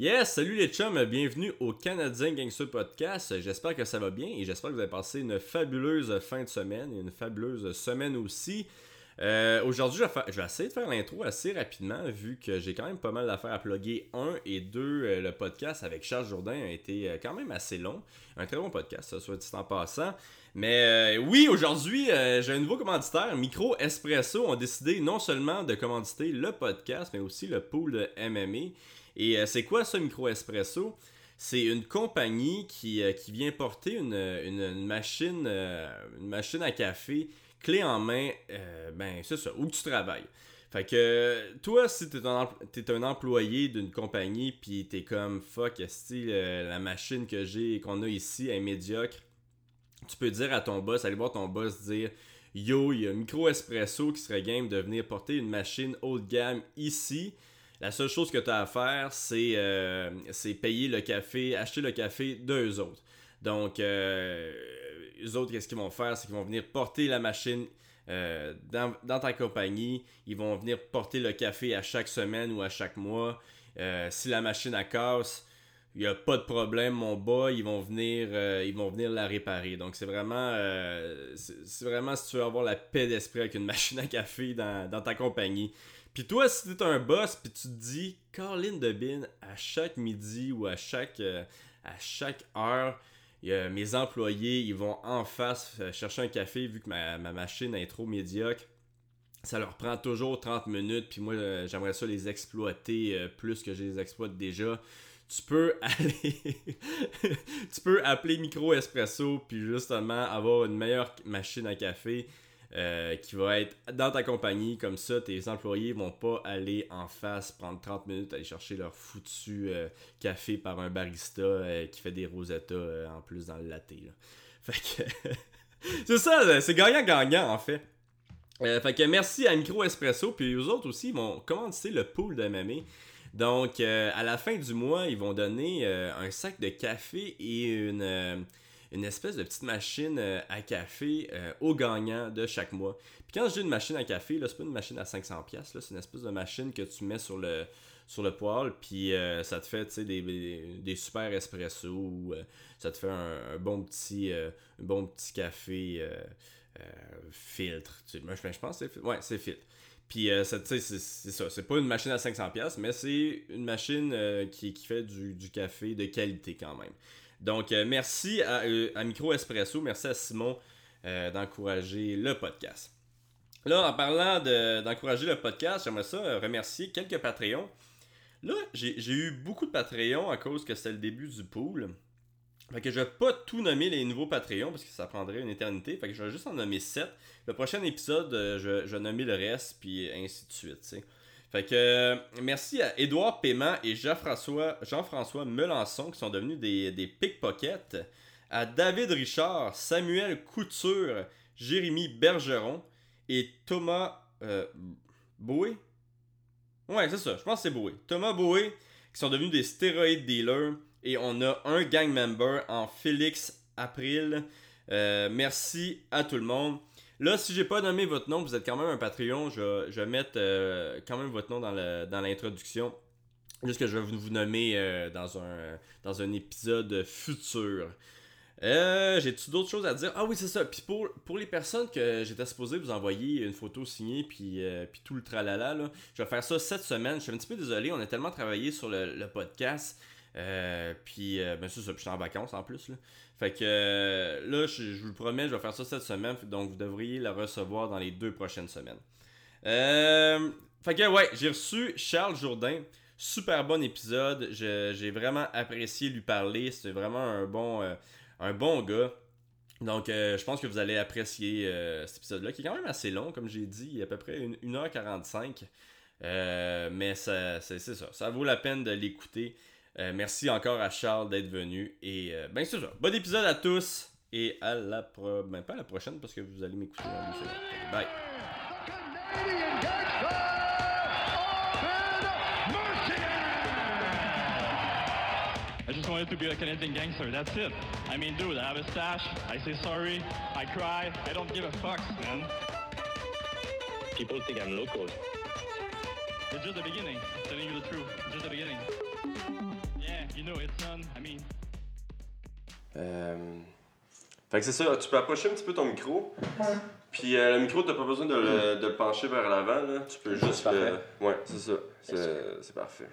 Yes, salut les chums, bienvenue au Canadien Gangster Podcast. J'espère que ça va bien et j'espère que vous avez passé une fabuleuse fin de semaine et une fabuleuse semaine aussi. Euh, Aujourd'hui, je, vais essayer de faire l'intro assez rapidement vu que j'ai quand même pas mal d'affaires à plugger. Un et deux, euh, le podcast avec Charles Jourdain a été euh, quand même assez long. Un très bon podcast, soit dit en passant. Mais oui, aujourd'hui, j'ai un nouveau commanditaire. Micro Espresso ont décidé non seulement de commanditer le podcast, mais aussi le pool de MMA. Et euh, c'est quoi ça, Micro Espresso? C'est une compagnie qui, euh, qui vient porter une, une- machine, euh, une machine à café clé en main, ben c'est ça, où tu travailles. Fait que toi, si t'es un, t'es un employé d'une compagnie, puis t'es comme fuck, euh, la machine que j'ai, qu'on a ici est médiocre, tu peux dire à ton boss, aller voir ton boss dire Yo, il y a Micro Espresso qui serait game de venir porter une machine haut de gamme ici. La seule chose que tu as à faire, c'est euh, c'est payer le café, acheter le café d'eux autres. Donc, euh, eux autres, qu'est-ce qu'ils vont faire? C'est qu'ils vont venir porter la machine euh, dans, ta compagnie. Ils vont venir porter le café à chaque semaine ou à chaque mois. Euh, si la machine a casse, il n'y a pas de problème, mon bas, ils vont venir, ils vont venir la réparer. Donc c'est vraiment, vraiment si tu veux avoir la paix d'esprit avec une machine à café dans ta compagnie. Puis toi, si t'es un boss, puis tu te dis, Caroline de Bin, à chaque midi ou à chaque, euh, à chaque heure, mes employés, ils vont en face euh, chercher un café vu que ma, ma machine est trop médiocre. Ça leur prend toujours 30 minutes, puis moi, euh, j'aimerais ça les exploiter plus que je les exploite déjà tu peux aller tu peux appeler Micro Espresso puis justement avoir une meilleure machine à café euh, qui va être dans ta compagnie comme ça tes employés vont pas aller en face prendre 30 minutes aller chercher leur foutu euh, café par un barista euh, qui fait des rosettas en plus dans le latte là. fait que c'est ça c'est gagnant gagnant en fait fait que merci à Micro Espresso, puis eux autres aussi, ils vont commanditer le pool de MMA. Donc, à la fin du mois, ils vont donner un sac de café et une, une espèce de petite machine euh, à café euh, aux gagnants de chaque mois. Puis quand je dis une machine à café, là, c'est pas une machine à 500$, pièces là, c'est une espèce de machine que tu mets sur le, sur le poêle, puis euh, ça te fait, des, des, des super espresso, ou ça te fait un, bon petit, café filtre. Tu moi, je, pense que c'est. Ouais, c'est filtre. Puis, c'est ça. C'est pas une machine à 500$, pièces mais c'est une machine qui, fait du café de qualité quand même. Donc, euh, merci à, euh, à Micro Espresso, merci à Simon euh, d'encourager le podcast. Là, en parlant de- d'encourager le podcast, j'aimerais ça remercier quelques Patreons. Là, j'ai eu beaucoup de Patreons à cause que c'était le début du pool. Fait que je vais pas tout nommer les nouveaux Patreons parce que ça prendrait une éternité. Fait que je vais juste en nommer 7. Le prochain épisode, je, vais nommer le reste, puis ainsi de suite. Fait que euh, merci à Édouard Paiement et Jean-François Melançon qui sont devenus des, des pickpockets. À David Richard, Samuel Couture, Jérémy Bergeron et Thomas euh, Boué? Ouais, c'est ça, je pense que c'est Boué. Thomas Boué, qui sont devenus des stéroïdes dealers. Et on a un gang member en Félix April. Euh, merci à tout le monde. Là, si j'ai pas nommé votre nom, vous êtes quand même un Patreon, je, je vais mettre euh, quand même votre nom dans dans l'introduction. Juste que je vais vous, vous nommer euh, dans, un, dans un épisode futur. Euh, J'ai-tu d'autres choses à dire? Ah oui, c'est ça. Puis pour, pour les personnes que j'étais supposé vous envoyer une photo signée, puis, euh, puis tout le tralala, là, je vais faire ça cette semaine. Je suis un petit peu désolé, on a tellement travaillé sur le, le podcast. Euh, puis, euh, ben je suis en vacances en plus. Là. Fait que euh, là, je, vous le promets, je vais faire ça cette semaine. Donc, vous devriez la recevoir dans les deux prochaines semaines. Euh, fait que, ouais, j'ai reçu Charles Jourdain. Super bon épisode. J'ai vraiment apprécié lui parler. C'était vraiment un bon, un bon gars. Donc, je pense que vous allez apprécier cet épisode-là, qui est quand même assez long, comme j'ai dit, il y à peu près une- 1h45. Euh, mais c'est ça, ça vaut la peine de l'écouter. Euh, merci encore à Charles d'être venu. Et euh, ben c'est ça. Bon épisode à tous. Et à la pro... Ben pas à la prochaine parce que vous allez m'écouter dans deux secondes. Bye. I just wanted to be a Canadian gangster, that's it. I mean, dude, I have a stash, I say sorry, I cry, I don't give a fuck, man. People think I'm local. It's just the beginning, telling you the truth, it's just the beginning. Euh, Fait que c'est ça, tu peux approcher un petit peu ton micro. Puis euh, le micro, t'as pas besoin de le, de le pencher vers l'avant, là. Tu peux juste. le- Ouais, c'est ça. C'est c'est parfait.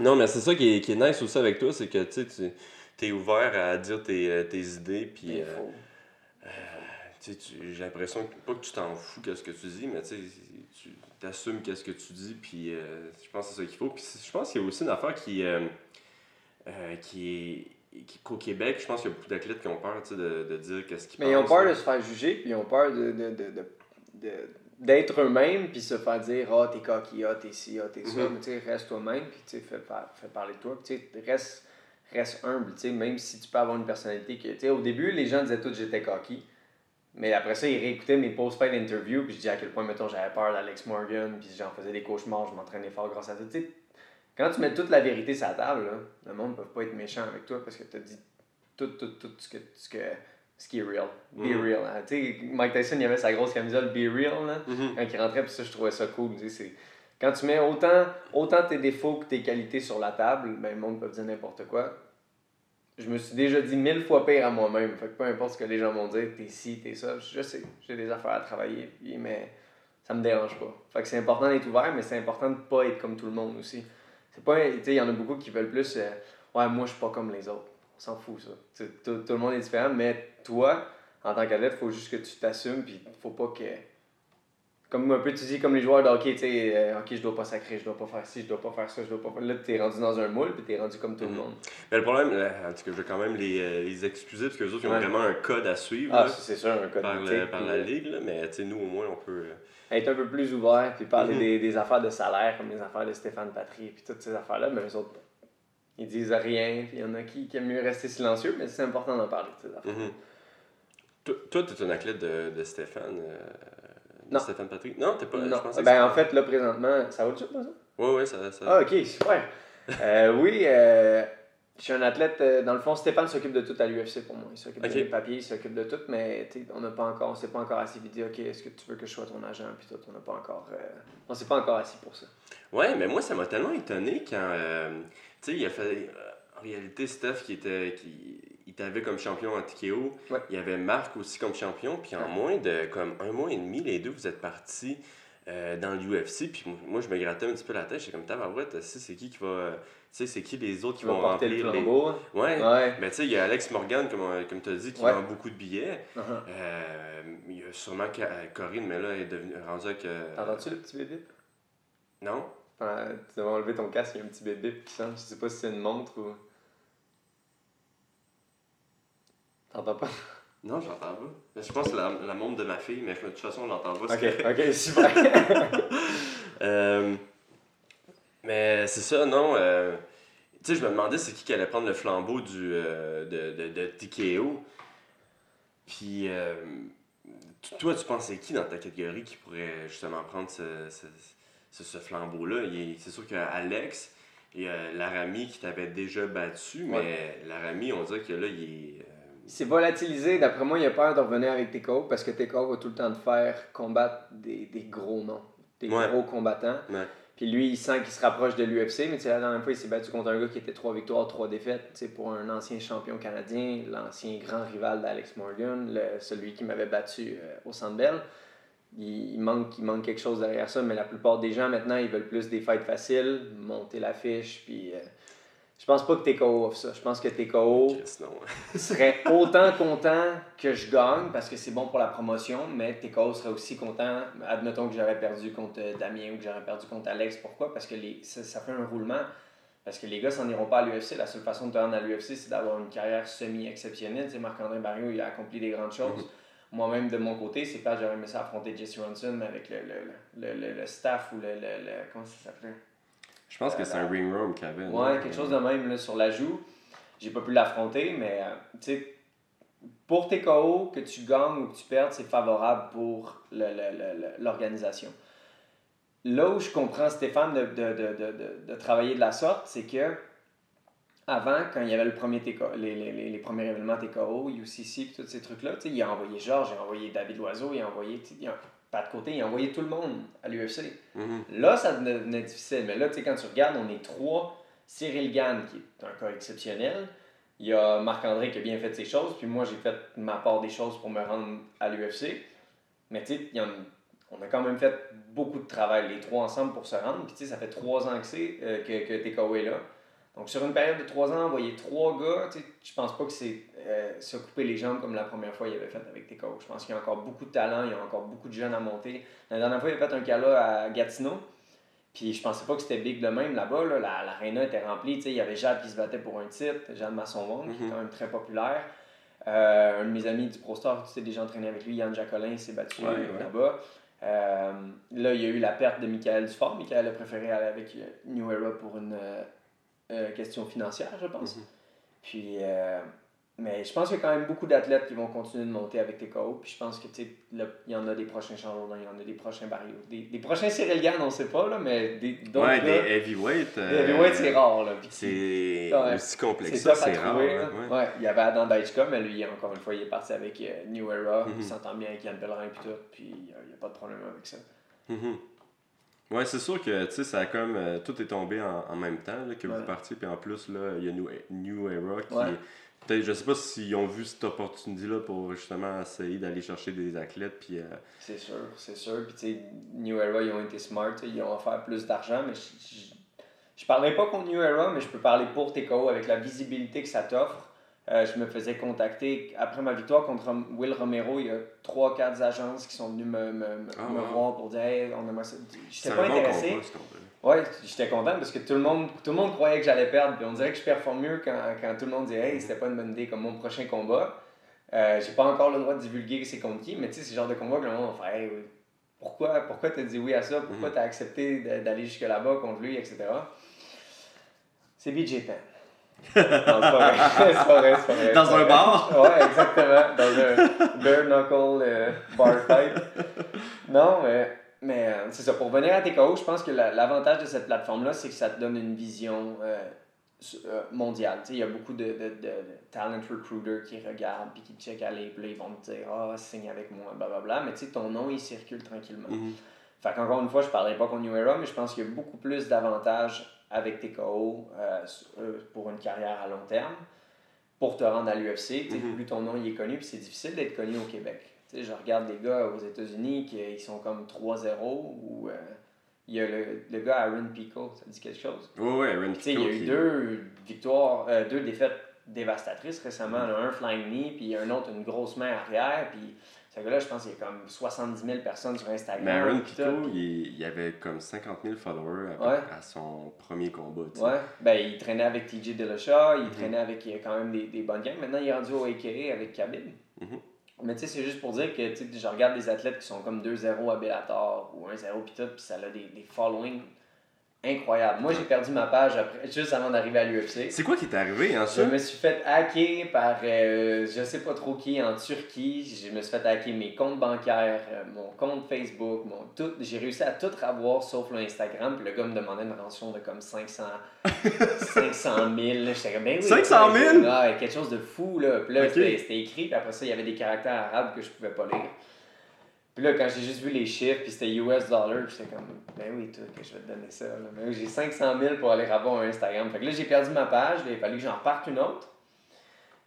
Non, mais c'est ça qui est, qui est nice aussi avec toi, c'est que tu sais, tu es ouvert à dire tes, euh, tes idées. Puis. Il euh, j'ai l'impression que pas que tu t'en fous qu'est-ce que tu dis, mais tu t'assumes qu'est-ce que tu dis, puis euh, je pense que c'est ça qu'il faut. Puis je pense qu'il y a aussi une affaire qui, euh, qui est qu'au Québec, je pense qu'il y a beaucoup d'athlètes qui ont peur de, de dire qu'est-ce qu'ils Mais ils ont pensent, peur là. de se faire juger, puis ils ont peur de, de, de, d'être eux-mêmes, puis se faire dire Ah, t'es coquille, ah, t'es ci, ah, t'es ça. Mhm. Mais tu sais, reste toi-même, puis tu sais, fais, par- fais parler de toi, puis tu sais, reste, reste humble, tu sais, même si tu peux avoir une personnalité que. Tu sais, au début, les gens disaient tous que j'étais coquille. Mais après ça, ils réécoutaient mes post-fight interviews, puis je disais à quel point, mettons, j'avais peur d'Alex Morgan, puis j'en faisais des cauchemars, je m'entraînais fort grâce à ça. Tu sais, quand tu mets toute la vérité sur la table, là, le monde ne peut pas être méchant avec toi parce que tu as dit tout, tout, tout ce, que, ce, que, ce qui est real. Be Mhm. real. hein. Tu sais, Mike Tyson, il avait sa grosse camisole Be real là, Mhm. quand il rentrait, puis ça, je trouvais ça cool. C'est- Quand tu mets autant, autant tes défauts que tes qualités sur la table, ben, le monde peut dire n'importe quoi. Je me suis déjà dit mille fois pire à moi-même. Fait que peu importe ce que les gens vont dire, t'es ci, t'es ça, je sais, j'ai des affaires à travailler, puis, mais ça me dérange pas. Fait que c'est important d'être ouvert, mais c'est important de pas être comme tout le monde aussi. C'est pas, il y en a beaucoup qui veulent plus, euh, ouais, moi je suis pas comme les autres. On s'en fout ça. Tout, tout le monde est différent, mais toi, en tant qu'athlète, faut juste que tu t'assumes, puis faut pas que. Comme un peu tu dis, comme les joueurs de hockey, tu sais, euh, ok, je dois pas sacrer, je dois pas faire ci, je dois pas faire ça, je dois pas faire. Là, t'es rendu dans un moule, puis t'es rendu comme tout le Mhm. monde. Mais le problème, là, en tout cas, je vais quand même les, euh, les excuser parce que les autres, ils ont Ouais. vraiment un code à suivre Ah, c'est sûr, un code par, le- par puis, la euh, ligue, là, mais tu sais, nous, au moins, on peut. euh, être un peu plus ouvert, puis parler Mhm. des, des affaires de salaire, comme les affaires de Stéphane Patry, puis toutes ces affaires-là, mais eux autres, ils disent rien, puis il y en a qui, qui aiment mieux rester silencieux, mais c'est important d'en parler de ces affaires. Mhm. Toi, toi, t'es un athlète de, de Stéphane. euh, Non. Stéphane Patrick. Non, t'es pas. non, je que ben en fait, là, présentement, ça va déjà pas ça? Ouais, ouais, ça. ça... Ah, ok, super. Euh, oui, euh, je suis un athlète. euh, dans le fond, Stéphane s'occupe de tout à l'UFC pour moi. Il s'occupe Ok. des papiers, il s'occupe de tout, mais on n'a pas encore, on s'est pas encore assis et dit, ok, est-ce que tu veux que je sois ton agent, puis tout, on n'a pas encore, euh, on s'est pas encore assis pour ça. Ouais, mais moi, ça m'a tellement étonné quand. tu sais, il a fait. En réalité, Steph, qui était. Qui, il t'avait comme champion en TKO. Ouais. Il y avait Marc aussi comme champion. Puis en Ouais. moins de comme un mois et demi, les deux, vous êtes partis euh, dans l'UFC. Puis moi- je me grattais un petit peu la tête. J'étais comme, tabarouette, c'est c'est qui qui va. Tu sais, c'est qui les autres qui vont porter le remplir les. flambeau. Ouais. Ouais. Mais tu sais, il y a Alex Morgan, comme, euh, comme tu as dit, qui vend beaucoup de billets. Uh-huh. Euh, il y a sûrement Corinne, mais là, elle est devenue rendue avec. euh, Entends-tu le petit bébé? Non? Tu devrais enlever ton casque, il y a un petit bébé qui sonne. Je sais pas si c'est une montre ou. T'entends pas? Non, j'entends pas. Mais Je pense que c'est la, la montre de ma fille, mais de toute façon, on l'entend pas. Ok, super. Euh, mais c'est ça, non. euh, tu sais, je me demandais c'est qui qui allait prendre le flambeau du, euh, de, de, de TKO. Puis, toi, tu pensais qui dans ta catégorie qui pourrait justement prendre ce, ce, ce, ce flambeau-là? Il est- C'est sûr qu'il y a Alex et Laramie qui t'avait déjà battu, mais Laramie, on dirait que là, il est. C'est volatilisé. D'après moi, il a peur de revenir avec TKO parce que TKO va tout le temps te faire combattre des, des gros noms, des Ouais. gros combattants. Ouais. Puis lui, il sent qu'il se rapproche de l'UFC, mais la dernière fois, il s'est battu contre un gars qui était trois victoires, trois défaites. Sais, pour un ancien champion canadien, l'ancien grand rival d'Alex Morgan, le- celui qui m'avait battu euh, au Centre Bell. Il, il manque, il manque quelque chose derrière ça, mais la plupart des gens maintenant, ils veulent plus des fights faciles, monter l'affiche, puis. euh, je pense pas que TKO offre ça. Je pense que TKO Chris, non. serait autant content que je gagne parce que c'est bon pour la promotion, mais TKO serait aussi content, admettons que j'aurais perdu contre euh, Damien ou que j'aurais perdu contre Alex. Pourquoi? Parce que les, ça, ça fait un roulement. Parce que les gars s'en iront pas à l'UFC. La seule façon de te rendre à l'UFC, c'est d'avoir une carrière semi-exceptionnelle. Tu sais, Marc-André Barrio, il a accompli des grandes choses. Moi-même, de mon côté, c'est pas j'aurais aimé ça affronter Jesse Ronson mais avec le, le, le, le, le staff ou le, le, le- Comment ça s'appelait? Je pense que c'est un ring room qu'il. Ouais, quelque chose de même là, sur la joue. J'ai pas pu l'affronter, mais euh, tu sais, pour tes KO, que tu gagnes ou que tu perdes, c'est favorable pour l'organisation. Là où je comprends Stéphane de, de, de, de, travailler de la sorte, c'est que avant, quand il y avait le premier TKO, les, les, les, premiers événements TKO, UCC, tous ces trucs-là, il a envoyé Georges, il a envoyé David Loiseau, il a envoyé, pas de côté, il a envoyé tout le monde à l'UFC. Mhm. Là, ça devenait difficile. Mais là, tu sais, quand tu regardes, on est trois. Cyril Gann, qui est un cas exceptionnel. Il y a Marc-André qui a bien fait ses choses, puis moi j'ai fait ma part des choses pour me rendre à l'UFC. Mais tu sais, on a quand même fait beaucoup de travail, les trois ensemble, pour se rendre. Puis tu sais, ça fait trois ans que c'est euh, que, que TKO est là. Donc sur une période de trois ans, envoyer trois gars, tu sais, je pense pas que c'est euh, se couper les jambes comme la première fois qu'il avait fait avec TKO. Je pense qu'il y a encore beaucoup de talent, il y a encore beaucoup de jeunes à monter. La dernière fois, il avait fait un gala à Gatineau. Puis je pensais pas que c'était big de même là-bas. Là. La- L'aréna était remplie. Il y avait Jade qui se battait pour un titre, Jade Masson-Wong, qui est Mhm. quand même très populaire. Euh, un de mes amis du Pro Star, tu sais, déjà entraîné avec lui, Yann Jacolin, s'est battu Ouais, ouais. là-bas. Euh, là, il y a eu la perte de Michael Dufort. Michael a préféré aller avec New Era pour une euh, euh, question financière, je pense. Mhm. Puis, euh, mais je pense qu'il y a quand même beaucoup d'athlètes qui vont continuer de monter avec TKO. Puis je pense que, tu sais, là, il y en a des prochains Chamberlain, il y en a des prochains Barrios. Des, des prochains Cyril Gann, on sait pas, là, mais des, d'autres Ouais, gars- des heavyweights. euh, heavyweights, c'est rare, là. Puis C'est Ouais. aussi complexe c'est rare. trouver, là. hein, ouais. Ouais, il y avait Adam Daichka, mais lui, encore une fois, il est parti avec euh, New Era. Mhm. Il s'entend bien avec Yann Pellerin et tout. Puis il n'y a, pas de problème avec ça. Mhm. Ouais, c'est sûr que tu sais, ça a comme euh, tout est tombé en, en même temps là, que Ouais. vous partiez, puis en plus là, il y a New, New Era qui Ouais. peut-être je sais pas s'ils ont vu cette opportunité là pour justement essayer d'aller chercher des athlètes puis euh, C'est sûr, c'est sûr. Puis tu sais, New Era, ils ont été smart, ils ont offert plus d'argent, mais je, je, je parlerai pas contre New Era, mais je peux parler pour TKO avec la visibilité que ça t'offre. Euh, je me faisais contacter après ma victoire contre Will Romero. Il y a 3-4 agences qui sont venues me, me, me, Ah, me voir pour dire hey, on aimerait ça. c'est J'étais pas intéressé. combat. Ouais, j'étais content parce que tout le monde, tout le monde croyait que j'allais perdre. Puis on dirait que je performe mieux quand, quand tout le monde dit Hey, c'était pas une bonne idée comme mon prochain combat. Euh, j'ai pas encore le droit de divulguer c'est contre qui, mais tu sais, c'est le genre de combat que le monde va faire Hey, pourquoi, pourquoi t'as dit oui à ça? Pourquoi Mhm. t'as accepté d'aller jusque là-bas contre lui, etc. C'est BJ Penn. Non, c'est pas vrai. c'est pas vrai, c'est pas vrai. Dans un bar? Ouais, exactement. Dans un bare knuckle euh, bar fight. Non, mais, mais euh, c'est ça. Pour venir à TKO, je pense que la- l'avantage de cette plateforme-là, c'est que ça te donne une vision euh, euh, mondiale. Tu sais, Il y a beaucoup de, de, de, de talent recruiters qui regardent puis qui checkent à les puis là, ils vont te dire Ah, signe avec moi, blablabla. Mais tu sais, ton nom, il circule tranquillement. Mhm. Fait qu'encore une fois, je ne parlerai pas contre New Era, mais je pense qu'il y a beaucoup plus d'avantages avec TKO euh, pour une carrière à long terme. Pour te rendre à l'UFC, Mhm. plus ton nom il est connu, puis c'est difficile d'être connu au Québec. Je regarde des gars aux États-Unis qui sont comme 3-0 ou euh, il y a le, le gars Aaron Pico, ça dit quelque chose? Ouais, Aaron sais, il y a Pico eu qui- deux victoires, euh, deux défaites dévastatrices récemment. là, un flying knee, puis un autre une grosse main arrière. Puis ce gars-là, je pense qu'il y a comme 70 000 personnes sur Instagram. Pico, tout. il, il avait comme 50 000 followers à, Ouais. à son premier combat. Ouais, ben il traînait avec TJ Dillashaw, il Mhm. traînait avec il a quand même des, des bonnes games. Maintenant, il est rendu au AKA avec Khabib. Mhm. Mais tu sais, c'est juste pour dire que je regarde des athlètes qui sont comme 2-0 à Bellator ou 1-0 pis tout, pis ça a des, des followings incroyables. Moi, j'ai perdu ma page après, juste avant d'arriver à l'UFC. C'est quoi qui t'est arrivé, hein, Je me suis fait hacker par euh, je sais pas trop qui en Turquie. Je me suis fait hacker mes comptes bancaires, euh, mon compte Facebook, mon tout. J'ai réussi à tout avoir sauf le Instagram. Puis le gars me demandait une rançon de comme 500, 500 000. J'étais comme, ben oui. 500 000? Ouais, quelque chose de fou. Là. Puis là, c'était écrit. Puis après ça, il y avait des caractères arabes que je pouvais pas lire. Puis là, quand j'ai juste vu les chiffres, puis c'était US dollar, j'étais comme, ben oui, toi, que je vais te donner ça. Là. Mais oui, j'ai 500 000 pour aller avoir un Instagram. Fait que là, j'ai perdu ma page, là, il fallait que j'en reparte une autre.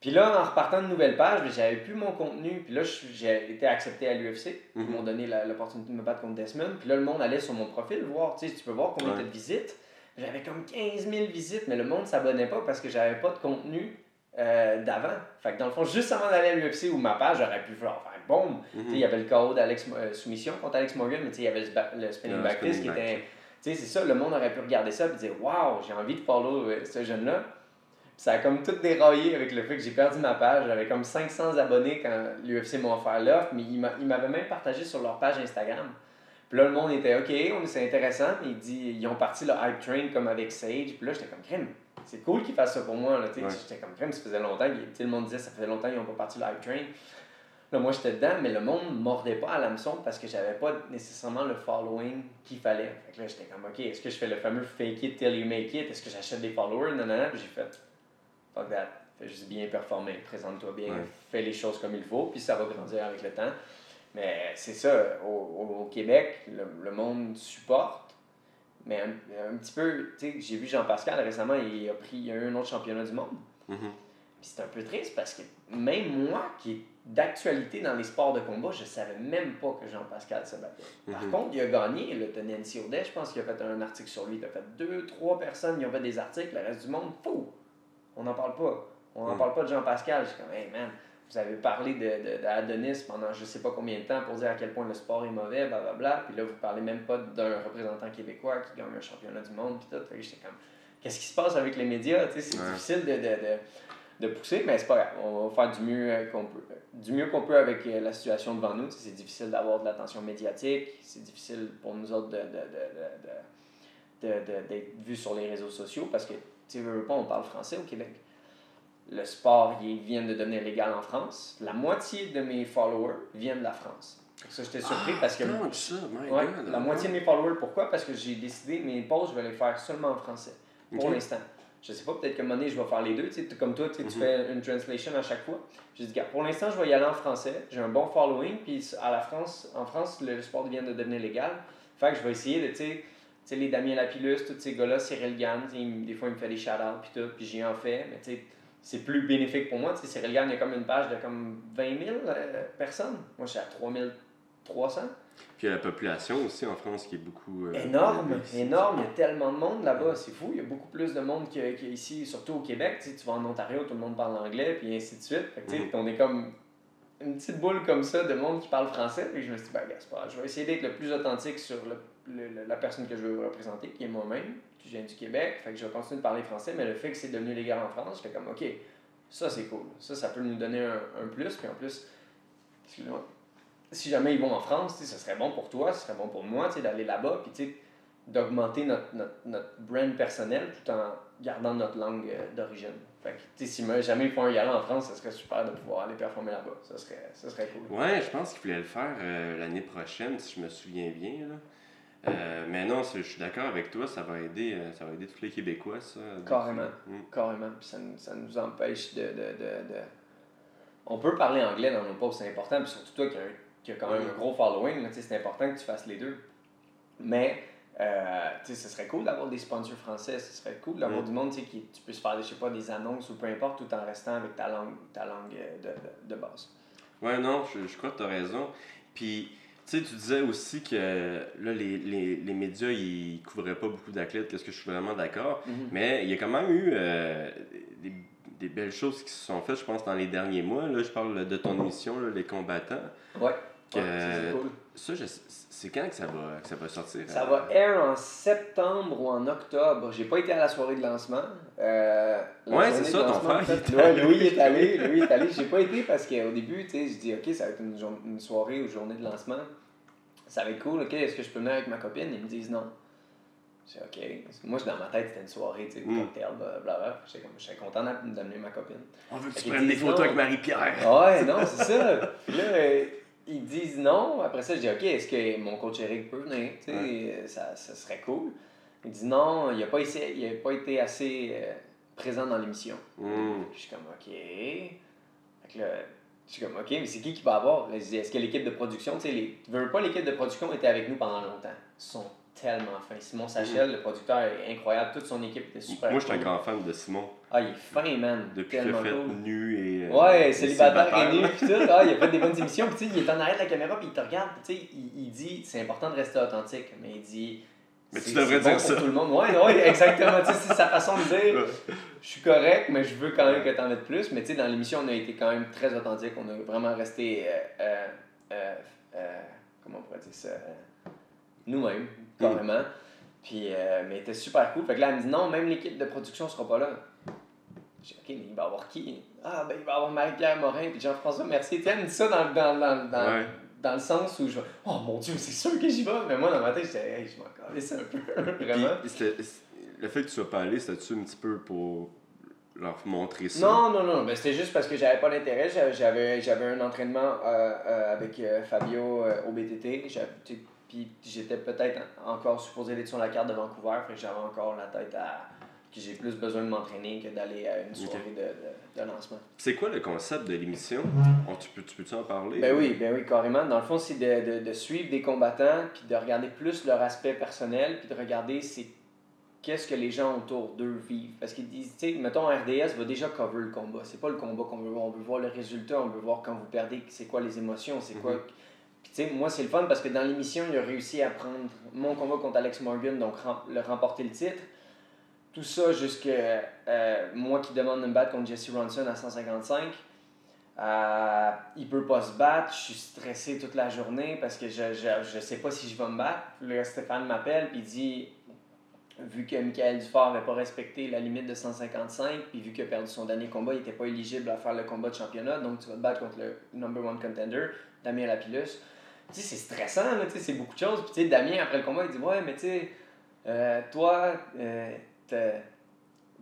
Puis là, en repartant de nouvelle page, ben, j'avais plus mon contenu. Puis là, j'ai été accepté à l'UFC. Ils Mhm. m'ont donné l'opportunité de me battre contre Desmond. Puis là, le monde allait sur mon profil voir, tu sais, tu peux voir combien Ouais. de visites. J'avais comme 15 000 visites, mais le monde s'abonnait pas parce que j'avais pas de contenu euh, d'avant. Fait que dans le fond, juste avant d'aller à l'UFC ou ma page, j'aurais pu faire boum. Tu sais, Il y avait le KO d'Alex euh, Soumission contre Alex Morgan, mais il y avait le, spinning back fist qui était. Tu sais, c'est ça, le monde aurait pu regarder ça et dire Waouh, j'ai envie de follow euh, ce jeune-là. Ça a comme tout déraillé avec le fait que j'ai perdu ma page. J'avais comme 500 abonnés quand l'UFC m'a offert l'offre, mais ils m'a- ils m'avaient même partagé sur leur page Instagram. Puis là, le monde était OK, on- c'est intéressant. Mais il dit, ils ont parti le hype train comme avec Sage. Puis là, j'étais comme crème. C'est cool qu'ils fassent ça pour moi. Là, tu sais. Ouais. J'étais comme crème, ça faisait longtemps. sais, Le monde disait, ça faisait longtemps qu'ils n'ont pas parti le hype train. Là, moi, j'étais dedans, mais le monde ne mordait pas à l'hameçon parce que j'avais pas nécessairement le following qu'il fallait. Fait que là, j'étais comme, OK, est-ce que je fais le fameux fake it till you make it? Est-ce que j'achète des followers? Non, non, non. Puis j'ai fait, fuck that. Fais juste bien performer. Présente-toi bien. Ouais. Fais les choses comme il faut. Puis ça va grandir avec le temps. Mais c'est ça, au, au- Québec, le, le monde supporte. Mais un, un petit peu, tu sais, j'ai vu Jean-Pascal récemment, il a pris il y a eu un autre championnat du monde. Mhm. Puis c'est un peu triste parce que même moi, qui d'actualité dans les sports de combat, je savais même pas que Jean-Pascal se battait. Par Mhm. contre, il a gagné, le t'as Nancy Audet, je pense qu'il a fait un article sur lui. Il a fait deux, trois personnes, ils ont fait des articles, le reste du monde, fou! On n'en parle pas. On n'en Mhm. parle pas de Jean-Pascal. Je suis comme, hey man, vous avez parlé de, de, pendant je sais pas combien de temps pour dire à quel point le sport est mauvais, blablabla. Puis là, vous parlez même pas d'un représentant québécois qui gagne un championnat du monde, puis tout. Fait que j'étais comme, qu'est-ce qui se passe avec les médias? C'est Ouais. difficile de, de, de, pousser, mais c'est pas grave. On va faire du mieux euh, qu'on peut. Du mieux qu'on peut avec euh, la situation devant nous. C'est difficile d'avoir de l'attention médiatique. C'est difficile pour nous autres de, de, de, de, de, de- d'être vus sur les réseaux sociaux parce que, tu sais, veux, pas, on parle français au Québec. Le sport, il vient de devenir légal en France. La moitié de mes followers viennent de la France. Ça, j'étais surpris parce que. Que ça, my Ouais, God. la moitié de mes followers, pourquoi? Parce que j'ai décidé, mes posts, je vais les faire seulement en français. Pour l'instant. Je sais pas, peut-être qu'à un moment donné, je vais faire les deux. Tu sais, comme toi, tu Mhm. fais une translation à chaque fois. J'ai dit, pour l'instant, je vais y aller en français. J'ai un bon following. Puis à la France, en France, le sport vient de devenir légal. Fait que je vais essayer de, tu sais, les Damien Lapillus, tous ces gars-là, Cyril Gann, des fois, il me fait des shout-outs, puis tout, puis j'y en fais. Mais tu sais, c'est plus bénéfique pour moi. Tu sais, Cyril Gann, il y a comme une page de comme 20 000 euh, personnes. Moi, je suis à 3300. Puis il y a la population aussi en France qui est beaucoup. euh, Énorme, ici. énorme. Il y a tellement de monde là-bas, c'est fou. Il y a beaucoup plus de monde qu'ici, surtout au Québec. Tu, sais, tu vas en Ontario, tout le monde parle anglais, puis ainsi de suite. Fait que, tu sais, Mhm. on est comme une petite boule comme ça de monde qui parle français. Puis je me suis dit, ben, grave. je vais essayer d'être le plus authentique sur le- le- la personne que je veux représenter, qui est moi-même, qui vient du Québec. Fait que je vais continuer de parler français, mais le fait que c'est devenu légal en France, j'étais comme, ok, ça c'est cool. Ça, ça peut nous donner un, un plus. Puis en plus, excusez-moi, si jamais ils vont en France, ce serait bon pour toi, ce serait bon pour moi d'aller là-bas, puis d'augmenter notre, notre, notre brand personnel tout en gardant notre langue euh, d'origine. Fait que, si jamais ils font un gala en France, ce serait super de pouvoir aller performer là-bas. Ça serait, ça serait cool. Ouais, je pense qu'il voulait le faire euh, l'année prochaine, si je me souviens bien. Là. Euh, mais non, je suis d'accord avec toi, ça va aider, ça va aider tous les Québécois, ça. Carrément. Mm. Carrément. Puis ça, nous- ça nous empêche de, de, de, de- On peut parler anglais dans nos posts, c'est important. Puis surtout toi qui un- qui a quand même un gros following, c'est important que tu fasses les deux. Mais, euh, ce serait cool d'avoir des sponsors français. Ce serait cool d'avoir Mhm. du monde, qui tu peux se faire, je sais pas, des annonces ou peu importe, tout en restant avec ta langue, ta langue euh, de, de, de base. Ouais, non, je, je crois que tu as raison. Puis, tu sais, tu disais aussi que là, les, les, les médias, ils couvraient pas beaucoup d'athlètes, qu'est-ce que je suis vraiment d'accord? Mhm. Mais il y a quand même eu euh, des, des belles choses qui se sont faites, je pense, dans les derniers mois. Là, je parle de ton émission, là, Les combattants. Ouais. Ouais, ça, c'est cool. Ça, c'est quand que ça va, que ça va sortir? Ça euh? va air en septembre ou en octobre. J'ai pas été à la soirée de lancement. Euh, la Ouais, c'est ça, ton frère, fait, ouais. Louis est allé. Louis est allé. J'ai pas été parce qu'au début, tu sais, je dis, OK, ça va être une, une soirée ou journée de lancement. Ça va être cool. OK, est-ce que je peux venir avec ma copine? Ils me disent non. J'ai OK. Moi, dans ma tête, c'était une soirée, tu sais, Mm. cocktail, blablabla. J'étais content d'a- d'amener ma copine. On veut que tu prennes des photos non. avec Marie-Pierre. Ouais, non, c'est ça. Puis là, euh, ils disent non. Après ça, je dis OK, est-ce que mon coach Eric peut venir? Tu sais, euh, ça, ça serait cool. Il dit non, il n'a pas, essayé- il a pas été assez euh, présent dans l'émission. Mm. Puis Je suis comme OK. Fait que là, je suis comme OK, mais c'est qui qui va avoir? Est-ce que l'équipe de production, tu sais, les... veux pas, l'équipe de production était avec nous pendant longtemps. Ils sont tellement fins. Simon Sachel, le producteur, est incroyable. Toute son équipe était super. Moi, je suis un grand fan de Simon. Ah, il est fin, man. Depuis qu'il a fait cool. nu et. euh, Ouais, et célibataire et nu, pis tout. Ah, il a fait des bonnes émissions. Puis, il est en arrière de la caméra, puis il te regarde. Puis, il, il dit c'est important de rester authentique. Mais il dit. Mais tu c'est- devrais bon dire pour ça. tout le monde. Ouais, ouais, exactement. tu sais, c'est sa façon de dire je suis correct, mais je veux quand même que tu en mettes plus. Mais, tu sais, dans l'émission, on a été quand même très authentique. On a vraiment resté. euh, euh, comment on pourrait dire ça Nous-mêmes, carrément. Puis, euh, mais était super cool. Fait que là, elle me dit non, même l'équipe de production sera pas là. J'ai dit, OK, mais il va y avoir qui? Ah, ben il va y avoir Marie-Pierre Morin puis Jean-François Mercier. Tu elle me dit ça dans, dans, dans, dans, Ouais. dans le sens où je Oh mon Dieu, c'est sûr que j'y vais. Mais moi, dans ma tête, j'étais Hey, je m'en calisse un peu. Vraiment. Puis, le fait que tu sois pas allé, c'était-tu un petit peu pour leur montrer ça? Non, non, non, ben, c'était juste parce que j'avais pas d'intérêt. J'avais- J'avais, un entraînement euh, euh, avec euh, Fabio au BTT. J'avais- Puis j'étais peut-être encore supposé être sur la carte de Vancouver. Fait que j'avais encore la tête à. que j'ai plus besoin de m'entraîner que d'aller à une soirée de, de, de lancement. C'est quoi le concept de l'émission? On- tu peux- tu peux-tu en parler? Ben oui, ben oui, carrément. Dans le fond, c'est de, de, de suivre des combattants, puis de regarder plus leur aspect personnel, puis de regarder c'est qu'est-ce que les gens autour d'eux vivent. Parce qu'ils disent, tu sais, mettons, RDS va déjà cover le combat. C'est pas le combat qu'on veut voir. On veut voir le résultat, on veut voir quand vous perdez, c'est quoi les émotions, c'est quoi. Puis, tu moi, c'est le fun parce que dans l'émission, il a réussi à prendre mon combat contre Alex Morgan, donc le remporter le titre. Tout ça jusque euh, moi qui demande de me battre contre Jesse Ronson à 155. Euh, il peut pas se battre, je suis stressé toute la journée parce que je, je, je sais pas si je vais me battre. Là, Stéphane m'appelle puis dit vu que Michael Dufort n'avait pas respecté la limite de 155, puis vu qu'il a perdu son dernier combat, il n'était pas éligible à faire le combat de championnat, donc tu vas te battre contre le number one contender, Damien Lapillus. Sais, c'est stressant, là, tu sais, c'est beaucoup de choses. Puis tu sais, Damien, après le combat, il dit Ouais, mais tu sais, euh, toi, euh,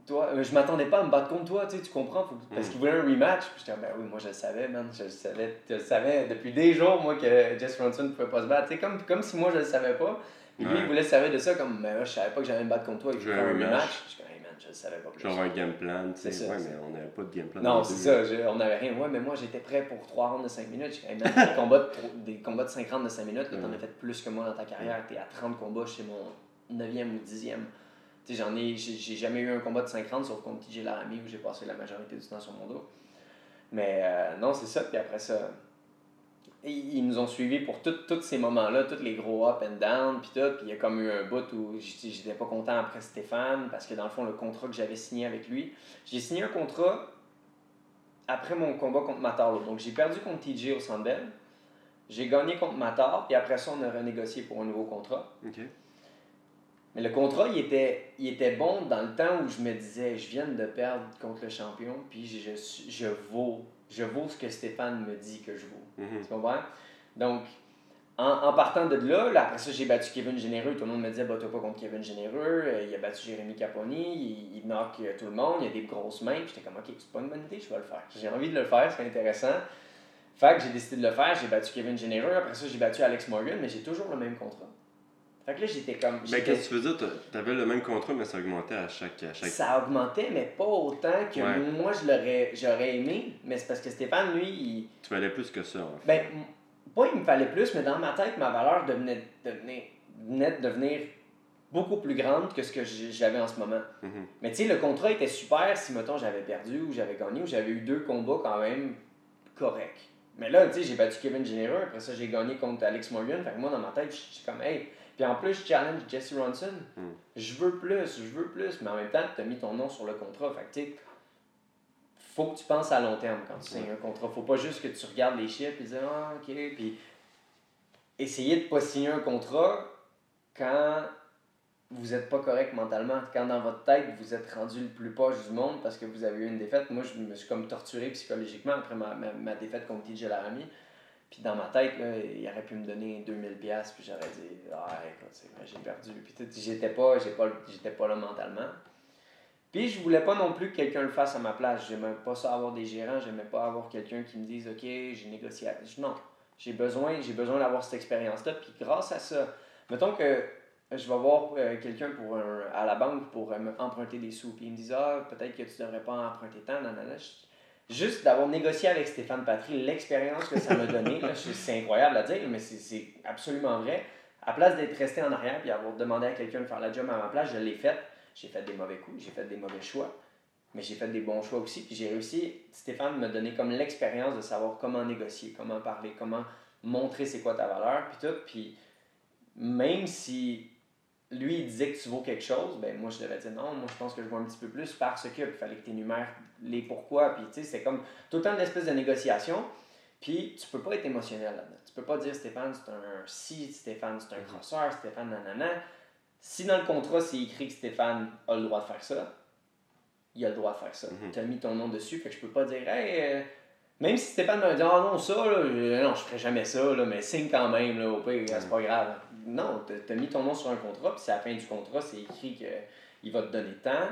toi, euh, je m'attendais pas à me battre contre toi, tu sais, tu comprends, faut que- parce qu'il voulait un rematch. Puis j'étais, ben oui, moi je le savais, man, je le savais, je le savais depuis des jours, moi, que Jess Ronson ne pouvait pas se battre, tu sais, comme, comme si moi je le savais pas. Puis lui, Ouais. il voulait se servir de ça comme, mais je savais pas que j'allais me battre contre toi, il Je voulait veux faire un un rematch. rematch. Je le savais pas plus. Genre un game plan, tu sais. Ouais, mais on n'avait pas de game plan. Non, c'est ça, je- on n'avait rien. Ouais, mais moi j'étais prêt pour 3 rounds de 5 minutes. J'ai des, combats de, des combats de 5 rounds de 5 minutes, là, t'en as fait plus que moi dans ta carrière. T'es à 30 combats chez mon 9e ou 10e. Tu sais, j'en ai, j'ai j'ai jamais eu un combat de 5 rounds sauf contre TJ Laramie où j'ai passé la majorité du temps sur mon dos. Mais euh, non, c'est ça. Puis après ça, ils, ils nous ont suivis pour tous ces moments-là, tous les gros up and down, puis tout. Puis il y a comme eu un bout où j'étais pas content après Stéphane, parce que dans le fond, le contrat que j'avais signé avec lui, j'ai signé un contrat après mon combat contre Matar. Donc j'ai perdu contre TJ au Bell. J'ai gagné contre Matar, puis après ça, on a renégocié pour un nouveau contrat. Mais le contrat, il était, il était bon dans le temps où je me disais, je viens de perdre contre le champion, puis je, je, je vaux, je vaux ce que Stéphane me dit que je vaux. Mhm. Tu comprends? Donc, en, en partant de là, là, après ça, j'ai battu Kevin Généreux. Tout le monde me disait, bats-toi pas contre Kevin Généreux. Euh, il a battu Jérémy Caponi. Il, il knock euh, tout le monde. Il a des grosses mains. J'étais comme, ok, c'est pas une bonne idée, je vais le faire. J'ai envie de le faire, c'est intéressant. Fait que j'ai décidé de le faire. J'ai battu Kevin Généreux. Après ça, j'ai battu Alex Morgan, mais j'ai toujours le même contrat. Fait que là, j'étais comme. Ben, j'étais- qu'est-ce que tu veux dire? T'as- T'avais le même contrat, mais ça augmentait à chaque. À chaque... ça augmentait, mais pas autant que Ouais. moi, je l'aurais, j'aurais aimé. Mais c'est parce que Stéphane, lui, il. Tu valais plus que ça, en fait. Ben, pas il me fallait plus, mais dans ma tête, ma valeur devenait, devenait, venait de devenir beaucoup plus grande que ce que j'avais en ce moment. Mhm. Mais tu sais, le contrat était super si, mettons, j'avais perdu ou j'avais gagné ou j'avais eu deux combats quand même corrects. Mais là, tu sais, j'ai battu Kevin Généreux, après ça, j'ai gagné contre Alex Morgan. Fait que moi, dans ma tête, je suis comme, hey. Puis en plus, je challenge Jesse Ronson. Mm. Je veux plus, je veux plus. Mais en même temps, tu as mis ton nom sur le contrat. Fait que tu faut que tu penses à long terme quand tu signes un contrat. Faut pas juste que tu regardes les chiffres et dire ah ok puis essayer de pas signer un contrat quand vous êtes pas correct mentalement, quand dans votre tête vous êtes rendu le plus proche du monde parce que vous avez eu une défaite. Moi je me suis comme torturé psychologiquement après ma, ma, ma défaite contre TJ Laramie. Puis dans ma tête, là, il aurait pu me donner 2000 pièces puis j'aurais dit ah écoute, j'ai perdu. Puis j'étais pas pas j'étais pas là mentalement. Puis je voulais pas non plus que quelqu'un le fasse à ma place. J'aimais pas ça avoir des gérants, j'aimais pas avoir quelqu'un qui me dise OK, j'ai négocié. Non, j'ai besoin, j'ai besoin d'avoir cette expérience-là. Puis grâce à ça, mettons que je vais voir euh, quelqu'un à la banque pour emprunter des sous. Puis il me dit Ah, peut-être que tu devrais pas emprunter tant. Je- Juste d'avoir négocié avec Stéphane Patry, l'expérience que ça m'a donné, là, je- c'est incroyable à dire, mais c'est- absolument vrai. À place d'être resté en arrière et avoir demandé à quelqu'un de faire la job à ma place, je l'ai fait. J'ai fait des mauvais coups, j'ai fait des mauvais choix, mais j'ai fait des bons choix aussi. Puis j'ai réussi, Stéphane m'a donné comme l'expérience de savoir comment négocier, comment parler, comment montrer c'est quoi ta valeur, puis tout. Puis même si lui il disait que tu vaux quelque chose, ben moi je devais dire non, moi je pense que je vaux un petit peu plus parce que, il fallait que tu énumères les pourquoi, puis tu sais, c'est comme tout le temps une espèce de négociation. Puis tu peux pas être émotionnel là-dedans. Tu peux pas dire Stéphane c'est un si, Stéphane c'est un crosseur, Stéphane nanana. Si dans le contrat c'est écrit que Stéphane a le droit de faire ça, il a le droit de faire ça. Mhm. Tu as mis ton nom dessus, fait que je peux pas dire hey, euh, même si Stéphane me dit ah non ça là, je- non je ferai jamais ça là, mais signe quand même là, au pire c'est pas grave. Non, tu as mis ton nom sur un contrat puis c'est à la fin du contrat c'est écrit que il va te donner tant.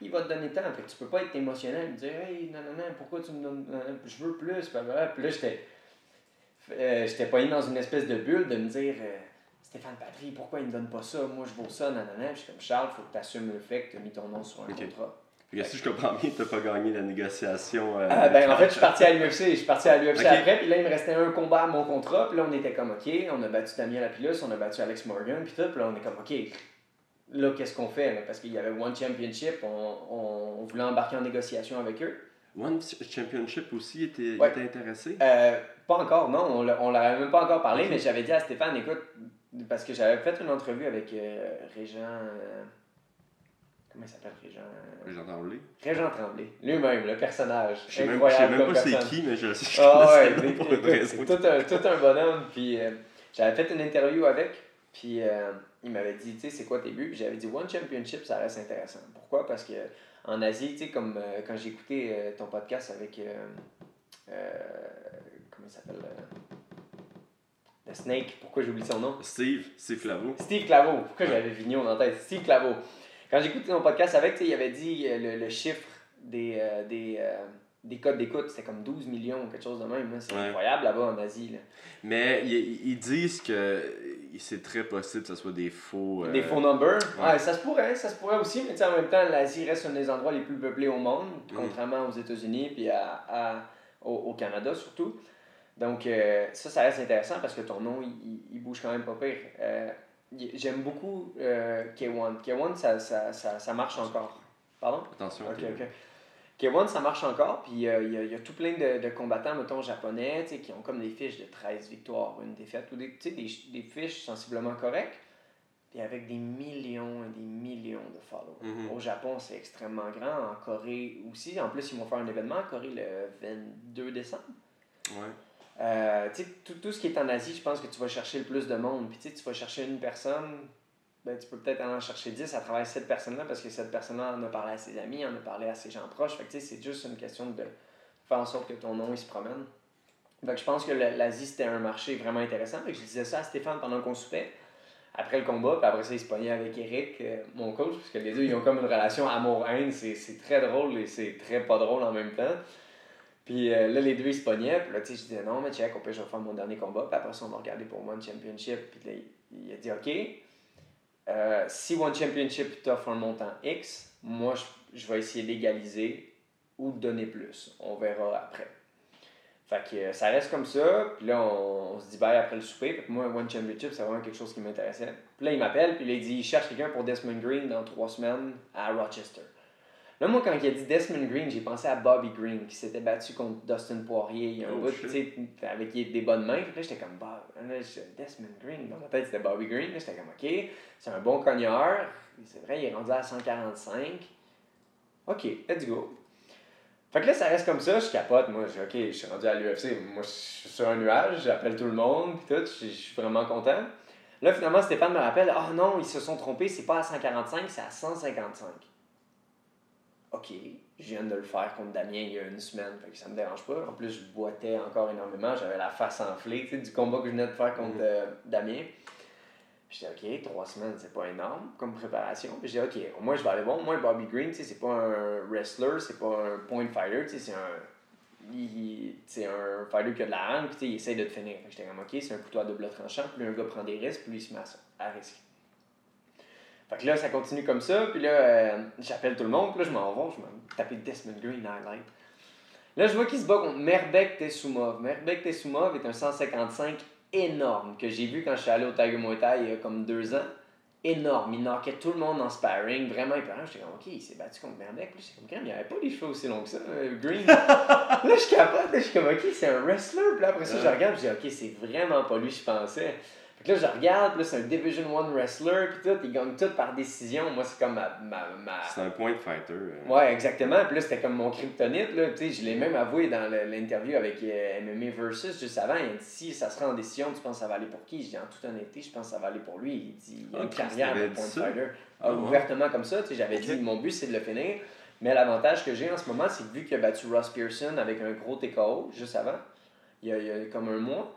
Il va te donner tant. Fait que tu peux pas être émotionnel et dire Hey, non, non, non, pourquoi tu me donnes. non, non, Je veux plus. Puis là, puis là, j'étais. euh, j'étais pas dans une espèce de bulle de me dire euh, Stéphane Patry, pourquoi il me donne pas ça? Moi, je vaux ça. Puis je suis comme Charles, faut que tu assumes le fait que tu as mis ton nom sur un contrat. Que si je comprends bien, t'as pas gagné la négociation. euh, Ah, ben, en fait, je suis parti à l'UFC. Je suis parti à l'UFC après, puis là, il me restait un combat à mon contrat. Puis là, on était comme, OK, on a battu Damien Lapillus, on a battu Alex Morgan, puis tout. Puis là, on est comme, OK, là, qu'est-ce qu'on fait? là? Parce qu'il y avait One Championship, on, on, on voulait embarquer en négociation avec eux. One Championship aussi était, Ouais. était intéressé? Euh, pas encore, non, on l'a- on leur avait même pas encore parlé, mais j'avais dit à Stéphane, écoute, parce que j'avais fait une entrevue avec euh, Régent. Comment il s'appelle Régent? Entendu. Régent Tremblay, lui-même, le personnage. Je sais même, je incroyable sais même pas c'est qui, mais je sais. Ah ouais, pour une raison. tout un, tout un bonhomme. Puis euh, j'avais fait une interview avec, puis euh, il m'avait dit, tu sais, c'est quoi tes buts? Puis j'avais dit, One Championship, ça reste intéressant. Pourquoi? Parce que en Asie, tu sais, comme euh, quand j'ai écouté ton podcast avec. comment il s'appelle? The Snake, pourquoi j'oublie son nom? Steve, c'est Flavo. Steve Claveau. Pourquoi j'avais dans la tête? Steve Claveau. Quand j'écoutais ton podcast avec, il avait dit euh, le, le chiffre des, euh, des, euh, des codes d'écoute, c'était comme 12 millions ou quelque chose de même. C'est Ouais. incroyable là-bas en Asie. là. Mais ils, ils disent que c'est très possible que ce soit des faux. euh, Des faux numbers. ouais. Ouais. ça se pourrait, ça se pourrait aussi, mais en même temps, l'Asie reste un des endroits les plus peuplés au monde, Mm. contrairement aux États-Unis puis à, à- au, au Canada surtout. Donc, euh, ça, ça reste intéressant parce que ton nom, il, bouge quand même pas pire. Euh, J'aime beaucoup euh, K1. K1, ça, ça, ça, ça marche encore. Pardon? Attention. Ok, ok. ok. K1, ça marche encore, puis euh, il y, y a tout plein de, de combattants, mettons, japonais, qui ont comme des fiches de 13 victoires, une défaite, ou des, tu sais, des, des fiches sensiblement correctes, puis avec des millions et des millions de followers. Mhm. Au Japon, c'est extrêmement grand, en Corée aussi. En plus, ils vont faire un événement en Corée le 22 décembre. Ouais. Euh, tout, tout ce qui est en Asie, je pense que tu vas chercher le plus de monde. Puis tu vas chercher une personne, ben, tu peux peut-être en chercher 10 à travers cette personne-là parce que cette personne-là en a parlé à ses amis, en a parlé à ses gens proches. Fait que c'est juste une question de faire en sorte que ton nom il se promène. Fait que je pense que l'Asie c'était un marché vraiment intéressant. Je disais ça à Stéphane pendant qu'on soupait. Après le combat, puis après ça, il se pognait avec Eric, euh, mon coach, parce que les deux, ils ont comme une relation amour-haine. C'est très drôle et c'est très pas drôle en même temps. Puis euh, là, les deux, ils se pognaient. Puis là, tu sais, je disais, non, mais check, au pire, je vais faire mon dernier combat. Puis après ça, on va regarder pour One Championship. Puis là, il, a dit, OK, euh, si One Championship t'offre un montant X, moi, je, vais essayer d'égaliser ou de donner plus. On verra après. Fait que euh, ça reste comme ça. Puis là, on, se dit bye après le souper. Fait moi, One Championship, c'est vraiment quelque chose qui m'intéressait. Puis là, il m'appelle. Puis là, il dit, il cherche quelqu'un pour Desmond Green dans trois semaines à Rochester. Là, moi, quand il a dit Desmond Green, j'ai pensé à Bobby Green qui s'était battu contre Dustin Poirier. Il y a un Oh, bout, shit. tu sais, avec des bonnes mains. Puis là, j'étais comme, bah, là, Desmond Green. Dans ma tête, c'était Bobby Green. Là, j'étais comme, OK, c'est un bon cogneur. C'est vrai, il est rendu à 145. OK, let's go. Fait que là, ça reste comme ça, je capote. Moi, je OK, je suis rendu à l'UFC. Moi, je suis sur un nuage, j'appelle tout le monde, puis tout. Je je suis vraiment content. Là, finalement, Stéphane me rappelle, ah non, ils se sont trompés, c'est pas à 145, c'est à 155. OK, je viens de le faire contre Damien il y a une semaine, fait que ça me dérange pas. En plus, je boitais encore énormément, j'avais la face enflée, du combat que je venais de faire contre euh, Damien. Puis J'étais OK, trois semaines, c'est pas énorme comme préparation. Puis j'ai dit, OK, au moins je vais aller voir. Moi, le Bobby Green, tu sais, c'est pas un wrestler, c'est pas un point fighter, tu sais, c'est un. C'est un fighter qui a de la haine, puis tu sais, il essaye de te finir. J'étais comme, OK, c'est un couteau à double tranchant, plus un gars prend des risques, plus il se met à, à risque. Fait que là, ça continue comme ça, puis là, euh, j'appelle tout le monde, puis là, je m'en vais, je me taper Desmond Green highlight. Là, je vois qu'il se bat contre Merbek Tessoumov. Merbek Tessoumov est un 155 énorme que j'ai vu quand je suis allé au Tiger Muay Thai il y a comme deux ans. Énorme. Il knockait tout le monde en sparring, vraiment épeurant. J'étais comme, OK, il s'est battu contre Merbek. Puis j'étais comme, Crème, il avait pas les cheveux aussi longs que ça, euh, Green. là, je capote, là, je suis comme, OK, c'est un wrestler. Puis là, après ça, je regarde, je dis, OK, c'est vraiment pas lui, je pensais. Que là, je regarde, puis là, c'est un Division 1 wrestler, puis tout, il gagne tout par décision. Moi, c'est comme ma. ma, ma... C'est un point fighter. euh. Ouais, exactement. Puis là, c'était comme mon kryptonite. Là. Tu sais, je l'ai même avoué dans l'interview avec euh, MMA Versus juste avant. Il a dit si ça sera en décision, tu penses que ça va aller pour qui? Je dis en toute honnêteté, je pense que ça va aller pour lui. Il dit il a Ah, une Chris, carrière de point ça? fighter. Ah, Ah, ouais. Ouvertement comme ça. Tu sais, J'avais Ok. dit mon but c'est de le finir. Mais l'avantage que j'ai en ce moment, c'est que vu qu'il a battu Ross Pearson avec un gros TKO juste avant, il y a, il y a comme un mois,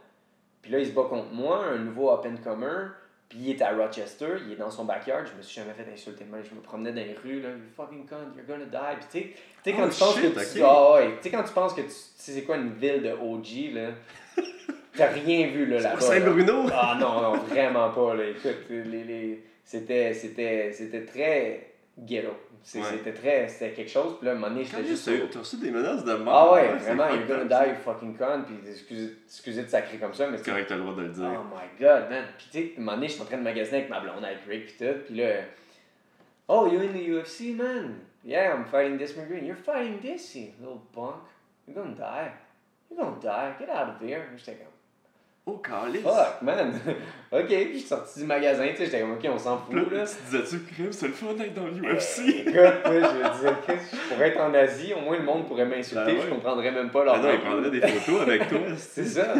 puis là, il se bat contre moi, un nouveau up-and-comer. Puis il est à Rochester, il est dans son backyard. Je me suis jamais fait insulter de même. Je me promenais dans les rues, là, you fucking cunt, you're gonna die. Puis tu sais- tu sais, quand Oh, tu penses que tu. Ah ouais, tu sais, quand tu penses que tu. Tu sais, c'est quoi une ville de OG, là T'as rien vu, là, là-bas. là. Saint-Bruno! Ah non, non, vraiment pas. Là. Écoute, les, les, c'était, c'était, c'était très ghetto. C'était très, c'était quelque chose. Puis là, à un moment donné, j'étais juste. t'as reçu des menaces de mort. Ah ouais, vraiment, you're gonna die, you fucking con. Puis excusez, excusez de sacrer comme ça, mais C'est correct, t'as le droit de le dire. Oh my god, man. Puis tu sais, à un moment donné, je suis en train de magasiner avec ma blonde, avec Rick, puis tout. Puis là, Oh, you're in the UFC, man? Yeah, I'm fighting Desmond Green. You're fighting this, you little punk. You're gonna die. You're gonna die. Get out of here. J'étais comme, Oh, calice! fuck, man. ok, puis je suis sorti du magasin, tu sais, j'étais comme, ok, on s'en fout, Là, là. tu disais-tu, crème, c'est le fun d'être dans l'UFC? Écoute, moi, je me disais, que je pourrais être en Asie, au moins le monde pourrait m'insulter, Ben je comprendrais même pas leur Ah non, il langue. prendrait des photos avec toi. C'est ça.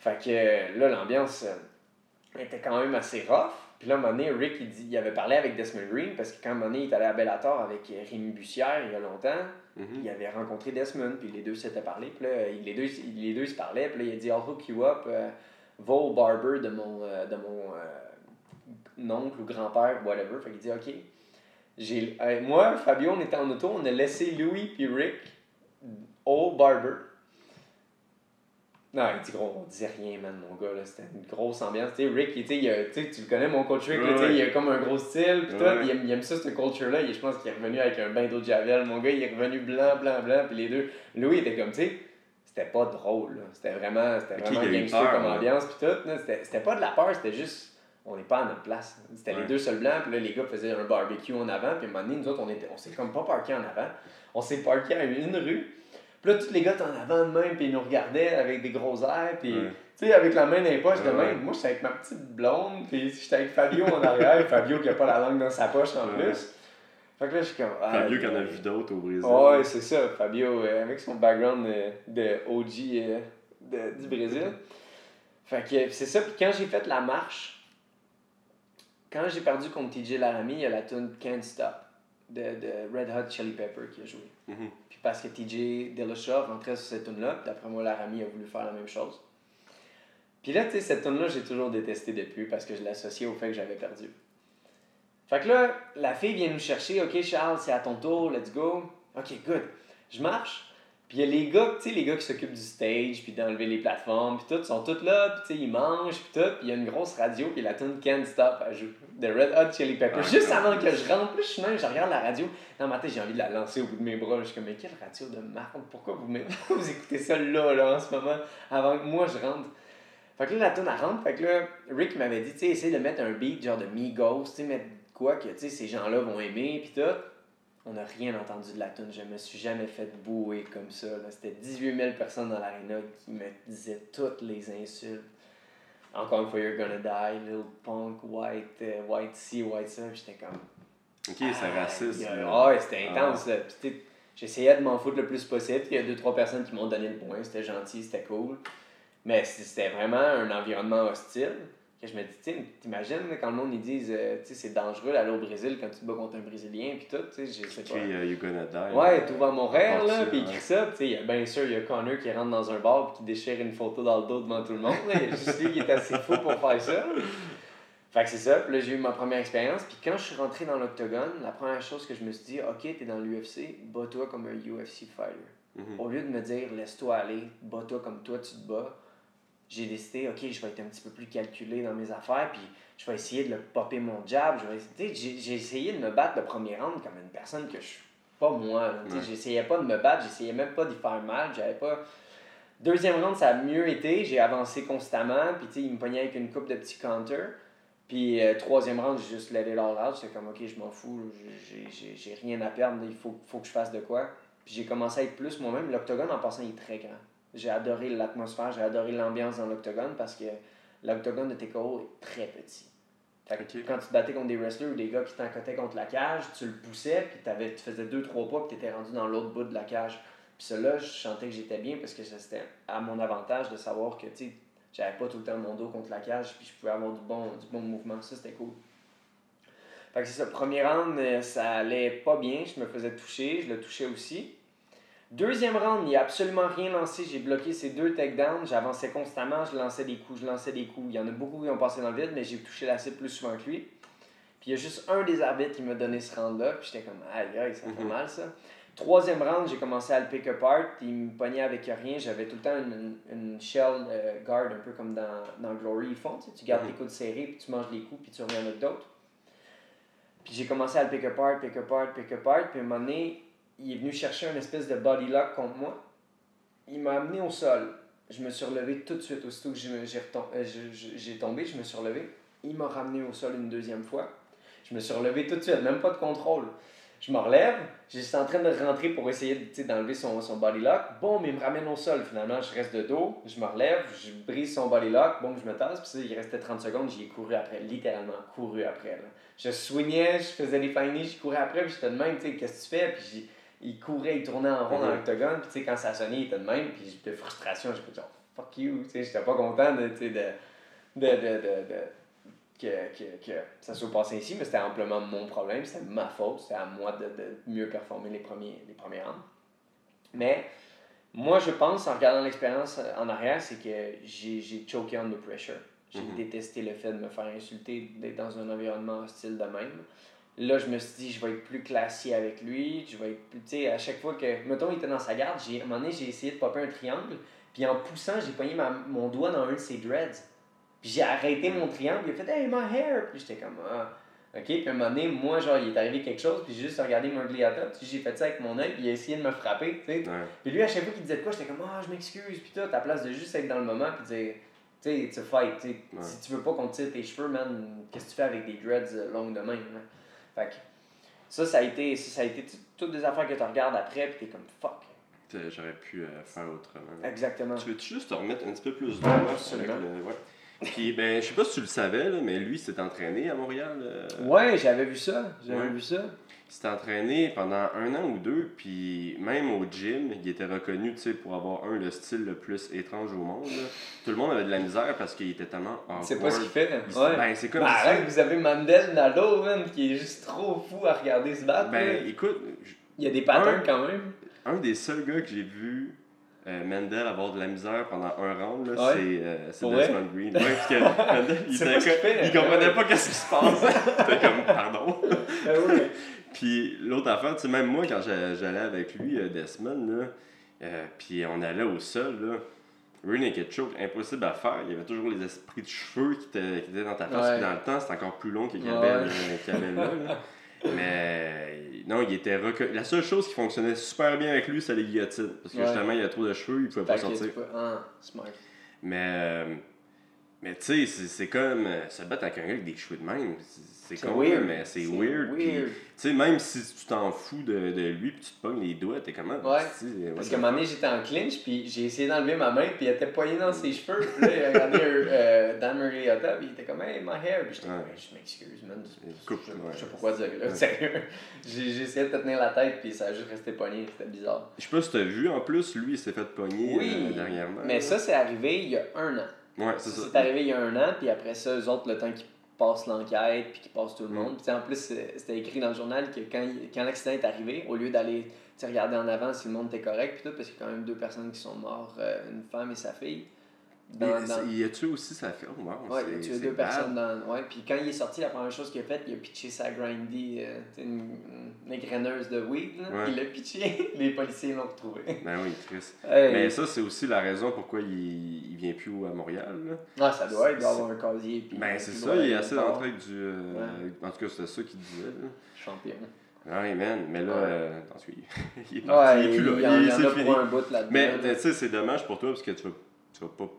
fait que euh, là, l'ambiance euh, était quand même assez rough. Puis là, un moment donné, Rick, il, dit, il avait parlé avec Desmond Green parce que quand un moment donné, il est allé à Bellator avec Rémi Bussière il y a longtemps, Mhm. il avait rencontré Desmond, puis les deux s'étaient parlé. Puis là, les deux, les deux se parlaient. Puis là, il a dit I'll hook you up, va au barber de mon, euh, de mon euh, oncle ou grand-père, whatever. Fait qu'il dit Ok. J'ai, euh, moi, Fabio, on était en auto, on a laissé Louis puis Rick au barber. Non, il dit gros, on disait rien, man, mon gars, là. C'était une grosse ambiance. Tu sais, Rick, il- tu il a- le connais, mon coach Rick, là, Ouais. il a comme un gros style, pis tout. Il aime, il aime ça, cette culture-là. Je pense qu'il est revenu avec un bain d'eau de Javel. Mon gars, il est revenu blanc, blanc, blanc, puis les deux. Louis était comme, tu sais, c'était pas drôle, là. C'était vraiment, c'était vraiment gangster comme là. ambiance, pis tout. là. C'était c'était pas de la peur, c'était juste. On n'est pas à notre place. C'était Ouais. les deux seuls blancs, puis là, les gars faisaient un barbecue en avant, puis à un moment donné, nous autres, on, était, on s'est comme pas parqué en avant. On s'est parqué à une rue. Puis là, tous les gars étaient en avant de même, puis ils nous regardaient avec des gros airs, puis Ouais. tu sais, avec la main dans les poches de même. Moi, j'étais avec ma petite blonde, puis j'étais avec Fabio en arrière, Fabio qui a pas la langue dans sa poche en plus. Fait que là, je suis comme. ah, Fabio qui en a euh, vu d'autres au Brésil. Ouais, c'est ça, Fabio, euh, avec son background euh, de OG euh, de- du Brésil. Fait que c'est ça, puis quand j'ai fait la marche, quand j'ai perdu contre TJ Laramie, il y a la tune Can't Stop de, de Red Hot Chili Pepper qui a joué. Mhm. Puis parce que TJ Dillashaw rentrait sur cette tune là puis d'après moi, Laramie a voulu faire la même chose. Puis là, tu sais, cette tune là j'ai toujours détesté depuis parce que je l'associais au fait que j'avais perdu. Fait que là, la fille vient nous chercher, OK, Charles, c'est à ton tour, let's go. OK, good. Je marche, puis il y a les gars, tu sais, les gars qui s'occupent du stage, puis d'enlever les plateformes, puis tout, sont tous là, puis tu sais, ils mangent, puis tout, puis il y a une grosse radio, puis la tune Can't Stop, elle joue, de Red Hot Chili Peppers. Ah, Juste avant que je rentre, puis je suis même, je regarde la radio, dans ma tête, j'ai envie de la lancer au bout de mes bras, je suis comme, mais quelle radio de merde, pourquoi vous, pourquoi vous écoutez ça là, là, en ce moment, avant que moi je rentre? Fait que là, la tune elle rentre, fait que là, Rick m'avait dit, tu sais, essaye de mettre un beat genre de Migos, tu sais, mettre quoi que, tu sais, ces gens-là vont aimer, puis tout. On n'a rien entendu de la tune. Je me suis jamais fait bouer comme ça. là. C'était 18 000 personnes dans l'aréna qui me disaient toutes les insultes. Encore une fois, you're gonna die, little punk, white, euh, white ci, white ça. J'étais comme. Ok, c'est raciste. Ah ouais, c'était intense. J'essayais de m'en foutre le plus possible. Il y a deux, trois personnes qui m'ont donné le point. C'était gentil, c'était cool. Mais c'était vraiment un environnement hostile. Que je me dis, tu t'imagines quand le monde ils disent, euh, tu sais, c'est dangereux d'aller au Brésil quand tu te bats contre un Brésilien, puis tout, tu sais, je sais pas. euh, You're Gonna Die. Ouais, tout va mourir, là, puis il crie ça, puis tu sais, bien sûr, il y a Connor qui rentre dans un bar puis qui déchire une photo dans le dos devant tout le monde, là. Il y a juste lui qui est assez fou pour faire ça. Fait que c'est ça, puis là, j'ai eu ma première expérience, puis quand je suis rentré dans l'octogone, la première chose que je me suis dit, ok, t'es dans l'UFC, bats-toi comme un UFC fighter. Mhm. Au lieu de me dire, laisse-toi aller, bats-toi comme toi tu te bats, j'ai décidé, ok, je vais être un petit peu plus calculé dans mes affaires, puis je vais essayer de le popper mon jab. J'ai, essayé de me battre le premier round comme une personne que je suis pas moi. Ouais. J'essayais pas de me battre, j'essayais même pas d'y faire mal, j'avais pas. Deuxième round, ça a mieux été, j'ai avancé constamment, puis il me pognait avec une coupe de petits counters. Puis euh, troisième round, j'ai juste all out. J'étais comme, ok, je m'en fous, j'ai, rien à perdre, il faut, faut que je fasse de quoi. Puis j'ai commencé à être plus moi-même. L'octogone, en passant, il est très grand. J'ai adoré l'atmosphère, j'ai adoré l'ambiance dans l'octogone parce que l'octogone de TKO est très petit. Quand tu te battais contre des wrestlers ou des gars qui t'encotaient contre la cage, tu le poussais, puis t'avais, tu faisais deux, trois pas, puis t'étais rendu dans l'autre bout de la cage. Puis cela, je sentais que j'étais bien parce que c'était à mon avantage de savoir que, tu sais, j'avais pas tout le temps mon dos contre la cage, puis je pouvais avoir du bon, du bon mouvement. Ça, c'était cool. Fait que c'est ça. Premier round, euh, ça allait pas bien. Je me faisais toucher. Je le touchais aussi. Deuxième round, il n'y a absolument rien lancé. J'ai bloqué ces deux takedowns. J'avançais constamment. Je lançais des coups. Je lançais des coups. Il y en a beaucoup qui ont passé dans le vide, mais j'ai touché la cible plus souvent que lui. Puis il y a juste un des arbitres qui m'a donné ce round-là. Puis j'étais comme, aïe, aïe, ça fait Mhm. mal ça. Troisième round, j'ai commencé à le pick apart. Il me pognait avec rien. J'avais tout le temps une, une, une shell euh, guard, un peu comme dans, dans Glory. Ils font, tu sais, tu gardes Mhm. tes coudes serrés, puis tu manges les coups, puis tu reviens avec d'autres. Puis j'ai commencé à le pick apart, pick apart, pick apart. Puis à un moment donné, il est venu chercher un espèce de body lock contre moi. Il m'a amené au sol. Je me suis relevé tout de suite. Aussitôt que euh, j'ai tombé, je me suis relevé. Il m'a ramené au sol une deuxième fois. Je me suis relevé tout de suite, même pas de contrôle. Je me relève, j'étais en train de rentrer pour essayer d'enlever son, son body lock. Boum, il me ramène au sol. Finalement, je reste de dos, je me relève, je brise son body lock, boum, je me tasse. Puis il restait 30 secondes, j'y ai couru après, littéralement couru après. Là. Je swingais, je faisais des finishes, je courais après, puis j'étais de même, tu sais, qu'est-ce que tu fais? Puis il courait, il tournait en rond dans Mhm. l'octogone, puis tu sais, quand ça sonnait, il était de même, puis de frustration, j'ai fait genre, fuck you, tu sais, j'étais pas content de, tu sais, de, de, de, de, de- que, que, que ça soit passé ici, mais c'était amplement mon problème, c'était ma faute, c'était à moi de, de mieux performer les premiers, les premiers rounds. Mais moi, je pense, en regardant l'expérience en arrière, c'est que j'ai j'ai choqué under pressure. J'ai Mhm. détesté le fait de me faire insulter, d'être dans un environnement hostile de même. Là, je me suis dit, je vais être plus classique avec lui, je vais être plus, tu sais, à chaque fois que, mettons, il était dans sa garde, j'ai, à un moment donné, j'ai essayé de popper un triangle, puis en poussant, j'ai pogné ma, mon doigt dans un de ses dreads. Puis j'ai arrêté mon triangle, il a fait, hey, my hair! Puis j'étais comme, ah, ok. Puis à un moment donné, moi, genre, il est arrivé quelque chose, puis j'ai juste regardé Murgliata, puis j'ai fait ça avec mon œil, puis il a essayé de me frapper, tu sais. Ouais. Puis lui, à chaque fois qu'il disait de quoi, j'étais comme, ah, je m'excuse, puis tout, à la place de juste être dans le moment, puis dire, tu sais, fight, tu. Ouais. Si tu veux pas qu'on te tire tes cheveux, man, qu'est-ce que tu fais avec des dreads euh, longues de hein? Fait que, ça, ça a été, ça, ça a été toutes des affaires que tu regardes après, puis t'es comme, fuck. J'aurais pu euh, faire autrement. Exactement. Tu veux-tu juste te remettre un petit peu plus d'eau? Absolument. le- ouais. Puis, ben, je sais pas si tu le savais, là, mais lui, s'est entraîné à Montréal. euh, Ouais, j'avais vu ça, j'avais Ouais. vu ça. Il s'est entraîné pendant un an ou deux, puis même au gym, il était reconnu pour avoir, un, le style le plus étrange au monde. là. Tout le monde avait de la misère parce qu'il était tellement C'est pas ce qu'il fait. S- Ouais. Ben, c'est comme Ben, ça. arrête, vous avez Mandel Nado, man, qui est juste trop fou à regarder se battre. là. Ben, écoute, Il y a des patterns un- quand même. un des seuls gars que j'ai vu euh, Mendel avoir de la misère pendant un round, là, Ouais. c'est euh? Desmond Green. Ouais, parce que Mendel, il, était ce fait, comprenait ouais. pas qu'est-ce qui se passe. C'était comme, pardon. Puis l'autre affaire, tu sais, même moi, quand j'a- j'allais avec lui, euh, Desmond, là, euh, puis on allait au sol, là, Rear Naked Choke, impossible à faire. Il y avait toujours les esprits de cheveux qui étaient, qui étaient dans ta face. Ouais. Puis dans le temps, c'était encore plus long que Ouais. Gabelle Gabelle là. là. Mais non, il était reconnu. La seule chose qui fonctionnait super bien avec lui, c'est les guillotines. Parce que Ouais. justement, il y a trop de cheveux, il pouvait pas sortir. Ah, smart. Mais, euh, mais tu sais, c'est- c'est comme euh, se battre avec un gars avec des cheveux de même. C'est- con, weird. mais c'est weird. Tu sais, même si tu t'en fous de, de lui puis tu te pognes les doigts, t'es comment? Ouais. tu sais, what Parce qu'à un moment donné, j'étais en clinch, puis j'ai essayé d'enlever ma main, puis elle était poignée dans ses cheveux. Puis là, il a regardé euh, Dan Murray-Otta, puis il était comme, hey, my hair. Puis j'étais Ouais. comme, je m'excuse, man. Je, Coupe, je- ouais. je sais pas quoi dire, là, Ouais. sérieux. J'ai essayé de te tenir la tête, puis ça a juste resté pogné, c'était bizarre. Je sais pas si t'as vu, en plus, lui, il s'est fait pogner Oui, euh, dernièrement. mais ça, c'est arrivé il y a un an. Ouais, c'est Ça, ça. c'est arrivé il y a un an, puis après ça, eux autres, le temps qu'ils passent l'enquête, puis qu'ils passent tout le Mm. monde. Puis en plus, c'était écrit dans le journal que quand, quand l'accident est arrivé, au lieu d'aller regarder en avant si le monde était correct, puis tout, parce qu'il y a quand même deux personnes qui sont mortes, euh, une femme et sa fille. Dans, dans- c'est- Il a tué aussi sa fille. Wow, Ouais, c'est- il a tué c'est deux bad. personnes dans. Ouais, puis quand il est sorti, la première chose qu'il a faite, il a pitché sa grindy, euh, une, une égreneuse de weed. Là. Ouais. Il l'a pitché, les policiers l'ont retrouvé. Ben oui, Chris. Hey. Mais ça, c'est aussi la raison pourquoi il, il vient plus à Montréal. Là. Ah, ça doit être, il doit avoir un casier. Puis, Ben, c'est il ça, il est assez d'entrée avec du. euh, En tout cas, c'était ça qu'il disait. Là. Champion. Ouais, man, mais là, euh, attends, il, il est parti, Ouais, il est plus là. il y en, il y en c'est a fini. pour un bout là-dedans. Mais tu sais, c'est dommage pour toi parce que tu vas, tu vas pas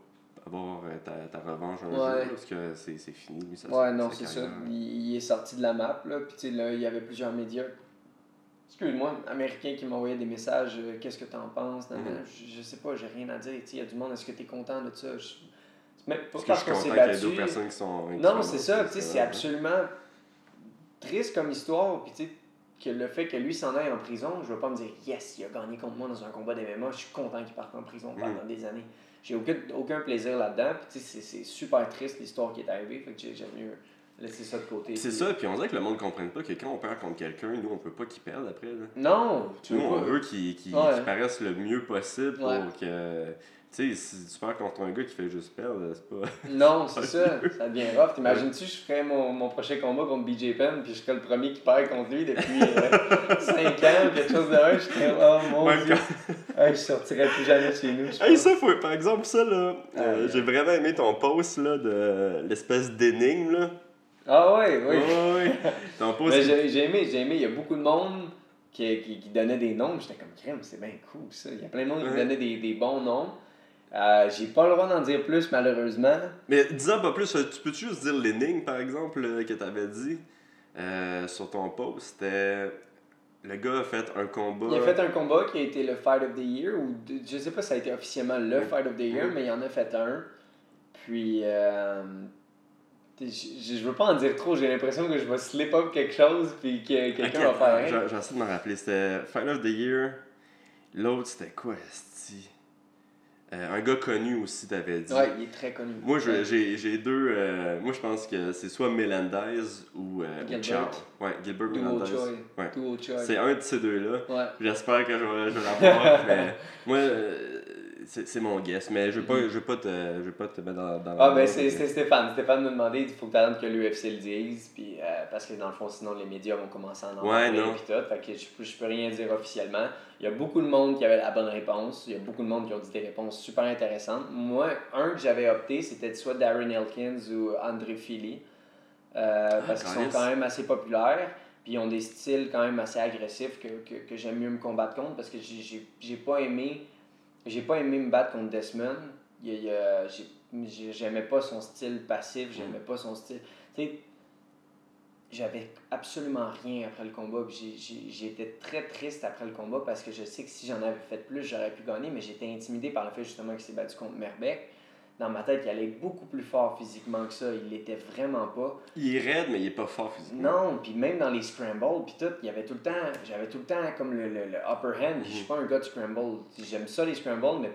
avoir euh, ta, ta revanche un jour Ouais. là, parce que c'est fini. lui, ça, Ouais, non, c'est ça. Il, est sorti de la map, là. Puis, tu sais, là, il y avait plusieurs médias. Excuse-moi, américains qui m'envoyaient des messages. euh, Qu'est-ce que t'en penses? Mhm. je, je sais pas, j'ai rien à dire. Il y a du monde, est-ce que t'es content de ça? Je- même pas Parce parce qu'on s'est battu. d'autres personnes qui sont. qui Non, c'est ça. C'est absolument triste comme histoire. Puis, tu sais, que le fait que lui s'en aille en prison, je veux pas me dire, yes, il a gagné contre moi dans un combat d'MMA, je suis content qu'il parte en prison pendant Mhm. des années. J'ai aucun, aucun plaisir là-dedans. Puis, tu sais, c'est c'est super triste l'histoire qui est arrivée. Fait que j'ai- j'aime mieux laisser ça de côté. C'est ça, puis on dirait que le monde ne comprenne pas que quand on perd contre quelqu'un, nous, on peut pas qu'il perde après. Là. Non, tu Nous, on veut qu'il qu'il- Ouais. qu'il paraisse le mieux possible pour Ouais. que. Tu sais, si tu perds contre un gars qui fait juste perdre, c'est pas. Non, c'est ça. Ça devient rough. T'imagines-tu, je ferais mon, mon prochain combat contre BJ Penn, puis je serais le premier qui perd contre lui depuis 5 ans, quelque chose de vrai. Je serais, oh mon Même dieu. Hey, je sortirais plus jamais de chez nous. Hey, ça, faut, par exemple, ça, là, Ah, euh, ouais. j'ai vraiment aimé ton post, là, de l'espèce d'énigme, là. Ah ouais, oui. Ouais. Ton post. Mais j'ai j'ai aimé, j'ai aimé. Il y a beaucoup de monde qui, qui, qui donnait des noms. J'étais comme crème, c'est bien cool ça. Il y a plein de monde qui Ouais. donnait des, des bons noms. Euh, j'ai pas le droit d'en dire plus, malheureusement. Mais dis-en pas plus, tu peux-tu juste dire l'énigme, par exemple, euh, que t'avais dit euh, sur ton post, c'était. Le gars a fait un combat. Il a fait un combat qui a été le Fight of the Year, ou je sais pas si ça a été officiellement le Oui. Fight of the Year, Oui. mais il en a fait un. Puis, euh, je, je veux pas en dire trop, j'ai l'impression que je vais slip up quelque chose, puis que quelqu'un va faire J'essaie de me rappeler. C'était Fight of the Year. L'autre, c'était quoi? Euh, un gars connu aussi, t'avais dit. Ouais, il est très connu. Moi, j'ai j'ai deux. euh, moi, je pense que c'est soit Melendez ou, euh, ou Gilbert. Ouais, Gilbert Duo Melendez. Ouais. C'est un de ces deux-là. Ouais. J'espère que je vais, je vais l'avoir, mais moi, euh, c'est mon guess. Mais je veux pas, je veux pas, te, je veux pas te mettre dans, dans Ah, ben c'est c'est Stéphane. Stéphane m'a demandé, il faut que tu attendes que l'UFC le dise, puis, euh, parce que dans le fond, sinon les médias vont commencer à en Ouais, parler, non. puis tout. Fait que je, je peux rien dire officiellement. Il y a beaucoup de monde qui avait la bonne réponse. Il y a beaucoup de monde qui ont dit des réponses super intéressantes. Moi, un que j'avais opté, c'était soit Darren Elkins ou André Philly, euh, parce qu'ils sont quand même assez populaires. Puis ils ont des styles quand même assez agressifs que, que, que j'aime mieux me combattre contre parce que j'ai- j'ai j'ai pas aimé j'ai pas aimé me battre contre Desmond. Il, il, j'ai- j'ai- j'aimais pas son style passif, j'aimais pas son style. Tu sais, j'avais absolument rien après le combat. j'ai- J'étais très triste après le combat parce que je sais que si j'en avais fait plus, j'aurais pu gagner, mais j'étais intimidé par le fait justement qu'il s'est battu contre Merbeck. Dans ma tête, il allait beaucoup plus fort physiquement que ça. Il l'était vraiment pas. Il est raide, mais il est pas fort physiquement. Non, puis même dans les scrambles, puis tout, il y avait tout le temps, j'avais tout le temps comme le, le, le upper hand, puis je suis pas un gars de scramble. J'aime ça les scrambles, mais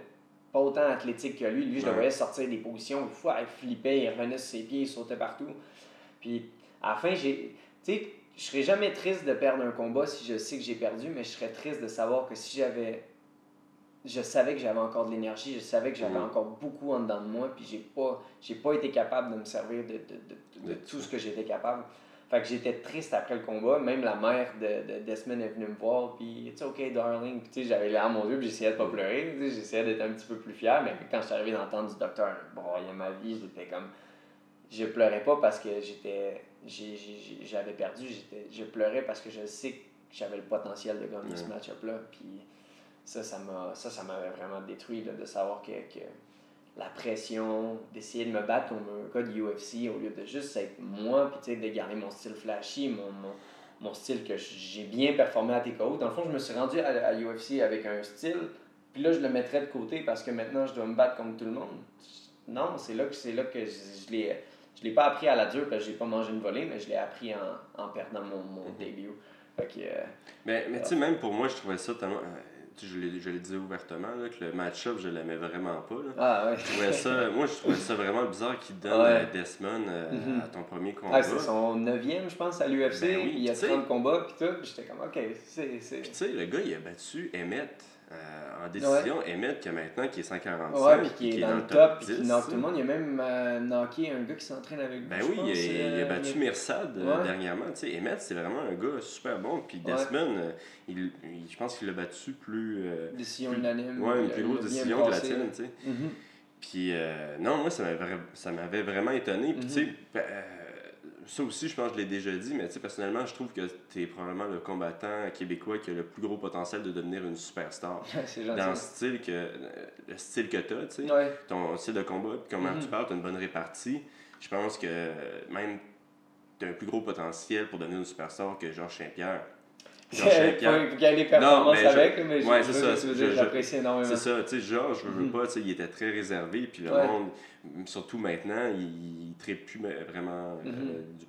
pas autant athlétique que lui. Lui, je le voyais sortir des positions, une fois, il flippait, il revenait sur ses pieds, il sautait partout. Puis à la fin, j'ai. Tu sais, je serais jamais triste de perdre un combat si je sais que j'ai perdu, mais je serais triste de savoir que si j'avais. Je savais que j'avais encore de l'énergie, je savais que j'avais Mhm. encore beaucoup en dedans de moi, puis j'ai pas, j'ai pas été capable de me servir de, de, de, de, tout ce que j'étais capable. Fait que j'étais triste après le combat. Même la mère de, de Desmond est venue me voir, puis It's okay, darling. Puis, tu sais, j'avais larmes aux yeux, puis j'essayais de pas pleurer. tu sais, J'essayais d'être un petit peu plus fier, mais quand je suis arrivé d'entendre du docteur broyer ma vie, j'étais comme. Je pleurais pas parce que j'étais. j'ai- j'ai- J'avais perdu, j'étais- je pleurais parce que je sais que j'avais le potentiel de gagner ce match-up-là. Puis ça, ça m'a- ça, ça m'avait vraiment détruit là, de savoir que, que la pression d'essayer de me battre comme un gars de UFC au lieu de juste être moi, puis de garder mon style flashy, mon, mon, mon style que j'ai bien performé à TKO. Dans le fond, je me suis rendu à, à UFC avec un style, puis là, je le mettrais de côté parce que maintenant, je dois me battre comme tout le monde. Non, c'est là que, c'est là que je, je l'ai... Je l'ai pas appris à la dure parce que j'ai pas mangé une volée, mais je l'ai appris en, en perdant mon, mon début. Fait que, euh, Mais, mais tu sais, même pour moi, je trouvais ça tellement. euh, je l'ai- dit ouvertement, là, que le match-up, je l'aimais vraiment pas. Là. Ah ouais. Je trouvais ça, moi, je trouvais ça vraiment bizarre qu'il donne Ouais. euh, Desmond euh, Mhm. à ton premier combat. Ah, c'est son neuvième, je pense, à l'UFC. Ben oui, il y a tu sais. 30 combats, puis tout. J'étais comme, ok, c'est. c'est- Puis tu sais, le gars, il a battu Emmett euh, en décision. Emmett, qui est maintenant qui est 145. Ouais, puis qui est, dans, le top, puis qui 10, knock tout le monde. Il y a même euh, knocké un gars qui s'entraîne avec lui. Ben oui, pense, il, a, il a euh, battu Mirsad euh, Ouais. dernièrement. Tu sais, Emmett, c'est vraiment un gars super bon. Puis Ouais. Desmond, il, il- je pense qu'il l'a battu plus. Décision plus- unanime. ouais, une plus grosse décision que la tienne, tu sais. Mhm. Puis euh, non, moi, ça m'avait, vra- ça m'avait vraiment étonné. Puis tu sais, ça aussi, je pense que je l'ai déjà dit, mais personnellement, je trouve que tu es probablement le combattant québécois qui a le plus gros potentiel de devenir une superstar. Dans le style que, le style que tu as, Ouais. ton style de combat, comment Mhm. tu parles, tu as une bonne répartie. Je pense que même tu as un plus gros potentiel pour devenir une superstar que Georges Saint-Pierre. Georges Il y des performances mais je- avec, là, mais je ouais, je ça, que tu veux je- dire, je- j'apprécie énormément. C'est ça, tu sais, Georges, je veux, Mhm. pas, tu sais, il était très réservé, puis le Ouais. monde, surtout maintenant, il, il traite plus vraiment euh, Mhm. du-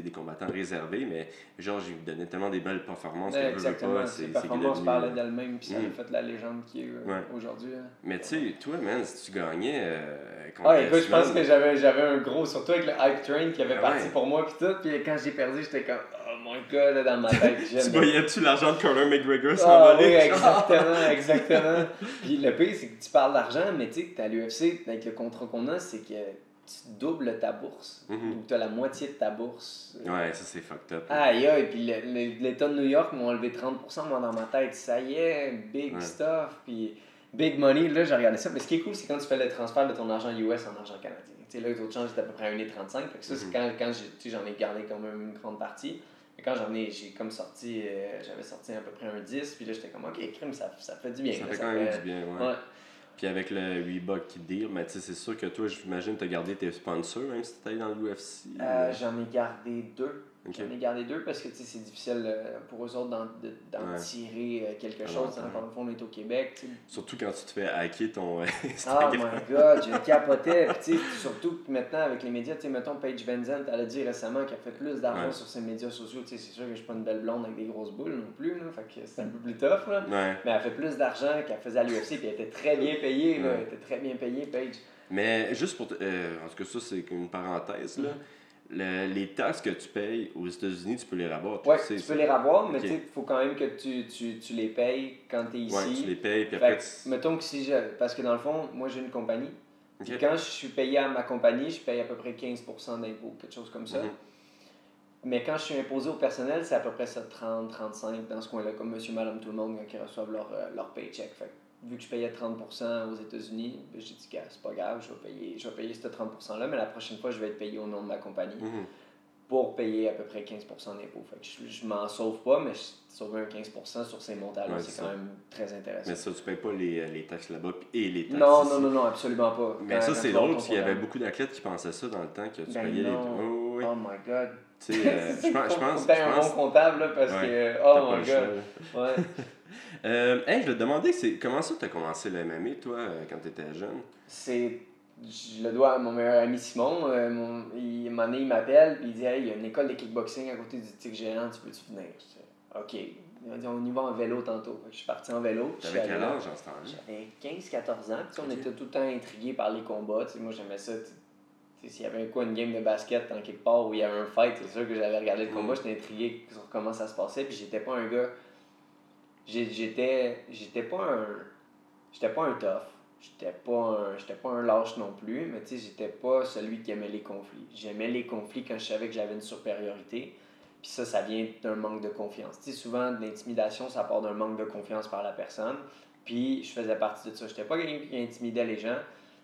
des combattants réservés, mais Georges, il donnait tellement des belles performances Ouais, que je veux exactement. pas, c'est performances parlaient d'elles-mêmes, puis ça Mhm. a fait la légende qui est euh, Ouais. aujourd'hui. hein. Mais tu sais, toi, man, si tu gagnais euh, contre Ah, écoute, je pense que j'avais, j'avais un gros, surtout avec le hype train qui avait Ah parti ouais. pour moi, puis tout. Puis quand j'ai perdu, j'étais comme, oh mon gars, là, dans ma tête. Tu voyais-tu l'argent de Conor McGregor Ah s'envoler? oui, exactement, exactement. Puis le pire, c'est que tu parles d'argent, mais tu sais, que t'as l'UFC, avec le contrat qu'on a, c'est que tu doubles ta bourse. Mhm. Ou tu as la moitié de ta bourse. Ouais, ça c'est fucked up. Aïe, aïe, puis le- le- l'État de New York m'a enlevé 30%, moi, dans ma tête. Ça y est, big Ouais. stuff, puis big money. Là, j'ai regardé ça. Mais ce qui est cool, c'est quand tu fais le transfert de ton argent US en argent canadien. Tu sais, là, le taux de change est à peu près 1,35. Fait que ça, c'est Mhm. quand, quand j'ai- tu sais, j'en ai gardé quand même une grande partie. Et quand j'en ai, j'ai comme sorti, euh, j'avais sorti à peu près un 10, puis là, j'étais comme, ok, crime, ça, ça fait du bien. ça là, fait quand même du bien, ouais. Ouais. Puis avec le Reebok qui deal, mais tu sais, c'est sûr que toi, j'imagine, t'as gardé tes sponsors, même si t'es allé dans l'UFC. Euh, j'en ai gardé deux. Ok. J'en ai gardé deux parce que c'est difficile euh, pour eux autres d'en, Ouais. tirer euh, quelque Ah, chose. ouais. Encore une fois, on est au Québec. Surtout quand tu te fais hacker ton Oh my god, je capotais. Surtout maintenant, avec les médias, mettons Paige Benzent, elle a dit récemment qu'elle fait plus d'argent Ouais. sur ses médias sociaux. C'est sûr que je suis pas une belle blonde avec des grosses boules non plus, là. Fait que c'est un peu plus tough, là. Ouais. Mais elle fait plus d'argent qu'elle faisait à l'UFC, puis elle était très bien payée, là. Elle était très bien payée, Paige. Mais juste pour. euh, en tout cas, ça, c'est une parenthèse. Là. Le- les taxes que tu payes aux États-Unis, tu peux les rabattre. Sais, tu peux les ravoir, mais Ok. tu sais, il faut quand même que tu, tu, tu les payes quand tu es ici. Tu les payes, puis après. que, mettons que si je. Parce que dans le fond, moi j'ai une compagnie. Quand je suis payé à ma compagnie, je paye à peu près 15% d'impôts, quelque chose comme ça. Mhm. Mais quand je suis imposé au personnel, c'est à peu près ça, 30, 35 dans ce coin-là, comme monsieur, madame, tout le monde quand ils reçoivent leur, euh, leur paycheck. Fait vu que je payais 30% aux États-Unis, ben, j'ai dit, Gars, c'est pas grave, je vais payer, je vais payer ce 30%-là, mais la prochaine fois, je vais être payé au nom de ma compagnie Mhm. pour payer à peu près 15% d'impôts. Fait que je, je m'en sauve pas, mais je sauve un 15% sur ces montants-là, Ouais, c'est quand même très intéressant. Mais ça, tu payes pas les, les taxes là-bas et les taxes. non, ici. non, non, non, absolument pas. Mais Quand- ça, c'est drôle parce qu'il y avait beaucoup d'athlètes qui pensaient ça dans le temps que tu Ben payais les. non. Oui. Oh my god. Tu sais, euh, je pense. Je pense, un bon comptable là, parce Ouais, que. Oh god. là. Ouais. Euh, hey, je vais te demander, c'est comment ça tu as commencé le MMA, toi, euh, quand tu étais jeune? C'est. Je le dois à mon meilleur ami Simon. Euh, mon, il, un il m'appelle puis il dit Hey, il y a une école de kickboxing à côté du Tic Géant, tu peux-tu venir? Ok. Il m'a dit On y va en vélo tantôt. Je suis parti en vélo. T'avais quel âge en ce temps-là? J'avais 15-14 ans. Puis, on était tout le temps intrigués par les combats. Moi, j'aimais ça. S'il y avait quoi, une game de basket en quelque part où il y avait un fight, c'est sûr que j'avais regardé le combat. Mm. J'étais intrigué sur comment ça se passait. Puis j'étais pas un gars. J'étais j'étais pas un. J'étais pas un tough. J'étais pas un, j'étais pas un lâche non plus. Mais tu sais, j'étais pas celui qui aimait les conflits. J'aimais les conflits quand je savais que j'avais une supériorité. Puis ça, ça vient d'un manque de confiance. Tu sais, souvent, l'intimidation, ça part d'un manque de confiance par la personne. Puis je faisais partie de ça. J'étais pas quelqu'un qui intimidait les gens,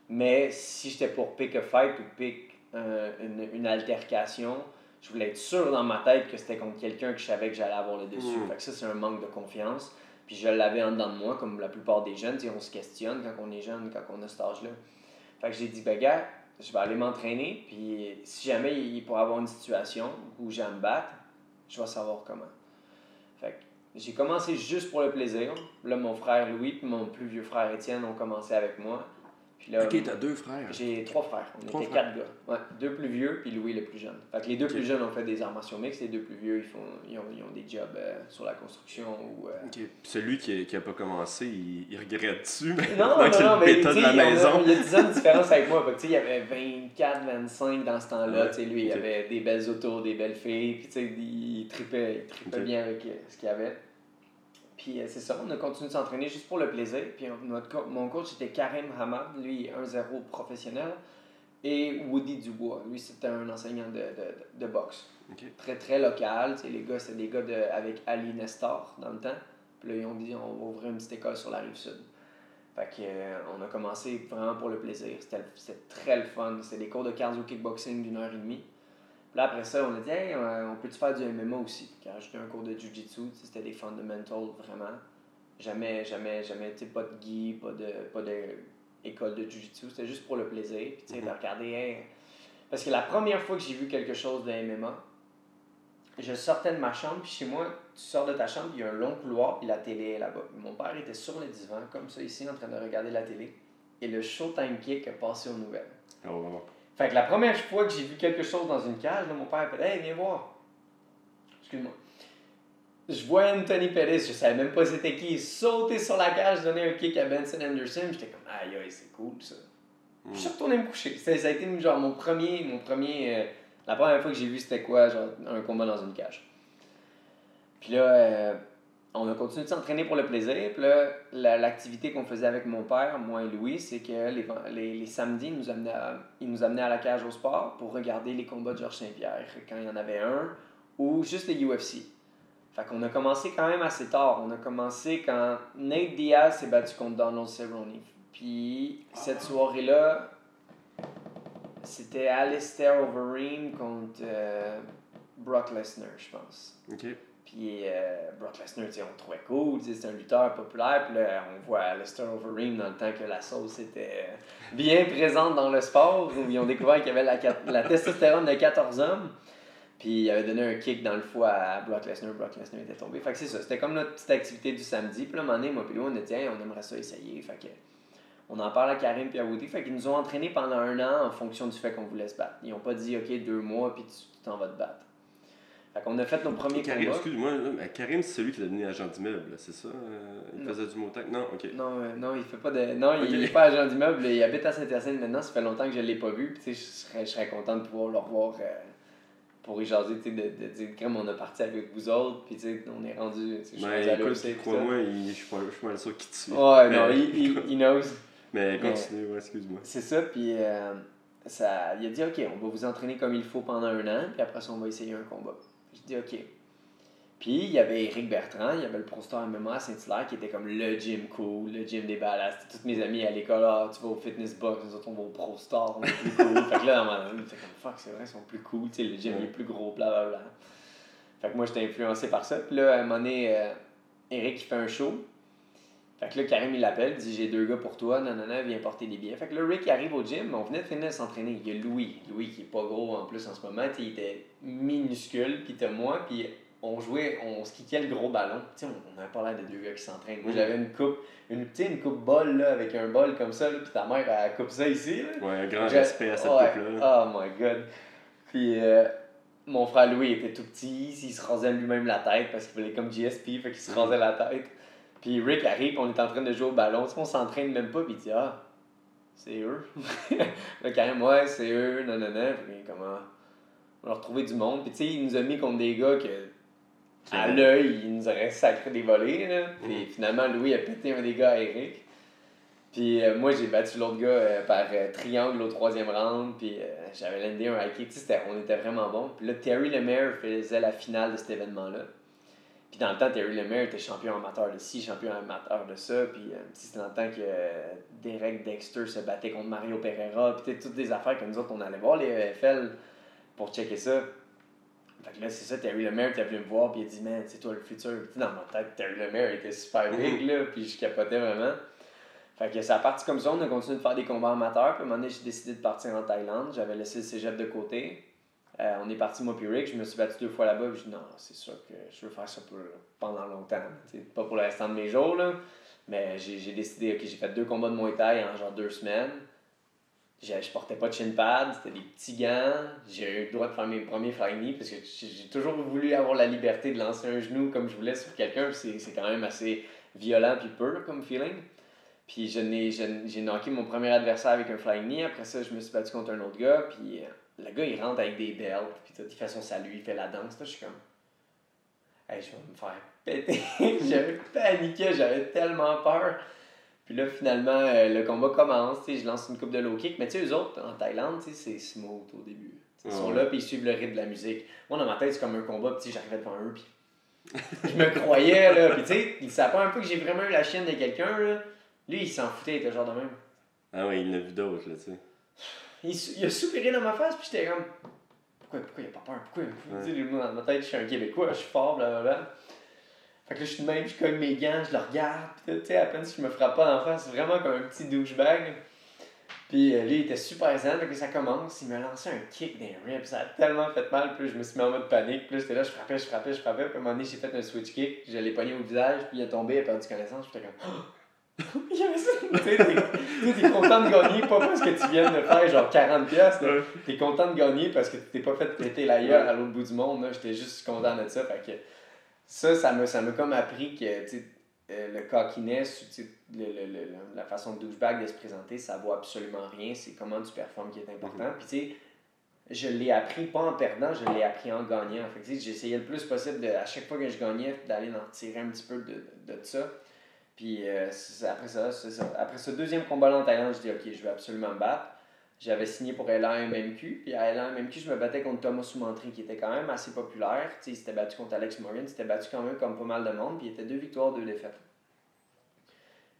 mais si j'étais pour pick a fight ou pick euh, une, une altercation, je voulais être sûr dans ma tête que c'était contre quelqu'un que je savais que j'allais avoir le dessus. Mm. Fait que ça, c'est un manque de confiance. Puis je l'avais en dedans de moi, comme la plupart des jeunes. On se questionne quand on est jeune, quand on a cet âge-là. Fait que j'ai dit, ben gars, je vais aller m'entraîner, puis si jamais il pourrait avoir une situation où j'ai à me battre, je vais savoir comment. Fait que j'ai commencé juste pour le plaisir. Là, mon frère Louis puis mon plus vieux frère Étienne ont commencé avec moi. Puis là, Ok, t'as deux frères. j'ai trois frères. On Trois était frères. quatre gars. Ouais, deux plus vieux, puis Louis le plus jeune. Fait que les deux plus jeunes ont fait des arts martiaux mixtes, les deux plus vieux, ils, font, ils, ont, ils ont des jobs euh, sur la construction ou. euh, celui qui, qui a pas commencé, il, il regrette-tu? Non, non, non, le mais de la il y a- maison? Il y a 10 ans de différence avec moi. Fait que, il y avait 24, 25 dans ce temps-là. Ouais, lui, il avait des belles autos, des belles filles. Puis, il tripait, il tripait bien avec euh, ce qu'il avait. Puis, euh, c'est ça, on a continué de s'entraîner juste pour le plaisir. Puis, on- notre co- mon coach était Karim Hamad, lui, 1-0 professionnel. Et Woody Dubois, lui, c'était un enseignant de, de, de boxe. Très, très local. Tu sais, les gars, c'était des gars de, avec Ali Nestor dans le temps. Puis là, ils ont dit, on va ouvrir une petite école sur la rive sud. Fait que, euh, on a commencé vraiment pour le plaisir. C'était c'était très le fun. C'était des cours de cardio kickboxing d'une heure et demie. Puis là, après ça, on a dit, hey, euh, on peut-tu faire du MMA aussi? Puis rajouté un cours de jujitsu. C'était des fundamentals vraiment. Jamais, jamais, jamais, tu sais, pas de gi, pas de, pas de école de jujitsu. C'était juste pour le plaisir. Puis tu sais, de Mhm. regarder, hey. Parce que la première fois que j'ai vu quelque chose de MMA, je sortais de ma chambre, puis chez moi, tu sors de ta chambre, il y a un long couloir, puis la télé est là-bas. Mon père était sur le divan, comme ça ici, en train de regarder la télé. Et le Showtime Kick a passé aux nouvelles. Oh. Fait que la première fois que j'ai vu quelque chose dans une cage, là, mon père fait Hey, viens voir. Excuse-moi. Je vois Anthony Pettis, je savais même pas c'était qui. Sautait sur la cage, donner un kick à Benson Anderson. J'étais comme Aïe, aïe, c'est cool ça. Hmm. Je suis retourné me coucher. Ça, ça a été genre mon premier. Mon premier euh, la première fois que j'ai vu c'était quoi Genre un combat dans une cage. Puis là, euh, on a continué de s'entraîner pour le plaisir. Puis là, la- l'activité qu'on faisait avec mon père, moi et Louis, c'est que les, les, samedis, nous, amenait à, la cage au sport pour regarder les combats de Georges Saint-Pierre quand il y en avait un, ou juste les UFC. Fait qu'on a commencé quand même assez tard. On a commencé quand Nate Diaz s'est battu contre Donald Cerrone. Puis cette soirée-là, c'était Alistair Overeem contre euh, Brock Lesnar, je pense. Puis euh, Brock Lesnar, on le trouvait cool, c'est un lutteur populaire. Puis là, on voit Alistair Overeem dans le temps que la sauce était euh, bien présente dans le sport, où ils ont découvert qu'il y avait la, la testostérone de 14 hommes. Puis il avait donné un kick dans le foie à Brock Lesnar, Brock Lesnar était tombé. Fait que c'est ça, c'était comme notre petite activité du samedi. Puis là, un moment donné, moi puis on a dit, Hey, on aimerait ça essayer. Fait que on en parle à Karim et à Woody. Fait qu'ils nous ont entraînés pendant un an en fonction du fait qu'on voulait se battre. Ils n'ont pas dit, OK, deux mois, puis tu t'en vas te battre. Fait qu'on a fait nos premiers Karim, combats. excuse-moi, mais Karim, c'est celui qui l'a donné agent d'immeuble, c'est ça? Euh, il faisait du montagne? Non, ok. Non, euh, non, il fait pas de. Non, il est pas agent d'immeuble, il habite à Saint-Hyacinthe maintenant, ça fait longtemps que je l'ai pas vu, puis je serais, je serais content de pouvoir le revoir euh, pour y jaser, tu sais, de, de dire comme on a parti avec vous autres, puis tu sais, on est rendu. je suis rendu Mais à écoute, crois-moi, il- je suis mal sûr qui tu suis. Ouais, non, il, il, il knows. Mais continue, ouais, excuse-moi. C'est ça, puis euh, ça, il a dit, OK, on va vous entraîner comme il faut pendant un an, puis après ça, on va essayer un combat. Je dis, OK. Puis il y avait Eric Bertrand, il y avait le Pro Star MMA à Saint-Hilaire qui était comme le gym cool, le gym des. C'était Tous mes amis à l'école, ah, tu vas au fitness box, nous autres on va au Pro Star, on est plus cool. fait que là, dans ma tête, j'étais comme fuck, c'est vrai, ils sont plus cool, tu sais, le gym il est plus gros, blablabla. Fait que moi j'étais influencé par ça. Puis là, à un moment donné, euh, Eric il fait un show. Fait que là, Karim il l'appelle, dit j'ai deux gars pour toi, non, viens porter des billets. Fait que là, Rick il arrive au gym, on venait de finir de s'entraîner. Il y a Louis, Louis qui est pas gros en plus en ce moment, il était minuscule, puis t'as moi, puis on jouait, on se kickait le gros ballon. Tu sais, on n'avait pas l'air de deux gars qui s'entraînent. Moi, Mhm. j'avais une coupe, une, une coupe bol là, avec un bol comme ça, puis ta mère, elle coupe ça ici. Là. Ouais, un grand Je- respect à cette ouais. couple-là. Oh my god. Puis euh, mon frère Louis était tout petit, il se rasait lui-même la tête parce qu'il voulait comme GSP, fait qu'il se rasait la tête. Puis Rick arrive, on est en train de jouer au ballon, tu sais, on s'entraîne même pas, puis il dit Ah, c'est eux. là, Karim, ouais, c'est eux, non, non, non. Puis comment On va leur trouver du monde. Puis tu sais, il nous a mis contre des gars que. À l'œil, il nous aurait sacré des volets. Là. Puis finalement, Louis a pété un des gars à Eric. Puis euh, moi, j'ai battu l'autre gars euh, par euh, triangle au troisième round. Puis j'avais landé un kick. Tu sais, on était vraiment bon. Puis là, Terry Lemaire faisait la finale de cet événement-là. Puis dans le temps, Terry Lemaire était champion amateur de ci, champion amateur de ça. Puis euh, c'était dans le temps que euh, Derek Dexter se battait contre Mario Pereira. Puis toutes des affaires que nous autres, on allait voir les EFL pour checker ça. Fait que là, c'est ça, Terry Lemaire est venu me voir, puis il a dit, man, c'est toi le futur. Puis, dans ma tête, Terry Lemaire était super big, là, puis je capotais vraiment. Fait que ça a parti comme ça, on a continué de faire des combats amateurs, puis à un moment donné, j'ai décidé de partir en Thaïlande. J'avais laissé le cégep de côté. Euh, on est parti, moi puis Rick, je me suis battu deux fois là-bas, je dis, non, c'est sûr que je veux faire ça pendant longtemps. Pas pour le restant de mes jours. Mais j'ai décidé, ok, j'ai fait deux combats de Muay Thai en genre deux semaines. J'ai- Je portais pas de shin pad, c'était des petits gants. J'ai eu le droit de faire mes premiers flying knee parce que j'ai toujours voulu avoir la liberté de lancer un genou comme je voulais sur quelqu'un. C'est quand même assez violent puis pur comme feeling. Puis je je j'ai knocké mon premier adversaire avec un flying knee. Après ça, je me suis battu contre un autre gars. Puis euh, le gars, il rentre avec des belts. Puis tout, il fait son salut, il fait la danse. Là, je suis comme. Hey, je vais me faire péter. j'avais paniqué, j'avais tellement peur. Puis là, finalement, euh, le combat commence. Je lance une coupe de low kick. Mais tu sais, eux autres, en Thaïlande, c'est smooth au début. Ils sont là, puis ils suivent le rythme de la musique. Moi, dans ma tête, c'est comme un combat. Puis j'arrivais devant eux, puis je me croyais, là. Puis tu sais, il savait pas un peu que j'ai vraiment eu la chienne de quelqu'un, là. Lui, il s'en foutait, il était genre de même. Ah ouais, il en a vu d'autres, là, tu sais. Il, il a soupiré dans ma face, puis j'étais comme. Pourquoi, pourquoi il a pas peur? Pourquoi? Tu sais, moi, dans ma tête, je suis un Québécois, je suis fort, blablabla. Fait que là, je suis de même, je cogne mes gants, je le regarde, puis tu sais, à peine si je me frappe pas d'en face, c'est vraiment comme un petit douchebag. Puis euh, lui, il était super zen, fait que ça commence, il m'a lancé un kick dans les ribs, ça a tellement fait mal, puis je me suis mis en mode panique, puis là, j'étais là, je frappais, je frappais, je frappais, puis à un moment donné, j'ai fait un switch kick, je l'ai pogné au visage, puis il a tombé, il a perdu connaissance, j'étais comme. Tu tu t'es content de gagner, pas parce que tu viens de faire genre 40$, piastres, là. T'es content de gagner parce que tu t'es pas fait péter la gueule à l'autre bout du monde. J'étais juste content de ça. Fait que ça, ça m'a, ça comme appris que tu euh, le cockiness, tu le, le- le- la façon de douchebag de se présenter, ça vaut absolument rien. C'est comment tu performes qui est important. Puis tu sais, je l'ai appris pas en perdant, je l'ai appris en gagnant. Fait que, tu j'essayais le plus possible, de, à chaque fois que je gagnais, d'aller en tirer un petit peu de, de, de ça. Puis euh, après ça, c'est ça. Après ce deuxième combat-là en Thaïlande, je dis ok, je vais absolument me battre. J'avais signé pour LAMMQ, puis à LAMMQ, je me battais contre Thomas Soumantri, qui était quand même assez populaire. Tu sais, il s'était battu contre Alex Morgan, il s'était battu quand même comme pas mal de monde, puis il était deux victoires, deux défaites.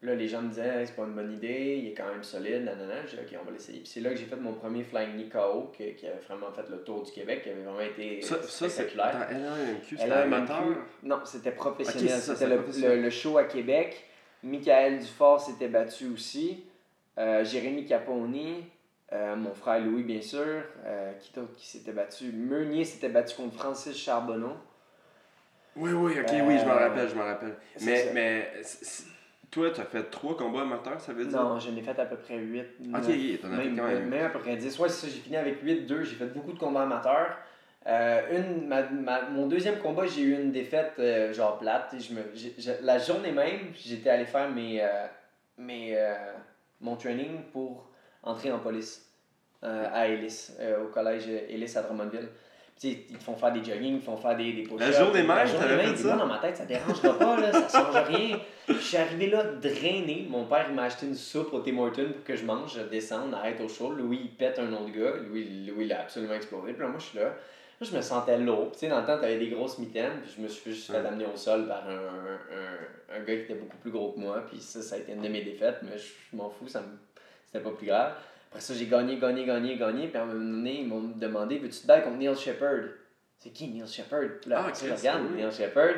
Là, les gens me disaient, Hey, c'est pas une bonne idée, il est quand même solide, nanana. J'ai dit, ok, on va l'essayer. Puis c'est là que j'ai fait mon premier Flying Knee KO, qui, qui avait vraiment fait le tour du Québec, qui avait vraiment été Ça, ça c'est. spectaculaire. LAMQ, c'était amateur? Non, c'était professionnel. Ça, c'était le show à Québec. Michael Dufort s'était battu aussi. Euh, Jérémy Caponi. Euh, mon frère Louis, bien sûr. Euh, qui d'autre qui s'était battu? Meunier s'était battu contre Francis Charbonneau. Oui, oui, ok, oui, je m'en rappelle, je m'en rappelle. Mais, ça. mais toi, tu as fait trois combats amateurs, ça veut dire? Non, j'en ai fait à peu près 8. Ok, t'en as fait quand même. même à peu près 10. Ouais, c'est ça, j'ai fini avec 8, 2. J'ai fait beaucoup de combats amateurs. Euh, une, ma, ma- mon deuxième combat, j'ai eu une défaite euh, genre plate. Je me, la journée même, j'étais allé faire mes, euh, mes, mon training pour entrer en police à Ellis, au collège Ellis à Drummondville. Ils te font faire des jogging, ils te font faire des, des push-ups. journée même, t'avais fait ça? dans ma tête, ça dérangera pas, là, ça change rien. Je suis arrivé là drainé. Mon père m'a acheté une soupe au Tim Hortons pour que je mange, je descende, arrête au chaud. Louis il pète un autre gars. Louis, Louis il a absolument explosé. Puis là, moi je suis là. Là, je me sentais lourd. Tu sais, dans le temps, t'avais des grosses mitaines. Puis je me suis fait juste fait amener au sol par un, un, un, gars qui était beaucoup plus gros que moi. Puis ça, ça a été une de mes défaites. Mais je, m'en fous, ça me... c'était pas plus grave. Après ça, j'ai gagné, gagné, gagné, gagné. Puis à un moment donné, ils m'ont demandé Veux-tu te battre contre Neil Shepard? C'est qui Neil Shepard? Là, Ah, oui. Neil Shepard.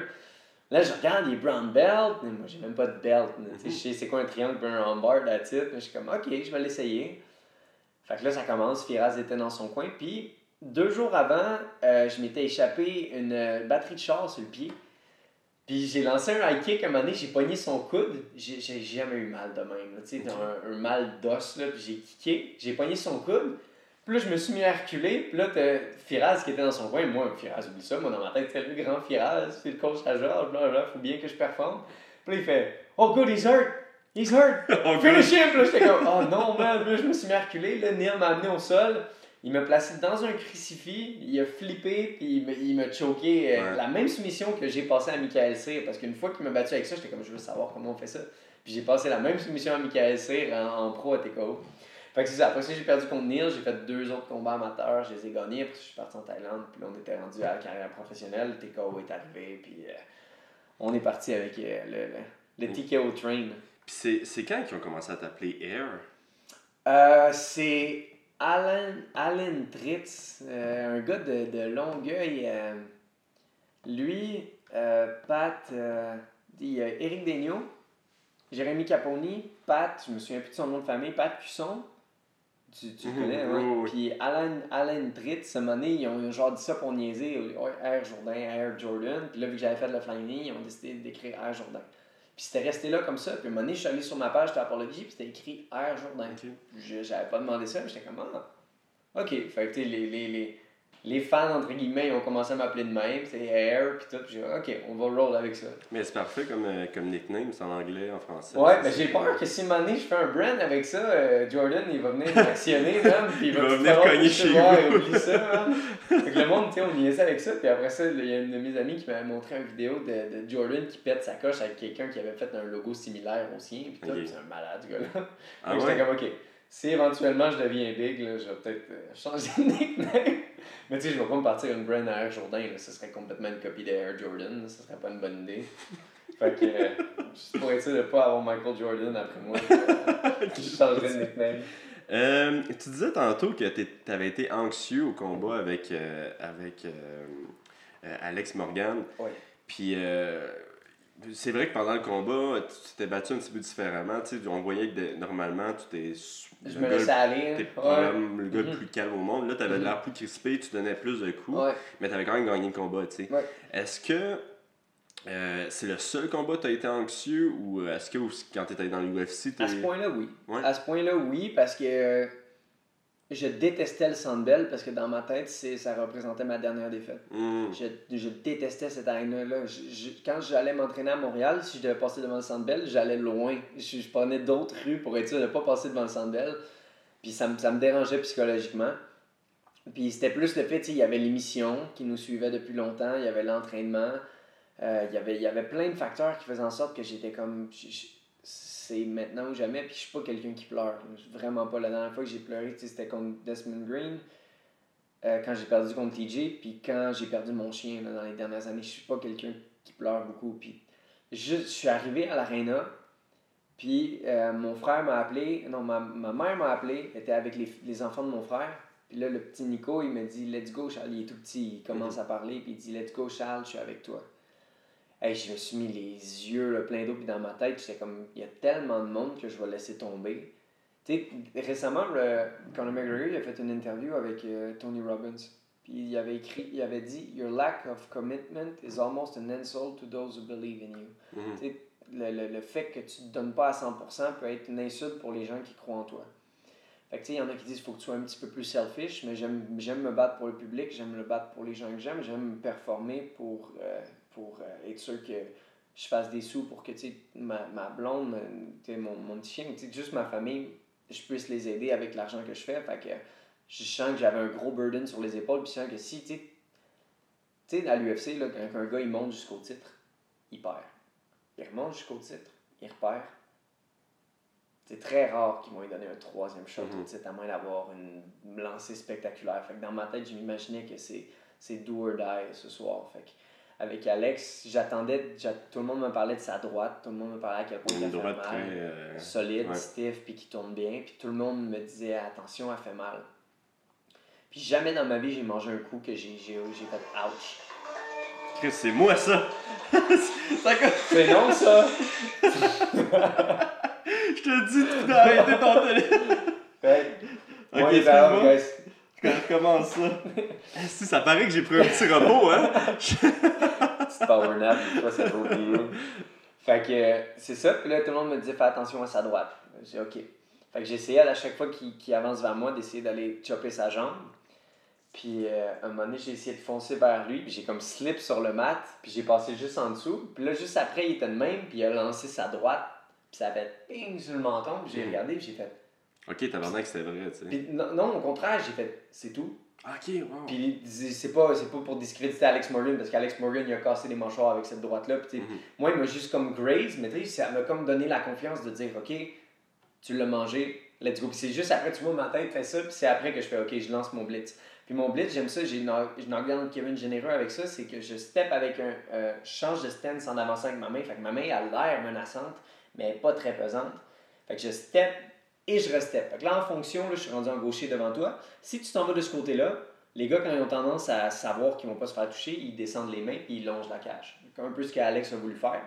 Là, je regarde, il est brown belt. Mais moi, j'ai même pas de belt. Tu. Je sais c'est quoi un triangle un armbar, it. Mais je suis comme, OK, je vais l'essayer. Fait que là, ça commence. Firaz était dans son coin. Puis, deux jours avant, euh, je m'étais échappé une batterie de char sur le pied. Puis, j'ai lancé un high kick. À un moment donné, j'ai pogné son coude. J'ai j'ai jamais eu mal de même. là. Tu sais, un, un mal d'os. là, Puis, j'ai kické. J'ai pogné son coude. Puis là, je me suis mis à reculer. Puis là, t'as Firaz qui était dans son coin. Moi, Firaz, oublie ça. Moi, dans ma tête, c'est le grand Firaz. C'est le coach à Georges. Blablabla. Faut bien que je performe. Puis là, il fait Oh, good, he's hurt. He's hurt. Oh, Finish him! Puis là, j'étais comme Oh non, man. Puis là, je me suis mis à reculer. Là, Neil m'a amené au sol. Il m'a placé dans un crucifix. Il a flippé. Puis il m'a- choqué. euh, Ouais. La même soumission que j'ai passée à Michael Cyr. Parce qu'une fois qu'il m'a battu avec ça, j'étais comme Je veux savoir comment on fait ça. Puis j'ai passé la même soumission à Michael Cyr en, en pro à TKO. Fait que c'est ça. Après ça, j'ai perdu contre Neil. J'ai fait deux autres combats amateurs. Je les ai gagnés. Après, je suis parti en Thaïlande. Puis là, on était rendu à la carrière professionnelle. Le TKO est arrivé. Puis euh, on est parti avec euh, le, le, le TKO Train. Puis c'est- c'est quand qu'ils ont commencé à t'appeler Air? Euh, c'est Alan, Alan Tritz, euh, un gars de, de Longueuil. euh, lui, euh, Pat, il y a Éric Daigneault, Jérémy Caponi, Pat, je me souviens plus de son nom de famille, Pat Cusson. Tu, tu Mhm, connais, oui, ouais. oui, oui. Puis Alan, Alan Tritz, ce moment donné, ils ont, genre dit ça pour niaiser. Air Jourdain, Air Jordan. Puis là, vu que j'avais fait le flying ils ont décidé d'écrire Air Jourdain. Puis c'était resté là comme ça. Puis à un moment donné, je suis allé sur ma page, j'étais à Apologie, puis c'était écrit Air Jourdain. Ok. Je- J'avais pas demandé ça, mais j'étais comme, ah, ok. Fait que, les, les, les, les fans, entre guillemets, ils ont commencé à m'appeler de même, c'est Air, puis tout. Puis j'ai dit, ok, on va roll avec ça. Mais c'est parfait comme, euh, comme nickname, c'est en anglais, en français. Ouais, mais j'ai peur que si donné, je fais un brand avec ça, euh, Jordan, il va venir m'actionner, man, puis il va, Il va venir cogner chez vous. oublie ça, man. Fait que le monde, tu sais, on niaisait avec ça, puis après ça, il y a une de mes amies qui m'avait montré une vidéo de, de Jordan qui pète sa coche avec quelqu'un qui avait fait un logo similaire au sien, puis tout, Ok. puis c'est un malade, ce gars-là. Ah ouais? J'étais comme, ok, si éventuellement je deviens big, là, je vais peut-être euh, changer de nickname. Mais tu sais, je vais pas me partir une brand à Air Jordan, là, ce serait complètement une copie de Air Jordan, là, ce serait pas une bonne idée. Fait que, euh, juste pour être sûr de pas avoir Michael Jordan après moi, je, de nickname. Euh, tu disais tantôt que tu avais été anxieux au combat avec, euh, avec Alex Morgan. Ouais. Puis euh, c'est vrai que pendant le combat, tu t'es battu un petit peu différemment. Tu sais, on voyait que de- normalement, tu t'es. Je le me gars- laissais aller. T'es hein. le gars le Mhm. plus calme au monde. Là, tu avais Mhm. l'air plus crispé, tu donnais plus de coups, Ouais. mais tu avais quand même gagné le combat. tu sais. Ouais. Est-ce que euh, c'est le seul combat que tu as été anxieux ou euh, est-ce que quand tu étais dans l'UFC, À ce point-là, oui. À ce point-là, oui, parce que euh, je détestais le Sandbell parce que dans ma tête, c'est, ça représentait ma dernière défaite. Je, je détestais cette arène-là. Quand j'allais m'entraîner à Montréal, si je devais passer devant le Centre Bell, j'allais loin. Je, je prenais d'autres rues pour être sûr de ne pas passer devant le Centre Bell. Puis ça, me- ça me dérangeait psychologiquement. Puis c'était plus le fait, il y avait l'émission qui nous suivait depuis longtemps, il y avait l'entraînement, euh, il, y avait, il y avait plein de facteurs qui faisaient en sorte que j'étais comme... je- c'est maintenant ou jamais, puis je suis pas quelqu'un qui pleure. Je Vraiment pas. La dernière fois que j'ai pleuré, c'était contre Desmond Green. Euh, quand j'ai perdu contre TJ, puis quand j'ai perdu mon chien là, dans les dernières années, je suis pas quelqu'un qui pleure beaucoup. Puis juste, je suis arrivé à l'aréna, puis euh, mon frère m'a appelé, non, ma, ma mère m'a appelé, elle était avec les, les enfants de mon frère. Puis là, le petit Nico, il me dit Let's go, Charles, il est tout petit, il commence à parler, puis il dit Let's go, Charles, je suis avec toi. Hey, je me suis mis les yeux là, pleins d'eau, puis dans ma tête, j'étais comme Il y a tellement de monde que je vais laisser tomber. Tu sais, récemment, le, Conor McGregor il a fait une interview avec euh, Tony Robbins. Puis il avait écrit, il avait dit Your lack of commitment is almost an insult to those who believe in you. Tu sais, le, le, le fait que tu te donnes pas à 100% peut être une insulte pour les gens qui croient en toi. Fait que tu sais, il y en a qui disent qu'il faut que tu sois un petit peu plus selfish, mais j'aime j'aime me battre pour le public, j'aime me battre pour les gens que j'aime, j'aime performer pour, euh, pour euh, être sûr que je fasse des sous pour que ma, ma blonde, mon, mon petit chien, juste ma famille, je puisse les aider avec l'argent que je fais. Fait que je sens que j'avais un gros burden sur les épaules, puis je sens que si, tu sais, à l'UFC, quand un gars il monte jusqu'au titre, il perd. Il remonte jusqu'au titre, il repère. C'est très rare qu'ils vont lui donner un troisième shot au Mhm. titre, à moins d'avoir une lancée spectaculaire. Fait que dans ma tête, je m'imaginais que c'est, c'est do or die ce soir. Fait que avec Alex, j'attendais, j'a- tout le monde me parlait de sa droite, tout le monde me parlait à quel point fait droite mal très. euh, solide, ouais. stiff, puis qui tourne bien. Puis tout le monde me disait attention, elle fait mal. Puis jamais dans ma vie j'ai mangé un coup que j'ai, j'ai, fait ouch. Chris, c'est moi ça! C'est non ça! Je te dis d'arrêter ton téléphone! Fait Ok, excuse-moi. guys. Recommence ça? Si, ça paraît que j'ai pris un petit repos, hein? Petite power nap, fois ça vaut bien. Fait que euh, c'est ça, puis là tout le monde me disait fais attention à sa droite. J'ai dit ok. Fait que j'essayais à chaque fois qu'il avance vers moi d'essayer d'aller chopper sa jambe. Puis euh, un moment donné, j'ai essayé de foncer vers lui, puis j'ai comme slip sur le mat, puis j'ai passé juste en dessous. Puis là, juste après, il était de même, puis il a lancé sa droite, puis ça a fait ping sur le menton, puis j'ai regardé, puis j'ai fait. Ok, tabarnak, c'est vrai, tu sais. Puis non, non, au contraire, j'ai fait c'est tout. Ok, wow. Puis c'est pas, pas pour discréditer Alex Morgan, parce qu'Alex Morgan, il a cassé les mâchoires avec cette droite-là. Sais, Mhm. moi, il m'a juste comme graze, mais tu sais, ça m'a comme donné la confiance de dire, OK, tu l'as mangé, let's go. Puis c'est juste après, tu vois, ma tête fait ça, puis c'est après que je fais, OK, je lance mon blitz. Puis mon blitz, j'aime ça, j'ai une, de Kevin Généreux avec ça, c'est que je step avec un. euh, je change de stance en avançant avec ma main. Fait que ma main a l'air menaçante, mais elle n'est pas très pesante. Fait que je step et je restep. Fait là, en fonction, là, je suis rendu en gaucher devant toi. Si tu t'en vas de ce côté-là, les gars, quand ils ont tendance à savoir qu'ils vont pas se faire toucher, ils descendent les mains puis ils longent la cage. Un peu ce qu'Alex a voulu faire.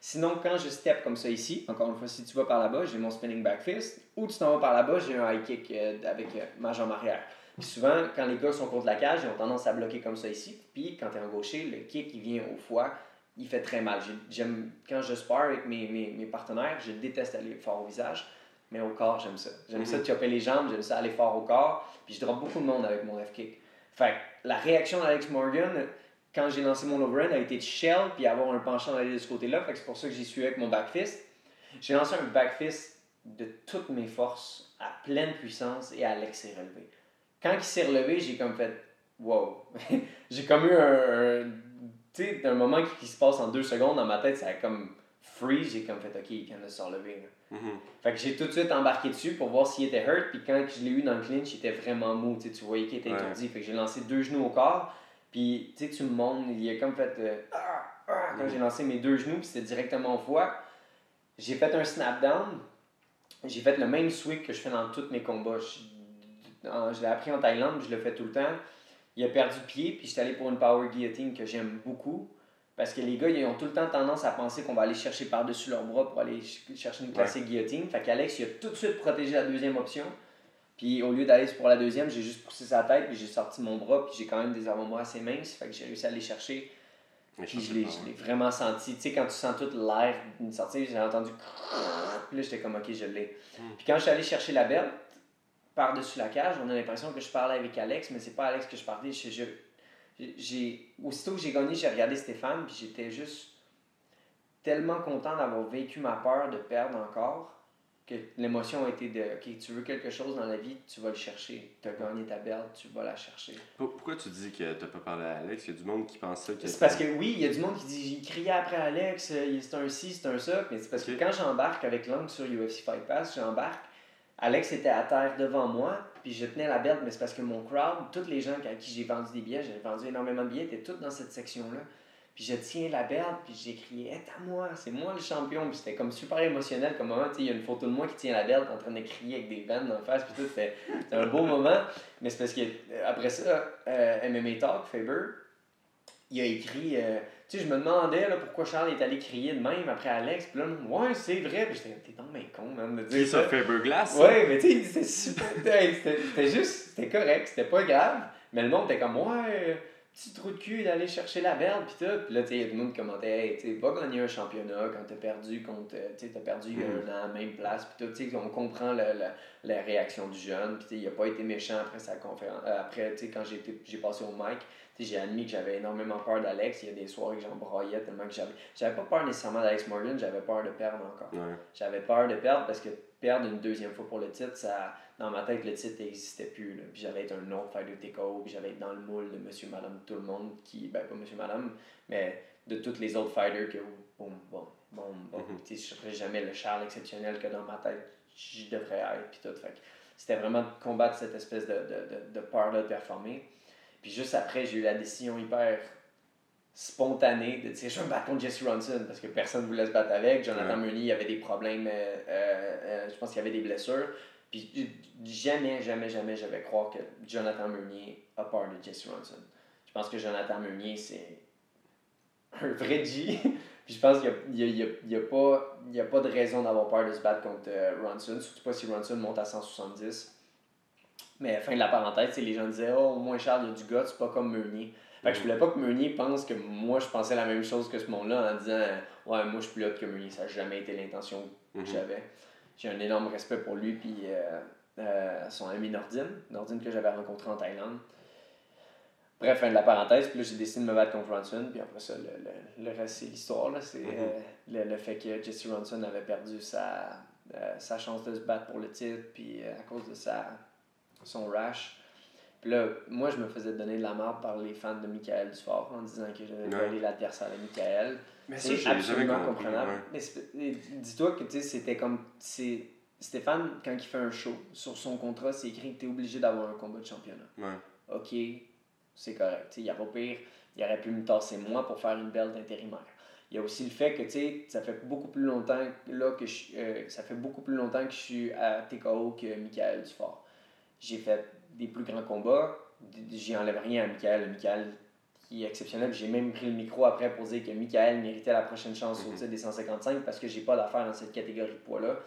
Sinon, quand je step comme ça ici, encore une fois, si tu vas par là-bas, j'ai mon spinning back fist, ou tu t'en vas par là-bas, j'ai un high kick euh, avec euh, ma jambe arrière. Puis souvent, quand les gars sont contre la cage, ils ont tendance à bloquer comme ça ici. Puis quand tu es en gaucher, le kick qui vient au foie, il fait très mal. J'ai- J'aime, quand je spare avec mes, mes, mes partenaires, je déteste aller fort au visage, mais au corps, j'aime ça. J'aime ça chopper les jambes, j'aime ça aller fort au corps, puis je drop beaucoup de monde avec mon left kick. Fait que la réaction d'Alex Morgan, quand j'ai lancé mon overhand, a été de shell, puis avoir un penchant d'aller de ce côté-là. Fait que c'est pour ça que j'y suis avec mon back fist. J'ai lancé un back fist de toutes mes forces, à pleine puissance, et Alex s'est relevé. Quand il s'est relevé, j'ai comme fait wow. j'ai comme eu un, un- tu sais, un moment qui, qui se passe en deux secondes dans ma tête, ça a comme freeze. J'ai comme fait ok, il vient de se relever. là. Mhm. Fait que j'ai tout de suite embarqué dessus pour voir s'il était hurt. Puis quand je l'ai eu dans le clinch, il était vraiment mou. Tu voyais qu'il était Ouais. étourdi. Fait que j'ai lancé deux genoux au corps. Puis tu sais, tu me montres, il a comme fait. euh, Ah! Ah! quand j'ai lancé mes deux genoux, puis c'était directement au foie. J'ai fait un snap down. J'ai fait le même sweep que je fais dans tous mes combats. Je, je l'ai appris en Thaïlande, je le fais tout le temps. Il a perdu pied, puis j'étais allé pour une power guillotine que j'aime beaucoup. Parce que les gars, ils ont tout le temps tendance à penser qu'on va aller chercher par-dessus leurs bras pour aller ch- chercher une classique guillotine. Fait qu'Alex, il a tout de suite protégé la deuxième option. Puis au lieu d'aller pour la deuxième, j'ai juste poussé sa tête, puis j'ai sorti mon bras, puis j'ai quand même des avant-bras assez minces. Fait que j'ai réussi à aller chercher. Mais Puis je l'ai ouais. vraiment senti. Tu sais, quand tu sens tout l'air d'une sortie, j'ai entendu. Puis là, j'étais comme, ok, je l'ai. Puis quand je suis allé chercher la belle, par-dessus la cage, on a l'impression que je parlais avec Alex, mais c'est pas Alex que je parlais. Je- je- j'ai, aussitôt que j'ai gagné, j'ai regardé Stéphane, puis j'étais juste tellement content d'avoir vécu ma peur de perdre encore que l'émotion a été de ok tu veux quelque chose dans la vie tu vas le chercher tu as gagné ta belle tu vas la chercher Pour- Pourquoi tu dis que t'as pas parlé à Alex? Il y a du monde qui pense ça. c'est parce que oui, il y a du monde qui dit il criait après Alex, euh, c'est un ci, c'est un ça. Mais c'est parce que quand j'embarque avec l'angle sur UFC Fight Pass, j'embarque. Alex était à terre devant moi, puis je tenais la belt, mais c'est parce que mon crowd, tous les gens à qui j'ai vendu des billets, j'ai vendu énormément de billets, étaient tous dans cette section-là. Puis je tiens la belt, puis j'ai crié à moi, c'est moi le champion. Puis c'était comme super émotionnel comme moment. Il y a une photo de moi qui tient la belt en train de crier avec des bandes en face, puis tout. C'était c'était un beau moment. Mais c'est parce que euh, après ça, euh, MMA Talk, Faber, il a écrit. euh, tu sais, je me demandais là, pourquoi Charles est allé crier de même après Alex. Puis là, ouais, c'est vrai. Puis j'étais, t'es donc bien con, man, de dire ça. Faberglass? Ouais, mais tu sais, c'était super. C'était juste, c'était correct, c'était pas grave. Mais le monde était comme, ouais, petit trou de cul d'aller chercher la belle, pis tout. Puis là, tu sais, il y a tout le monde qui commentait, hey, tu sais, va gagner un championnat quand t'as perdu contre, euh, tu sais, t'as perdu il y a Mhm. un an, même place, pis tout. Tu sais, on comprend la réaction du jeune, pis tu sais, il a pas été méchant après sa conférence. euh, après, tu sais, quand j'ai passé au mic, j'ai admis que j'avais énormément peur d'Alex. Il y a des soirées que j'en broyais tellement que j'avais. J'avais pas peur nécessairement d'Alex Morgan, j'avais peur de perdre encore. Ouais. J'avais peur de perdre parce que perdre une deuxième fois pour le titre, ça, dans ma tête, le titre n'existait plus. Là. Puis j'allais être un autre fighter TKO, puis j'allais être dans le moule de monsieur, madame, tout le monde, qui, ben pas monsieur, madame, mais de tous les autres fighters que, boum, bon, bon, bon, Mhm. tu sais, je serais jamais le Charles exceptionnel que dans ma tête, je devrais être, puis tout. Fait c'était vraiment de combattre cette espèce de, de, de, de peur-là de performer. Puis juste après, j'ai eu la décision hyper spontanée de dire je vais me battre contre Jesse Ronson parce que personne ne voulait se battre avec. Jonathan Ouais. Meunier, il y avait des problèmes, euh, euh, euh, je pense qu'il y avait des blessures. Puis jamais, jamais, jamais je vais croire que Jonathan Meunier a peur de Jesse Ronson. Je pense que Jonathan Meunier, c'est un vrai G. Puis je pense qu'il n'y a, il y a, il y a, pas- il y a pas de raison d'avoir peur de se battre contre Ronson, surtout pas si Ronson monte à 170. Mais fin de la parenthèse, les gens disaient Oh, au moins Charles, il y a du gars, c'est pas comme Meunier. Fait que je voulais pas que Meunier pense que moi je pensais la même chose que ce monde-là en disant Ouais, moi je suis plus hot que Meunier. Ça n'a jamais été l'intention que Mhm. j'avais. J'ai un énorme respect pour lui, puis euh, euh, son ami Nordine, Nordine que j'avais rencontré en Thaïlande. Bref, fin de la parenthèse, puis là j'ai décidé de me battre contre Ronson, puis après ça, le, le, le reste c'est l'histoire. là. C'est Mhm. euh, le, le fait que Jesse Ronson avait perdu sa, sa chance de se battre pour le titre, puis à cause de sa, son rash. Puis là, moi, je me faisais donner de la marde par les fans de Michael Dufort en disant que j'avais volé l'adversaire de Michael. Mais ça, jamais absolument compris. comprenable. ouais. Mais dis-toi que c'était comme. Stéphane, quand il fait un show, sur son contrat, c'est écrit que tu es obligé d'avoir un combat de championnat. Ouais. Ok, c'est correct. Il n'y a pas pire, il aurait pu me tasser moi pour faire une belle d'intérimaire. Il y a aussi le fait que ça fait beaucoup plus longtemps là que je, euh, ça fait beaucoup plus longtemps que je suis à TKO que Michael Dufort. J'ai fait des plus grands combats, d- j'y enlève rien à Michael. Michael qui est exceptionnel. J'ai même pris le micro après pour dire que Michael méritait la prochaine chance au Mhm. titre des 155 parce que j'ai pas d'affaire dans cette catégorie de poids-là.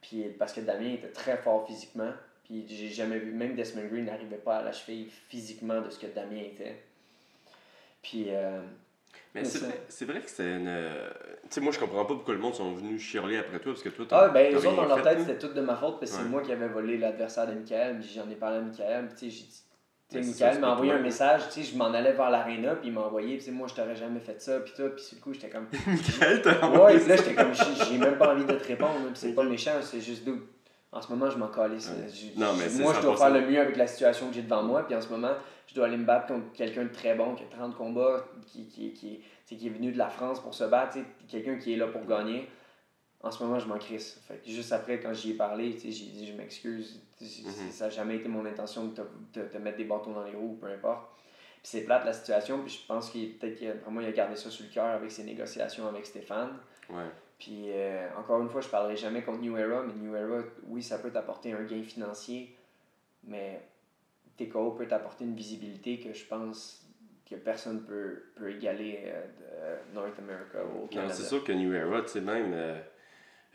Puis parce que Damien était très fort physiquement. Puis j'ai jamais vu, même Desmond Green n'arrivait pas à la cheville physiquement de ce que Damien était. Puis euh, Mais c'est vrai, que c'est une. euh, Tu sais, moi, je comprends pas pourquoi le monde sont venus chialer après toi, parce que toi, t'as. Ah, ben, eux autres, dans leur tête, c'était tout de ma faute parce que Ouais. c'est moi qui avais volé l'adversaire de Michael. Puis j'en ai parlé à Michael. Puis, tu sais, j'ai dit. Tu sais, Michael c'est m'a envoyé un message, tu sais, je m'en allais vers l'aréna, puis il m'a envoyé, puis moi, je t'aurais jamais fait ça, puis tout, puis sur le coup, j'étais comme, Michael, t'as ouais, envoyé puis là, j'étais comme, j'ai même pas envie de te répondre, puis c'est pas méchant, c'est juste d'où. En ce moment, je m'en calisse. Ouais. Moi, je dois 100%. faire le mieux avec la situation que j'ai devant moi, puis en ce moment, je dois aller me battre contre quelqu'un de très bon, qui a 30 combats, qui, qui, qui, qui est venu de la France pour se battre, quelqu'un qui est là pour gagner. En ce moment, je m'en crisse. Fait que juste après, quand j'y ai parlé, j'ai dit, je m'excuse. Mhm. Ça n'a jamais été mon intention de te, te- te mettre des bâtons dans les roues, peu importe. Puis c'est plate la situation, puis je pense qu'il peut-être qu'il a- il a gardé ça sur le cœur avec ses négociations avec Stéphane. Ouais. Puis euh, encore une fois, je parlerai jamais contre New Era, mais New Era, oui, ça peut t'apporter un gain financier, mais TKO peut t'apporter une visibilité que je pense que personne peut, peut égaler euh, de North America au Canada. c'est sûr que New Era, tu sais, même euh,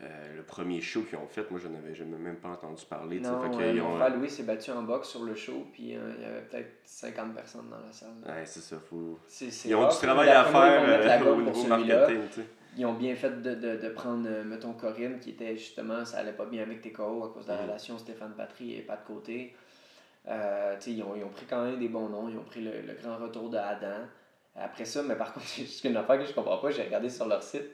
euh, le premier show qu'ils ont fait, moi, je n'avais jamais même pas entendu parler. Non, fait euh, mon ont- frère Louis s'est battu en boxe sur le show, puis euh, il y avait peut-être 50 personnes dans la salle. Ouais, c'est ça. Faut... Ils ont du travail à faire euh, au niveau marketing, tu sais. Ils ont bien fait de, de, de prendre, euh, mettons, Corinne, qui était justement, ça allait pas bien avec TKO à cause de la relation Stéphane Patry et pas de côté. Euh, ils, ont, ils ont pris quand même des bons noms. Ils ont pris le, le grand retour de Adam. Après ça, mais par contre, c'est une affaire que je comprends pas, j'ai regardé sur leur site.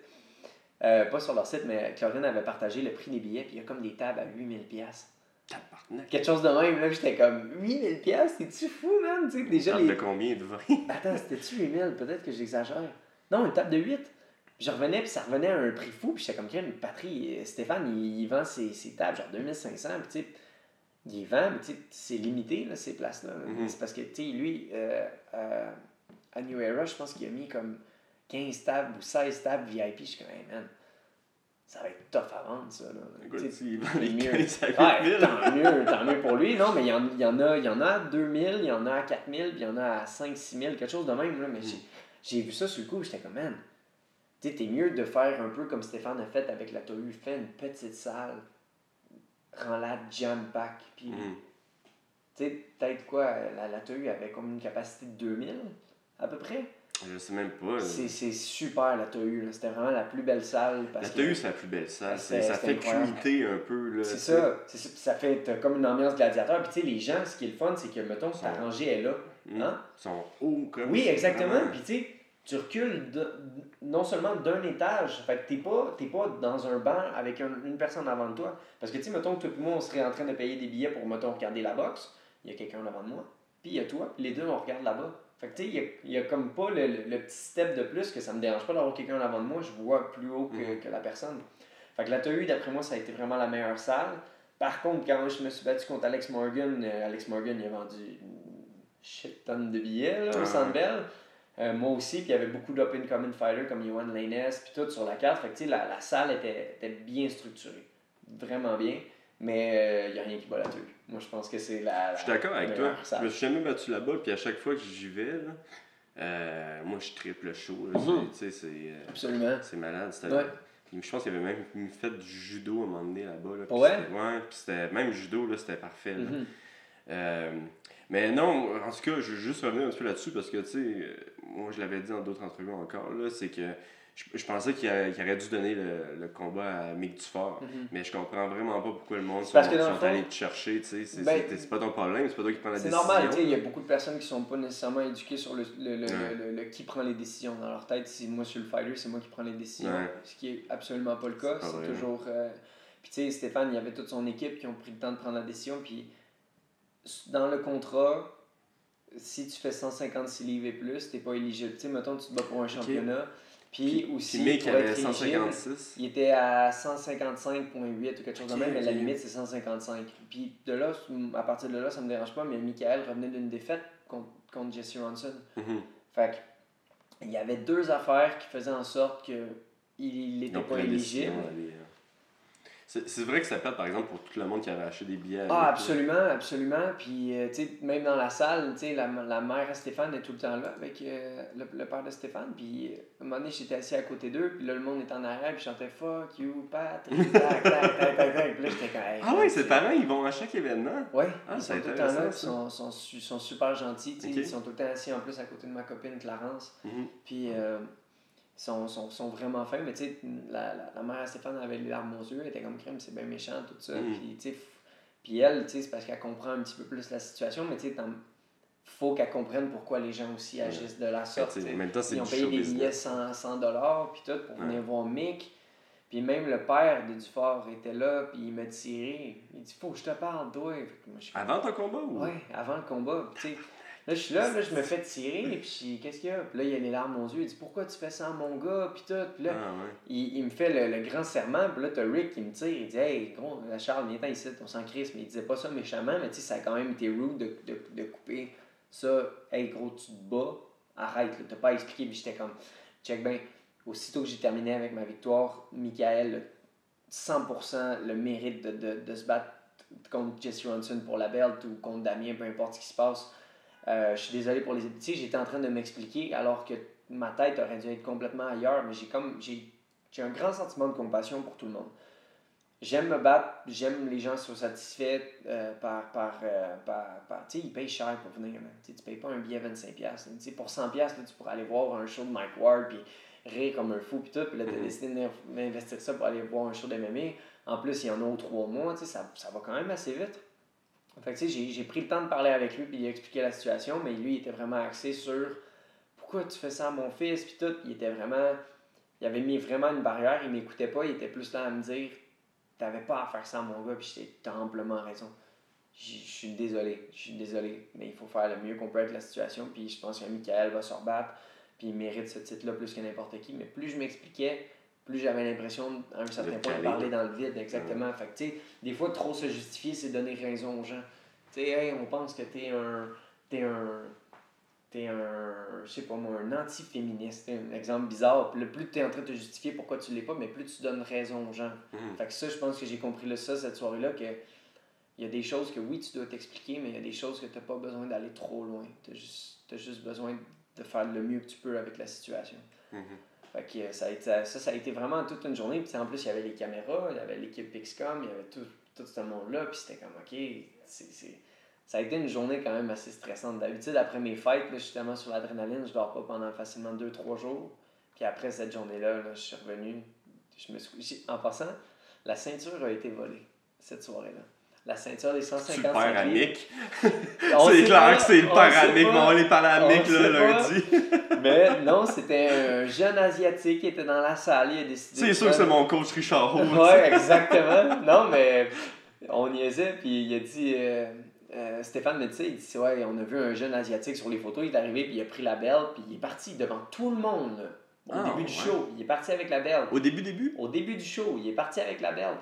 Euh, pas sur leur site, mais Corinne avait partagé le prix des billets, puis il y a comme des tables à 8000$. piastres. Tabarnak. Quelque chose de même, là, j'étais comme 8000$, piastres, t'es-tu fou, man? Déjà, Table les, de combien de 20 Attends, c'était-tu 8000 Peut-être que j'exagère. Non, une table de 8. Je revenais, puis ça revenait à un prix fou, puis j'étais comme, Crème, Patry, euh, Stéphane, il, il vend ses, ses tables, genre 2500, puis tu sais, il vend, mais tu sais, c'est limité, là, ces places-là. Mhm. C'est parce que, tu sais, lui, euh, euh, à New Era, je pense qu'il a mis comme 15 tables ou 16 tables VIP. Je suis comme, hey, man, ça va être tough à vendre, ça. Là. Écoute, Tu sais, il vend les mieux. 15 à 8 Ouais, 000. tant mieux, tant mieux pour lui. Non, mais il y en, il y en a, il y en a à 2000, il y en a à 4000, puis il y en a à 5 6000, quelque chose de même. Là, mais j'ai- j'ai vu ça sur le coup, j'étais comme, man, tu sais, t'es mieux de faire un peu comme Stéphane a fait avec la Tohu. Fais une petite salle, rends-la jam-pack, puis, Mhm. tu sais, peut-être quoi, la, la Tohu avait comme une capacité de 2000, à peu près? Je sais même pas. C'est c'est super, la là. C'était vraiment la plus belle salle. La Parce TU, que- c'est la plus belle salle. Ça fait comité un peu. là, C'est ça, c'est ça, ça fait comme une ambiance gladiateur. Puis tu sais, les gens, ce qui est le fun, c'est que, mettons, ta rangée est là. Mhm. Hein? Ils sont hauts comme Oui, exactement. vraiment. Puis tu sais, tu recules de- non seulement d'un étage, fait que t'es pas, t'es pas dans un banc avec un- une personne avant de toi. Parce que tu sais, mettons que toi et moi, on serait en train de payer des billets pour, mettons, regarder la boxe. Il y a quelqu'un devant de moi. Puis il y a toi, puis les deux, on regarde là-bas. Fait que tu sais, il y a, il y a comme pas le, le- le petit step de plus que ça me dérange pas d'avoir quelqu'un avant de moi. Je vois plus haut que, Mhm. que la personne. Fait que la TU, d'après moi, ça a été vraiment la meilleure salle. Par contre, quand je me suis battu contre Alex Morgan, euh, Alex Morgan, il a vendu une shit tonne de billets là, au Ah. Centre Bell. Euh, moi aussi, puis il y avait beaucoup d'open common fighters comme Johan Lainez, puis tout sur la carte. Fait que tu sais, la, la salle était, était bien structurée. Vraiment bien. Mais il n'y a rien qui bat la TU. Moi, je pense que c'est la, la Je suis d'accord avec toi. salle. Je me suis jamais battu là-bas, puis à chaque fois que j'y vais, là, euh, moi je triple chaud. là. Mhm. C'est- euh, Absolument. c'est malade. Ouais. Je pense qu'il y avait même une fait du judo à un moment donné là-bas. Là, c'était- Ouais, puis c'était même judo, là, c'était parfait. là. Mhm. Mais non, en tout cas, je veux juste revenir un petit peu là-dessus parce que, tu sais, euh, moi je l'avais dit dans d'autres entrevues encore, là, c'est que je, je pensais qu'il a- qu'il aurait dû donner le, le combat à Mick Dufort. Mhm. Mais je comprends vraiment pas pourquoi le monde sont, parce que dans le sont fond- allés te chercher, tu sais. C'est Ben, c'est- c'est pas ton problème, c'est pas toi qui prends la C'est décision. normal, tu sais, il y a beaucoup de personnes qui sont pas nécessairement éduquées sur le, Ouais. qui prend les décisions. Dans leur tête, si moi je suis le fighter, c'est moi qui prends les décisions. Ouais. Ce qui est absolument pas le cas. C'est C'est toujours. euh, Puis tu sais, Stéphane, il y avait toute son équipe qui ont pris le temps de prendre la décision. Puis dans le contrat, si tu fais 156 livres et plus, t'es pas éligible. Tu sais, mettons, tu te bats pour un championnat. Puis aussi, Puis pour être éligible, 156. il était à 155.8 ou quelque chose de Ok, même, mais la limite c'est 155. Puis de là, à partir de là, ça me dérange pas, mais Michael revenait d'une défaite contre, contre Jesse Ronson. Mhm. Fait que, il y avait deux affaires qui faisaient en sorte que il n'était pas éligible. C'est vrai que ça pète, par exemple, pour tout le monde qui avait acheté des billets. Ah, là. absolument, absolument. Puis, euh, tu sais, même dans la salle, tu sais, la, la mère à Stéphane est tout le temps là avec euh, le, le père de Stéphane. Puis, à un moment donné, j'étais assis à côté d'eux. Puis là, le monde était en arrière. Puis, je chantais Fuck you, Patrick. tac, tac, tac, tac, tac. Puis là, j'étais comme. Hey, Ah ouais, c'est ses parents, ils vont à chaque événement? Ouais, Ah, ils sont tout le temps là, ils sont, sont, su- sont super gentils, tu sais, Ok. ils sont tout le temps assis en plus à côté de ma copine Clarence, Mhm. puis euh, sont, sont, sont vraiment fins, mais tu sais, la, la, la mère à Stéphane avait les larmes aux yeux, elle était comme crème, c'est bien méchant, tout ça, Mhm. puis tu sais, f- puis elle, tu sais, c'est parce qu'elle comprend un petit peu plus la situation, mais tu sais, faut qu'elle comprenne pourquoi les gens aussi agissent de la sorte. En même temps, c'est Ils ont payé des billets business. 100, 100 dollars puis tout pour Ouais. venir voir Mick. Puis même le père de Dufort était là, puis il m'a tiré. Il dit Faut que je te parle, toi. Moi, je Avant ton combat ou? Avant le combat. Puis, tu sais, là, je suis là, là, je me fais tirer, et puis qu'est-ce qu'il y a? Puis là, il y a les larmes aux yeux. Il dit, pourquoi tu fais ça à mon gars? Puis tout. Puis là, Ah ouais. il, il me fait le, le grand serment. Puis là, t'as Rick qui me tire. Il dit, hey, gros, Charles, viens-t'en ici, on s'en crisse. Mais il disait pas ça méchamment, mais tu sais, ça a quand même été rude de, de, de couper ça. Hey, gros, tu te bats. Arrête, là, t'as pas à expliquer. Puis j'étais comme, check ben, aussitôt que j'ai terminé avec ma victoire, Michael, a 100% le mérite de, de, de se battre contre Jesse Ronson pour la belt ou contre Damien, peu importe ce qui se passe. Euh, je suis désolé pour les sais, j'étais en train de m'expliquer alors que ma tête aurait dû être complètement ailleurs, mais j'ai comme j'ai j'ai un grand sentiment de compassion pour tout le monde. J'aime me battre, j'aime les gens soient satisfaits euh, par, par, euh, par, par- Tu sais, ils payent cher pour venir. là. Tu payes pas un billet 25$. là. Tu sais, pour 100$, là, tu pourrais aller voir un show de Mike Ward, puis rire comme un fou, puis tout. Puis là, tu as Mhm. décidé d'in- d'investir ça pour aller voir un show de MMA. En plus, il y en a aux trois mois. Ça, ça va quand même assez vite. J'ai, pris le temps de parler avec lui, puis expliquer la situation, mais lui, il était vraiment axé sur pourquoi tu fais ça à mon fils, puis tout. Il était vraiment. Il avait mis vraiment une barrière, il m'écoutait pas, il était plus là à me dire T'avais pas à faire ça à mon gars, puis j'étais amplement raison. Je je suis désolé, je suis désolé, mais il faut faire le mieux qu'on peut avec la situation, puis je pense que Michael va se rebattre, puis il mérite ce titre-là plus que n'importe qui. Mais plus je m'expliquais, plus j'avais l'impression, à un certain point, de parler dans le vide, exactement. Fait que, tu sais, des fois, trop se justifier, c'est donner raison aux gens. Tu sais, hey, on pense que t'es un. T'es un. t'es un, je sais pas moi, un anti-féministe, un exemple bizarre. Le plus tu es en train de te justifier pourquoi tu l'es pas, mais plus tu donnes raison aux gens. Mhm. Fait que ça, je pense que j'ai compris là, ça cette soirée-là, que il y a des choses que oui, tu dois t'expliquer, mais il y a des choses que tu pas besoin d'aller trop loin. Tu as juste, t'as juste besoin de faire le mieux que tu peux avec la situation. Mhm. Fait que euh, ça a, été, ça, ça a été vraiment toute une journée. Puis en plus, il y avait les caméras, il y avait l'équipe Pixcom, il y avait tout, tout ce monde-là. Puis c'était comme, OK, ça a été une journée quand même assez stressante. D'habitude, après mes fêtes, justement sur l'adrénaline, je dors pas pendant facilement 2-3 jours. Puis après cette journée-là, là, je suis revenu. Je me suis... En passant, la ceinture a été volée cette soirée-là. La ceinture des 150 Super pieds. amique. On C'est clair que c'est le on père sait amique, pas. mais on va aller parler On amique là, lundi. Mais non, c'était un jeune Asiatique qui était dans la salle. Il a décidé C'est sûr que c'est mon coach Richard Roux. Ouais, exactement. Non, mais on niaisait, puis il a dit. euh, euh, Stéphane me dit il dit Ouais, on a vu un jeune Asiatique sur les photos, il est arrivé, puis il a pris la belle, puis il est parti devant tout le monde. Au Ah, début du ouais. show, il est parti avec la belle. Au début, début? Au début du show, il est parti avec la belt.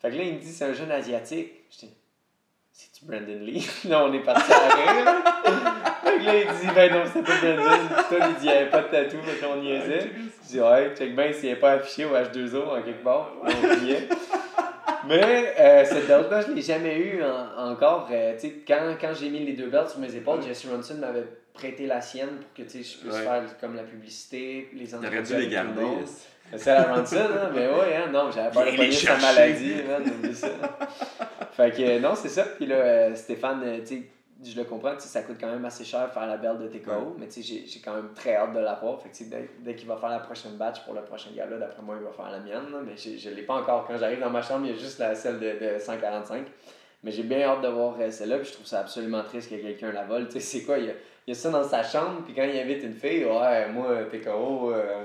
Fait que là, il me dit c'est un jeune asiatique. Je dis c'est-tu Brandon Lee? là, on est parti à rire. fait que là, il dit ben non, c'est pas Brandon. Puis toi, il dit il n'y avait pas de tatou, fait qu'on niaisait. Je dis ouais, check bien s'il n'est pas affiché au H2O en quelque part. On riait. Mais euh, cette belt-là, je ne l'ai jamais eu en- encore. Euh, quand quand j'ai mis les deux belts sur mes épaules, Jesse Ronson m'avait prêté la sienne pour que je puisse faire comme la publicité, les T'aurais entrevues dû les garder. C'est la Ronson, hein? mais ouais, hein, non, j'avais peur de pogner sa maladie, man, ça. fait que non, c'est ça. Puis là, euh, Stéphane, euh, tu sais, je le comprends, tu sais, ça coûte quand même assez cher faire la belle de TKO, Ouais. mais tu sais, j'ai- quand même très hâte de l'avoir. Fait que tu sais, dès, dès qu'il va faire la prochaine batch pour le prochain gala, d'après moi, il va faire la mienne, là, mais je ne l'ai pas encore. Quand j'arrive dans ma chambre, il y a juste la, celle de, de 145. Mais j'ai bien hâte de voir euh, celle-là, puis je trouve ça absolument triste que quelqu'un la vole. Tu sais, c'est quoi, il y, a, il y a ça dans sa chambre, puis quand il invite une fille, ouais, moi, TKO, euh,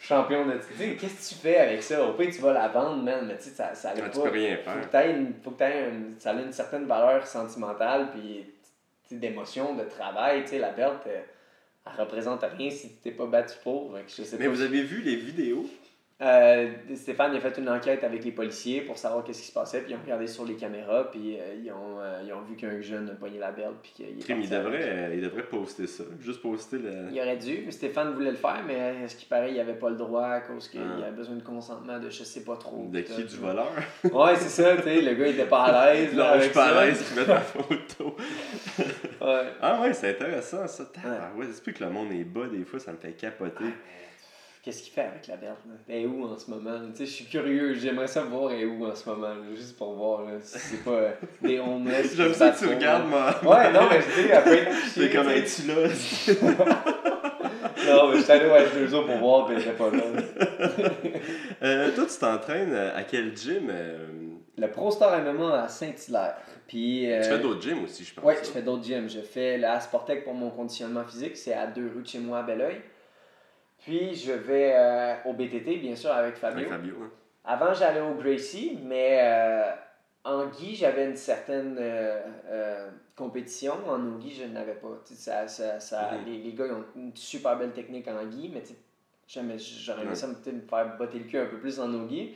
champion de. Tu sais, qu'est-ce que tu fais avec ça? Au pire, tu vas la vendre, man, mais tu sais, ça, ça a Ah, pas. tu peux rien Faut faire. que t'aies une, faut que une, ça a une certaine valeur sentimentale, puis d'émotion, de travail, tu sais, la belt, euh, elle représente rien si tu t'es pas battu pour. Je sais Mais pas. vous avez vu les vidéos? Euh, Stéphane a fait une enquête avec les policiers pour savoir qu'est-ce qui se passait, puis ils ont regardé sur les caméras, puis euh, ils, ont, euh, ils ont vu qu'un jeune a pogné la belt, puis qu'il est il devrait, il devrait poster ça. Juste poster le. Il aurait dû, mais Stéphane voulait le faire, mais ce qui paraît, il avait pas le droit à cause qu'il Ah. avait besoin de consentement de je sais pas trop. De qui. Du voleur? Ouais, c'est ça, tu sais, le gars il était pas à l'aise. là, Non, je suis pas à l'aise qu'ils mettent la photo. Ouais. Ah ouais, c'est intéressant ça. Ah ouais, c'est plus que le monde est bas des fois, ça me fait capoter. Qu'est-ce qu'il fait avec la belle? Elle est où en ce moment? Tu sais, je suis curieux, j'aimerais ça voir elle est où en ce moment, là, juste pour voir là, si c'est pas euh, des homeless. J'aime ça que tu regardes moi. Ouais, non, mais je dis, après, C'est comme un es-tu là? Non, mais je suis allé au H2O pour voir, puis elle était pas là. Euh, toi, tu t'entraînes euh, à quel gym euh, Le Pro Star MMA à Saint-Hilaire. Puis. euh, Tu fais d'autres gyms aussi, je pense. Oui, je fais d'autres gyms. Je fais le Asportec pour mon conditionnement physique, c'est à deux rues de chez moi à Belleuil. Puis je vais euh, au BTT, bien sûr, avec Fabio. Avec Fabio. hein. Avant, j'allais au Gracie, mais euh, en Guy, j'avais une certaine euh, compétition. En Nogi, je n'avais pas. Ça, ça, les, les gars ils ont une super belle technique en Guy, mais j'aurais aimé ça me, faire botter le cul un peu plus en Nogi.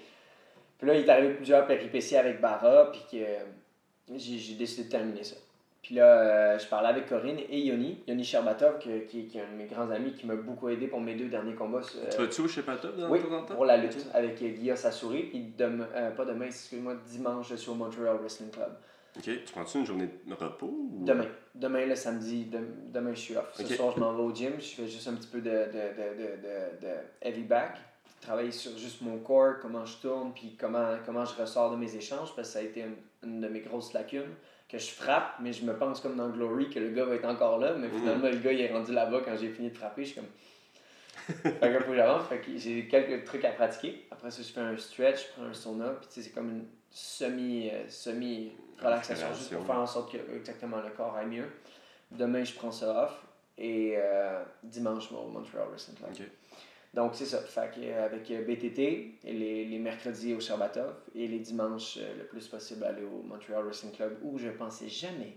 Puis là, il est arrivé plusieurs péripéties avec Barra, puis que j'ai décidé de terminer ça. Puis là, euh, je parlais avec Corinne et Yoni, Yoni Sherbatov, qui, qui est un de mes grands amis, qui m'a beaucoup aidé pour mes deux derniers combats. euh, Tu vas-tu au Shepatov dans oui, temps pour la lutte avec Guillaume Sassouri. Puis demain, euh, pas demain, excuse-moi, dimanche, je suis au Montreal Wrestling Club. Ok, tu prends-tu une journée de repos? Ou... Demain. Demain, le samedi, dem- demain, je suis off. Ce soir, je m'en vais au gym. Je fais juste un petit peu de, de, de, de, de, de heavy back. Travailler sur juste mon corps, comment je tourne, puis comment, comment je ressors de mes échanges, parce que ça a été une, une de mes grosses lacunes. Que je frappe, mais je me pense comme dans Glory que le gars va être encore là, mais Mhm. finalement, le gars, il est rendu là-bas quand j'ai fini de frapper. Je suis comme. fait que faut que j'avance. Fait que j'ai quelques trucs à pratiquer. Après ça, je fais un stretch, je prends un sauna, puis tu sais, c'est comme une semi, euh, semi relaxation juste pour faire en sorte que exactement le corps aille mieux. Demain, je prends ça off et euh, dimanche, je vais au Montreal Wrestling Club. Ok. Donc, c'est ça. Fait euh, avec euh, BTT, les, les mercredis au Sherbatov et les dimanches, euh, le plus possible, aller au Montreal Wrestling Club où je pensais jamais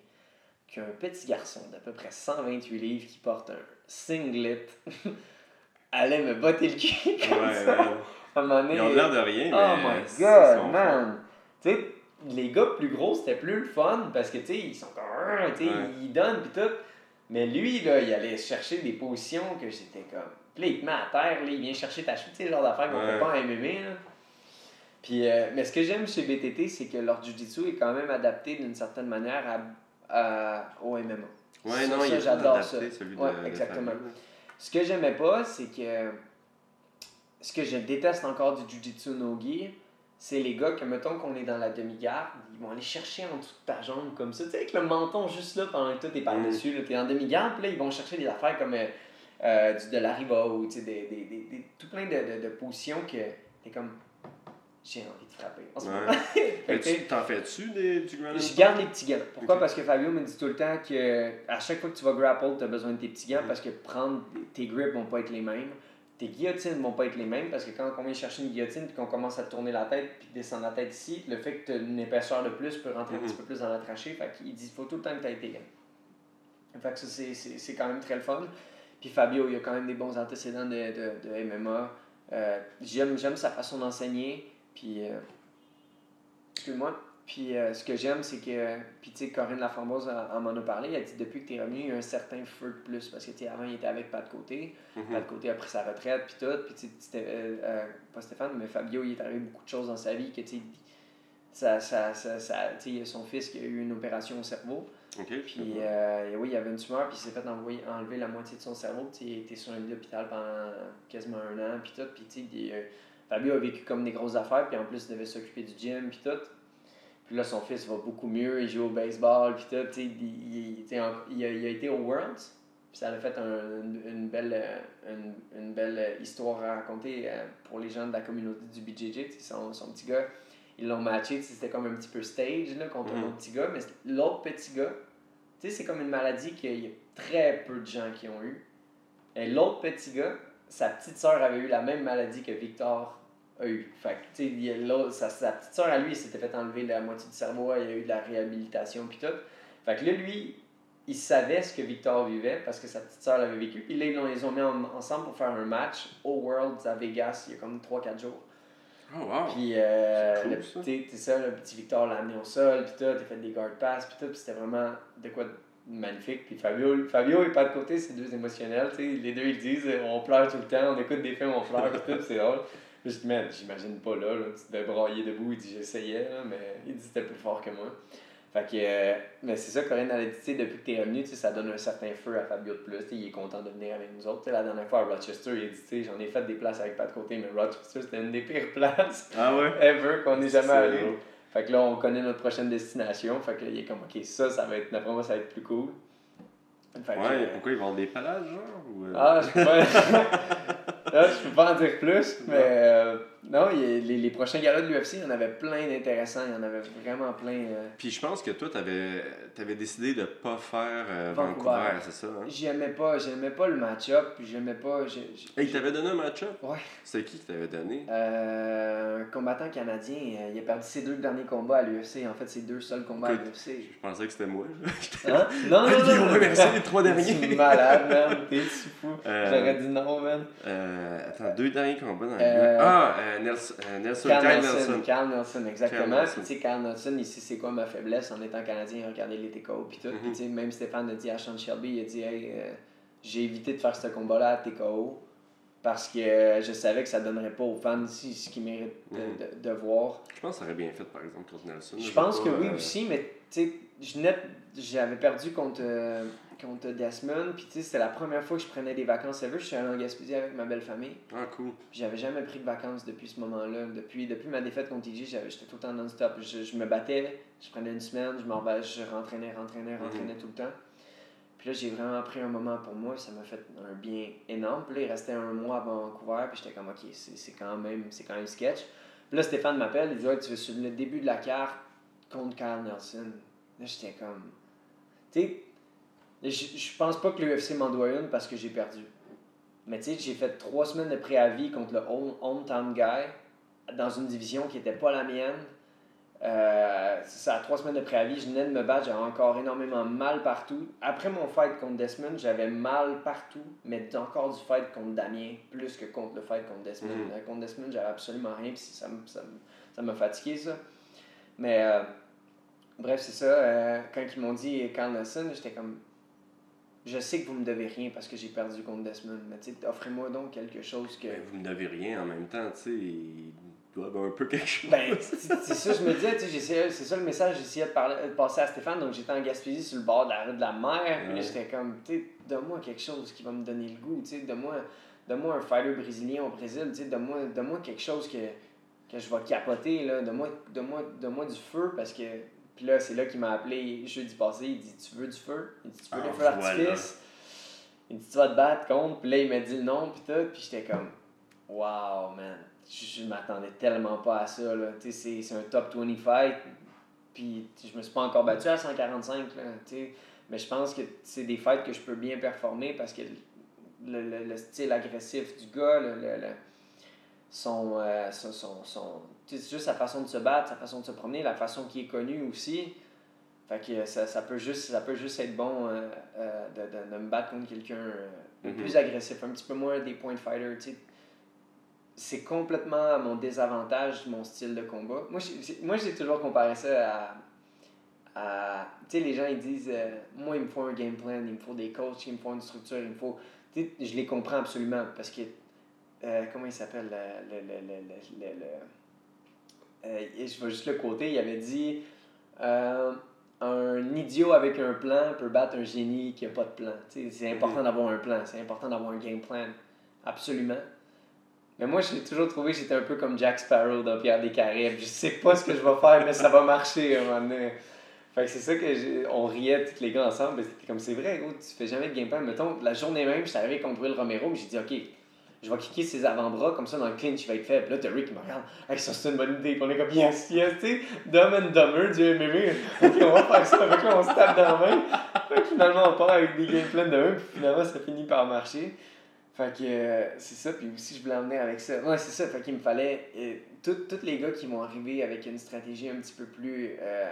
qu'un petit garçon d'à peu près 128 livres qui porte un singlet allait me botter le cul comme Ouais, ça. ouais. À un moment donné, Ils ont l'air de rien, mais. Oh my god, man! Tu sais, les gars plus gros, c'était plus le fun parce que, tu sais, ils sont comme. Tu sais, Ouais. ils donnent pis tout. Mais lui, là, il allait chercher des positions que j'étais comme. Puis là, il te met à terre, là, il vient chercher ta chute, tu sais, le genre d'affaires qu'on Ouais. fait pas en MMA. Là. Puis, euh, mais ce que j'aime chez BTT, c'est que leur jiu-jitsu est quand même adapté d'une certaine manière à, à- au MMA. Ouais, Ça, non, ça, il est j'adore adapté, ça. celui de, Ouais, de exactement. Ce que j'aimais pas, c'est que. Ce que je déteste encore du Jiu-Jitsu no-gi, c'est les gars que, mettons qu'on est dans la demi-garde, ils vont aller chercher en dessous de ta jambe comme ça, tu sais, avec le menton juste là pendant que toi t'es par-dessus, là, t'es en demi-garde, puis là ils vont chercher des affaires comme euh, euh, du de la riva ou tu sais, des, des, des, des- tout plein de, de, de positions que t'es comme. J'ai envie de frapper. En ce Ouais. Fait tu t'en fais-tu des, du Grand je garde les petits gants. Pourquoi? Parce que Fabio me dit tout le temps que à chaque fois que tu vas grapple, tu as besoin de tes petits gants Mhm. parce que prendre tes grips vont pas être les mêmes. Tes guillotines vont pas être les mêmes parce que quand on vient chercher une guillotine puis qu'on commence à tourner la tête puis descendre la tête ici, le fait que tu as une épaisseur de plus peut rentrer un Mhm. petit peu plus dans la trachée. Fait qu'il dit faut tout le temps que tu aies tes gants. Fait que ça, c'est quand même très le fun. Puis Fabio, il a quand même des bons antécédents de, de, de MMA. Euh, J'aime j'aime sa façon d'enseigner. Puis. euh, Excuse-moi. Puis euh, ce que j'aime, c'est que. Puis tu sais, Corinne Laframboise en en m'en a parlé. Elle a dit depuis que tu es revenu, il y a un certain feu de plus. Parce que tu sais, avant, il était avec Pat Côté. Mhm. Pat Côté a pris sa retraite, puis tout. Puis tu sais, pas Stéphane, mais Fabio, il est arrivé beaucoup de choses dans sa vie que tu sais. Ça, ça, ça, ça- tu sais, il y a son fils qui a eu une opération au cerveau. Ok. Puis euh, oui, il y avait une tumeur, puis il s'est fait envoyer, enlever la moitié de son cerveau. Tu sais, il était sur un lit d'hôpital pendant quasiment un an, puis tout. Puis tu sais, euh, Fabio a vécu comme des grosses affaires, puis en plus, il devait s'occuper du gym, puis tout. Puis là, son fils va beaucoup mieux, il joue au baseball, puis tout. Tu sais, il, il, a, il a été au Worlds, puis ça a fait un- une, une belle, euh, une, une belle euh, histoire à raconter pour les gens de la communauté du BJJ. Son, son petit gars, ils l'ont matché, c'était comme un petit peu stage là, contre un Mhm. autre petit gars, mais l'autre petit gars, tu sais, c'est comme une maladie qu'il y a très peu de gens qui ont eu. Et l'autre petit gars, sa petite sœur avait eu la même maladie que Victor a eu. Fait que, tu sais, sa, sa petite sœur à lui, s'était fait enlever la moitié du cerveau, il y a eu de la réhabilitation puis tout. Fait que là, lui, il savait ce que Victor vivait parce que sa petite sœur l'avait vécu. Puis là, ils ils ont mis en- ensemble pour faire un match au Worlds à Vegas il y a comme 3-4 jours. Oh, wow. Puis, euh, cool, le, ça. le petit Victor l'a amené au sol, puis tout, t'as fait des guard pass, puis tout, puis c'était vraiment de quoi de magnifique. Puis Fabio, Fabio et pas de côté, c'est deux émotionnels, tu sais, les deux ils disent euh, on pleure tout le temps, on écoute des films, on pleure, puis tout, c'est drôle. Puis je dis, man, j'imagine pas là, là, tu devais brailler debout, il dit j'essayais, là, mais il dit c'était plus fort que moi. Fait que, euh, mais c'est ça, Corinne, elle a dit, depuis que t'es revenu, ça donne un certain feu à Fabio de plus, il est content de venir avec nous autres. La dernière fois à Rochester, il a dit, j'en ai fait des places avec pas de côté, mais Rochester, c'était une des pires places Ah ouais? ever qu'on n'est jamais allé. Fait que là, on connaît notre prochaine destination. Fait que là, il est comme, ok, ça, ça va être, d'après moi, ça va être plus cool. Fait que, Ouais, euh, pourquoi ils vendent des palaces, genre? Ou, euh, ah, je peux pas. Là, je peux pas en dire plus, mais non, les, les prochains galas de l'UFC, il y en avait plein d'intéressants. Il y en avait vraiment plein. euh, Puis je pense que toi, t'avais avais décidé de pas faire euh, Vancouver. Vancouver, c'est ça? Hein? J'aimais pas, j'aimais pas le match-up, puis j'aimais pas. j'ai- j'ai- Hey, il t'avait donné un match-up? Ouais. C'est qui qui t'avait donné? Euh, un combattant canadien, euh, il a perdu ses deux derniers combats à l'UFC. En fait, ses deux seuls combats à l'UFC. Je pensais que c'était moi. Hein? Non, non, non. Non. merci les trois derniers. T'es malade, man. T'es fou? J'aurais dit non, man. Attends, deux derniers combats dans le Ah, euh, Nelson, euh, Nelson, Carl Kyle Nelson. Nelson. Carl Nelson, exactement. Carl Nelson. Puis, tu sais, Carl Nelson, ici, c'est quoi ma faiblesse? En étant canadien, regarder les TKO puis tout. Mhm. même Stéphane a dit à Sean Shelby, il a dit, hey, euh, j'ai évité de faire ce combat-là à TKO parce que euh, je savais que ça donnerait pas aux fans ici ce qu'ils méritent de, Mhm. de- de voir. Je pense que ça aurait bien fait, par exemple, contre Nelson. Je pense pas, que oui euh, aussi, mais tu sais, j'avais perdu contre, euh, contre Desmond, puis tu sais, c'était la première fois que je prenais des vacances ever. Je suis allé en Gaspésie avec ma belle famille. Ah, cool. J'avais jamais pris de vacances depuis ce moment-là. Depuis, depuis ma défaite contre TJ, j'étais tout le temps non-stop. Je, je me battais, je prenais une semaine, je m'en je rentraînais, rentraînais, rentraînais tout le temps. Puis là, j'ai vraiment pris un moment pour moi, ça m'a fait un bien énorme. Puis là, il restait un mois à Vancouver, puis j'étais comme, ok, c'est quand, même- c'est quand même sketch. Puis là, Stéphane m'appelle, il dit, ouais, tu veux sur le début de la carte contre Carl Nelson. Là, j'étais comme, tu sais, je, je pense pas que l'UFC m'en doit une parce que j'ai perdu. Mais tu sais, j'ai fait trois semaines de préavis contre le home- hometown guy dans une division qui était pas la mienne. Euh, ça, trois semaines de préavis, je venais de me battre, j'avais encore énormément mal partout. Après mon fight contre Desmond, j'avais mal partout, mais encore du fight contre Damien, plus que contre le fight contre Desmond. Mhm. Euh, Contre Desmond, j'avais absolument rien, puis ça ça ça m'a fatigué ça. Mais euh, bref, c'est ça. euh, quand ils m'ont dit Carl Nelson, j'étais comme. Je sais que vous me devez rien parce que j'ai perdu contre Desmond, mais offrez-moi donc quelque chose que. Ben, vous ne devez rien en même temps, tu sais. Ils doivent un peu quelque chose. Ben, c'est ça, je me disais, c'est ça le message que j'essayais de, parler- de passer à Stéphane. Donc, j'étais en Gaspésie sur le bord de la rue de la mer. Puis Ouais. j'étais comme, tu sais, donne-moi quelque chose qui va me donner le goût. Tu sais, donne-moi donne-moi un fighter brésilien au Brésil. Tu sais, donne-moi donne-moi quelque chose que, que je vais capoter. Là. Donne-moi donne-moi donne-moi du feu parce que. Puis là, c'est là qu'il m'a appelé jeudi passé. Il dit, tu veux du feu? Il dit, tu veux Ah, le feu d'artifice? Il dit, tu vas te battre contre. Puis là, il m'a dit le nom. Puis tout. Puis j'étais comme, wow, man. Je, je m'attendais tellement pas à ça. Là. Tu sais, C'est, c'est un top 20 fight. Puis je me suis pas encore battu à 145. Là, tu sais. mais je pense que c'est des fights que je peux bien performer parce que le, le, le style agressif du gars, le, son, euh, son, son, c'est juste sa façon de se battre, sa façon de se promener, la façon qu'il est connu aussi. Fait que ça, ça, peut juste, ça peut juste être bon euh, euh, de, de, de me battre contre quelqu'un euh, Mhm. plus agressif, un petit peu moins des point sais. C'est complètement à mon désavantage, mon style de combat. Moi, j'ai- moi, j'ai toujours comparé ça à. à tu sais, les gens, ils disent Moi, il me faut un game plan, il me faut des coachs, il me faut une structure, il me faut. Tu sais, je les comprends absolument parce que. comment il s'appelle le. le, le, le, le, le- le- euh, je vais juste le côté, il avait dit euh, Un idiot avec un plan peut battre un génie qui n'a pas de plan. C'est important d'avoir un plan, c'est important d'avoir un game plan. Absolument. Mais moi, j'ai toujours trouvé que j'étais un peu comme Jack Sparrow dans Pierre des Caraïbes. Je sais pas ce que je vais faire, mais ça va marcher à un moment donné. Fait que c'est ça que j'ai- on riait tous les gars ensemble. C'était comme c'est vrai, gros, tu fais jamais de game plan. Mettons, la journée même, je suis arrivé contre Will Romero, mais j'ai dit, OK, je vais kicker ses avant-bras, comme ça dans le clinch, il va être faible. Là, Rick qui me regarde, hey, ça c'est une bonne idée. Puis on est comme, yes, yes, tu sais, Dumb and Dumber du MMA. On va faire ça. Fait que on se tape dans la main. Fait que finalement, on part avec des game plans de un, puis finalement, ça finit par marcher. Fait que euh, c'est ça, puis aussi je voulais emmener avec ça. Ouais, c'est ça, fait qu'il me fallait. euh, Tous les gars qui vont arriver avec une stratégie un petit peu plus euh,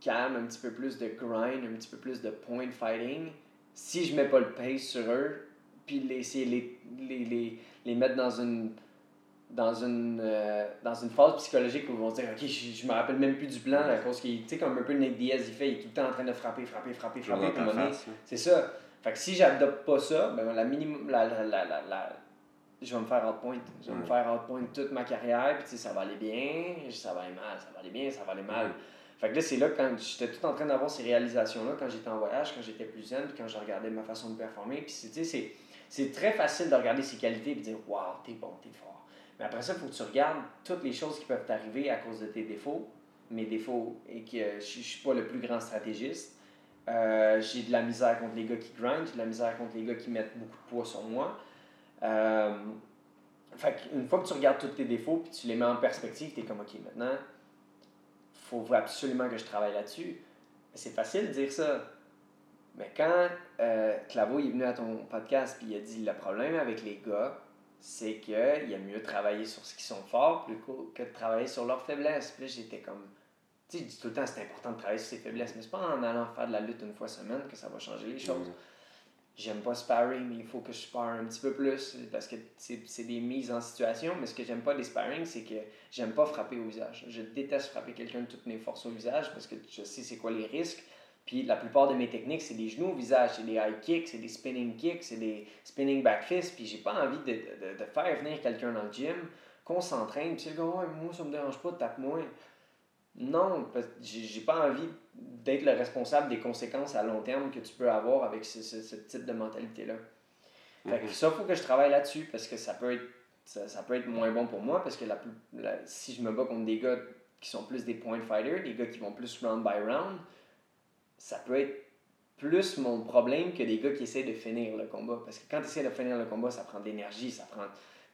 calme, un petit peu plus de grind, un petit peu plus de point fighting, si je mets pas le pace sur eux, puis les, essayer les, les, les, les mettre dans une dans une, euh, dans une phase psychologique où ils vont se dire Ok, je, je me rappelle même plus du plan à cause qu'il, tu sais, comme un peu Nick Diaz, il fait, il est tout le temps en train de frapper, frapper, frapper, frapper, c'est ça. Fait que si j'adopte pas ça, ben la minimum, la, la, la, la, je vais me faire outpoint. Je vais me faire outpoint toute ma carrière, puis tu sais, ça va aller bien, ça va aller mal, ça va aller bien, ça va aller mal. Fait que là, c'est là quand j'étais tout en train d'avoir ces réalisations-là, quand j'étais en voyage, quand j'étais plus zen, puis quand je regardais ma façon de performer. Puis tu sais, c'est, c'est très facile de regarder ses qualités et de dire Waouh, t'es bon, t'es fort. Mais après ça, il faut que tu regardes toutes les choses qui peuvent t'arriver à cause de tes défauts, mes défauts, et que je, je suis pas le plus grand stratégiste. Euh, j'ai de la misère contre les gars qui grind, j'ai de la misère contre les gars qui mettent beaucoup de poids sur moi. Euh, une fois que tu regardes tous tes défauts puis tu les mets en perspective, tu es comme OK, maintenant, faut absolument que je travaille là-dessus. C'est facile de dire ça. Mais quand euh, Claveau est venu à ton podcast puis il a dit le problème avec les gars, c'est qu'il aime mieux travailler sur ce qu'ils sont forts plutôt que de travailler sur leurs faiblesses. Puis j'étais comme. Tu sais, je dis tout le temps c'est important de travailler sur ses faiblesses, mais c'est pas en allant faire de la lutte une fois semaine que ça va changer les choses. Mhm. J'aime pas sparring, mais il faut que je spare un petit peu plus parce que c'est c'est des mises en situation. Mais ce que j'aime pas des sparring, c'est que j'aime pas frapper au visage. Je déteste frapper quelqu'un de toutes mes forces au visage parce que je sais c'est quoi les risques. Puis la plupart de mes techniques, c'est des genoux au visage, c'est des high kicks, c'est des spinning kicks, c'est des spinning back fists. Puis j'ai pas envie de, de, de faire venir quelqu'un dans le gym, qu'on s'entraîne. Puis c'est le gars, ouais, moi ça me dérange pas, tape-moi. Non, parce que j'ai pas envie d'être le responsable des conséquences à long terme que tu peux avoir avec ce, ce, ce type de mentalité-là. Fait que ça, il faut que je travaille là-dessus parce que ça peut être ça, ça peut être moins bon pour moi parce que la, plus- la- si je me bats contre des gars qui sont plus des point fighters, des gars qui vont plus round by round, ça peut être plus mon problème que des gars qui essaient de finir le combat. Parce que quand tu essaies de finir le combat, ça prend de l'énergie, ça prend.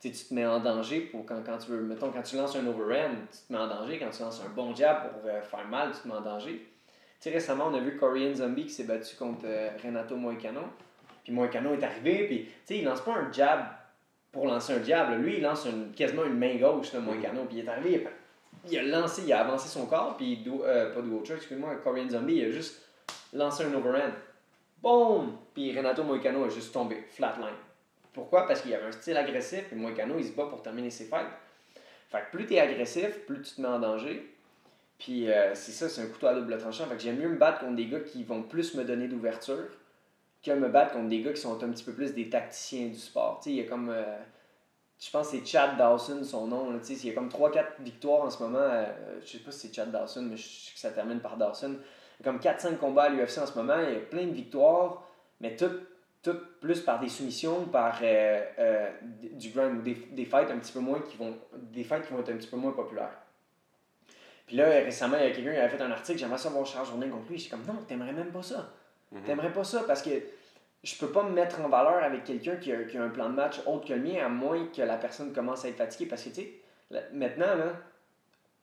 Tu tu te mets en danger pour quand, quand tu veux. Mettons, quand tu lances un overhand, tu te mets en danger. Quand tu lances un bon jab pour euh, faire mal, tu te mets en danger. Tu sais, récemment, on a vu Korean Zombie qui s'est battu contre euh, Renato Moicano. Puis Moicano est arrivé, puis tu sais, il lance pas un jab pour lancer un jab. là. Lui, il lance une- quasiment une main gauche, là, Moicano. Puis il est arrivé, il a, il a lancé, il a avancé son corps, puis euh, pas Duocher, excuse-moi, Korean Zombie, il a juste lancé un overhand. Boom! Puis Renato Moicano a juste tombé, flatline. Pourquoi? Parce qu'il y avait un style agressif, et Moicano, il se bat pour terminer ses fights. Fait que plus tu es agressif, plus tu te mets en danger. Puis euh, c'est ça, c'est un couteau à double tranchant. Fait que j'aime mieux me battre contre des gars qui vont plus me donner d'ouverture que me battre contre des gars qui sont un petit peu plus des tacticiens du sport. Tu sais, il y a comme. euh, je pense que c'est Chad Dawson, son nom. il y a comme 3-4 victoires en ce moment. euh, je sais pas si c'est Chad Dawson, mais je sais que ça termine par Dawson. Comme 4-5 combats à l'UFC en ce moment. Il y a plein de victoires, mais toutes tout plus par des soumissions, par euh, euh, du grind, des, des fights un petit peu moins qui vont. Des fights qui vont être un petit peu moins populaires. Puis là, récemment, il y a quelqu'un qui avait fait un article, j'aimerais ça voir Charles Jourdain contre lui. J'étais comme, non, t'aimerais même pas ça. T'aimerais pas ça parce que je peux pas me mettre en valeur avec quelqu'un qui a, qui a un plan de match autre que le mien, à moins que la personne commence à être fatiguée. Parce que, tu sais, maintenant, là,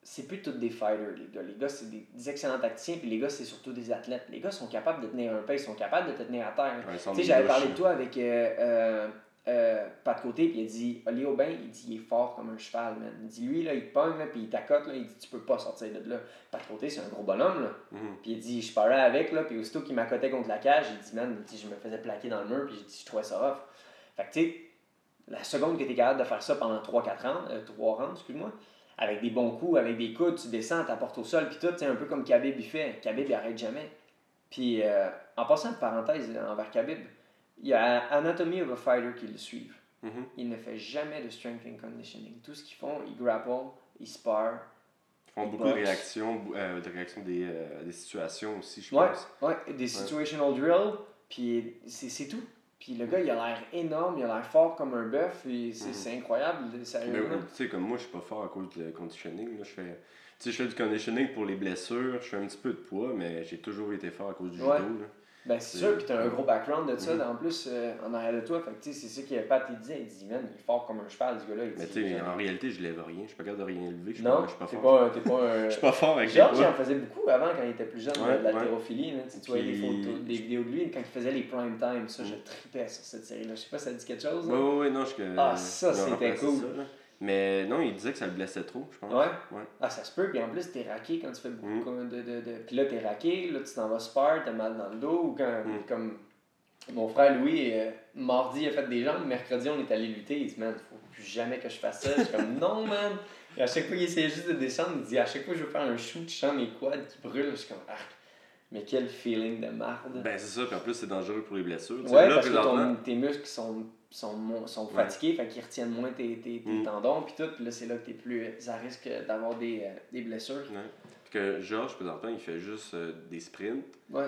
c'est plus tous des fighters, les gars. Les gars, c'est des, des excellents tacticiens, puis les gars, c'est surtout des athlètes. Les gars sont capables de tenir un pace, ils sont capables de te tenir à terre. Ouais, Tu sais, j'avais parlé de toi avec euh, euh, euh, Pat Côté, puis il a dit Oli Aubin, il dit il est fort comme un cheval, man. Il dit lui, là, il te pogne, là, puis il t'accote, là, il dit tu peux pas sortir de là. Pat Côté, c'est un gros bonhomme, là. Mhm. Puis il dit je parlais avec, là, puis aussitôt qu'il m'accotait contre la cage, il dit man, je me faisais plaquer dans le mur, puis j'ai dit je trouvais ça off. Fait que tu sais, la seconde que tu es capable de faire ça pendant 3-4 ans, 3 rounds, excuse-moi, avec des bons coups, avec des coudes, tu descends, t'apportes au sol, puis tout, c'est un peu comme Khabib il fait. Khabib il arrête jamais. Puis euh, en passant de parenthèse envers Khabib, il y a Anatomy of a Fighter qui le suivent. Mhm. Il ne fait jamais de strength and conditioning. Tout ce qu'ils font, ils grapple, ils spar. Ils font Ils beaucoup de réactions, euh, de réactions des, euh, des situations aussi, je Ouais, pense. ouais, des situational drills, puis c'est tout. Puis le gars, il a l'air énorme, il a l'air fort comme un bœuf, et c'est Mhm. c'est incroyable, sérieusement. tu sais, comme moi, je suis pas fort à cause du conditioning. Là. Je, fais, tu sais, je fais du conditioning pour les blessures, je fais un petit peu de poids, mais j'ai toujours été fort à cause du Ouais. judo. Là. Ben, c'est sûr, puis t'as un gros background de ça, Mhm. en plus, euh, en arrière de toi. Fait que, c'est ça qu'il Pat, il disait. Il dit, man, il est fort comme un cheval, ce gars-là. Mais dit, tu sais, J'aime- en réalité, je lève rien. Je suis pas capable de rien lever. Je suis Non, pas, je suis pas fort. pas, t'es pas un. Je suis pas fort avec les George, il en faisait beaucoup avant quand il était plus jeune, Ouais, de ouais. l'haltérophilie. là. Tu tu voyais des Puis- photos, des vidéos de lui quand il faisait les prime time. Ça, je Mhm. tripais sur cette série-là. Je sais pas si ça dit quelque chose. Ouais, ouais, non, je. Ah, ça, c'était cool. Mais non, il disait que ça le blessait trop, je pense. Ouais? Ouais. Ah, ça se peut. Puis en plus, t'es raqué quand tu fais beaucoup Mhm. de, de, de. Puis là, t'es raqué. Là, tu t'en vas spar, t'as mal dans le dos. Ou quand, Mhm. comme mon frère Louis, euh, mardi, il a fait des jambes. Mercredi, on est allé lutter. Il dit, man, faut plus jamais que je fasse ça. Je suis comme, non, man. Et à chaque fois qu'il essayait juste de descendre, il dit, à chaque fois je veux faire un shoot, je sens mes quads qui brûlent. Je suis comme, ah. Mais quel feeling de marde. Ben, c'est ça, puis en plus, c'est dangereux pour les blessures. Ouais, là, parce que ton- tes muscles sont, sont, sont Ouais. fatigués, fait qu'ils retiennent moins tes, tes, tes Mm. tendons, puis tout. Puis là, c'est là que t'es plus à risque d'avoir des, euh, des blessures. Ouais. Puis que Georges, présentement, il fait juste euh, des sprints. Ouais.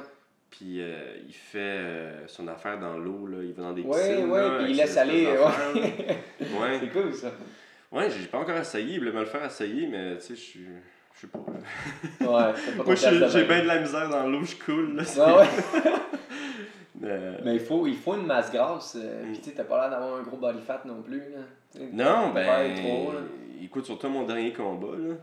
Puis euh, il fait euh, son affaire dans l'eau, là. Il va dans des Ouais, piscines. ouais, là, puis il laisse aller, ouais. ouais. C'est cool ça. Ouais, j'ai pas encore essayé. Il voulait me le faire essayer, mais tu sais, je suis. Je sais pas. Ouais, pas Moi, j'ai bien de la misère dans l'eau, je coule, là. Ouais, ouais. Euh, Mais il faut, il faut une masse grasse. euh, Mm. Puis tu sais, t'as pas l'air d'avoir un gros body fat non plus. Là. Non, ben. trop, là. Écoute, surtout mon dernier combat, là.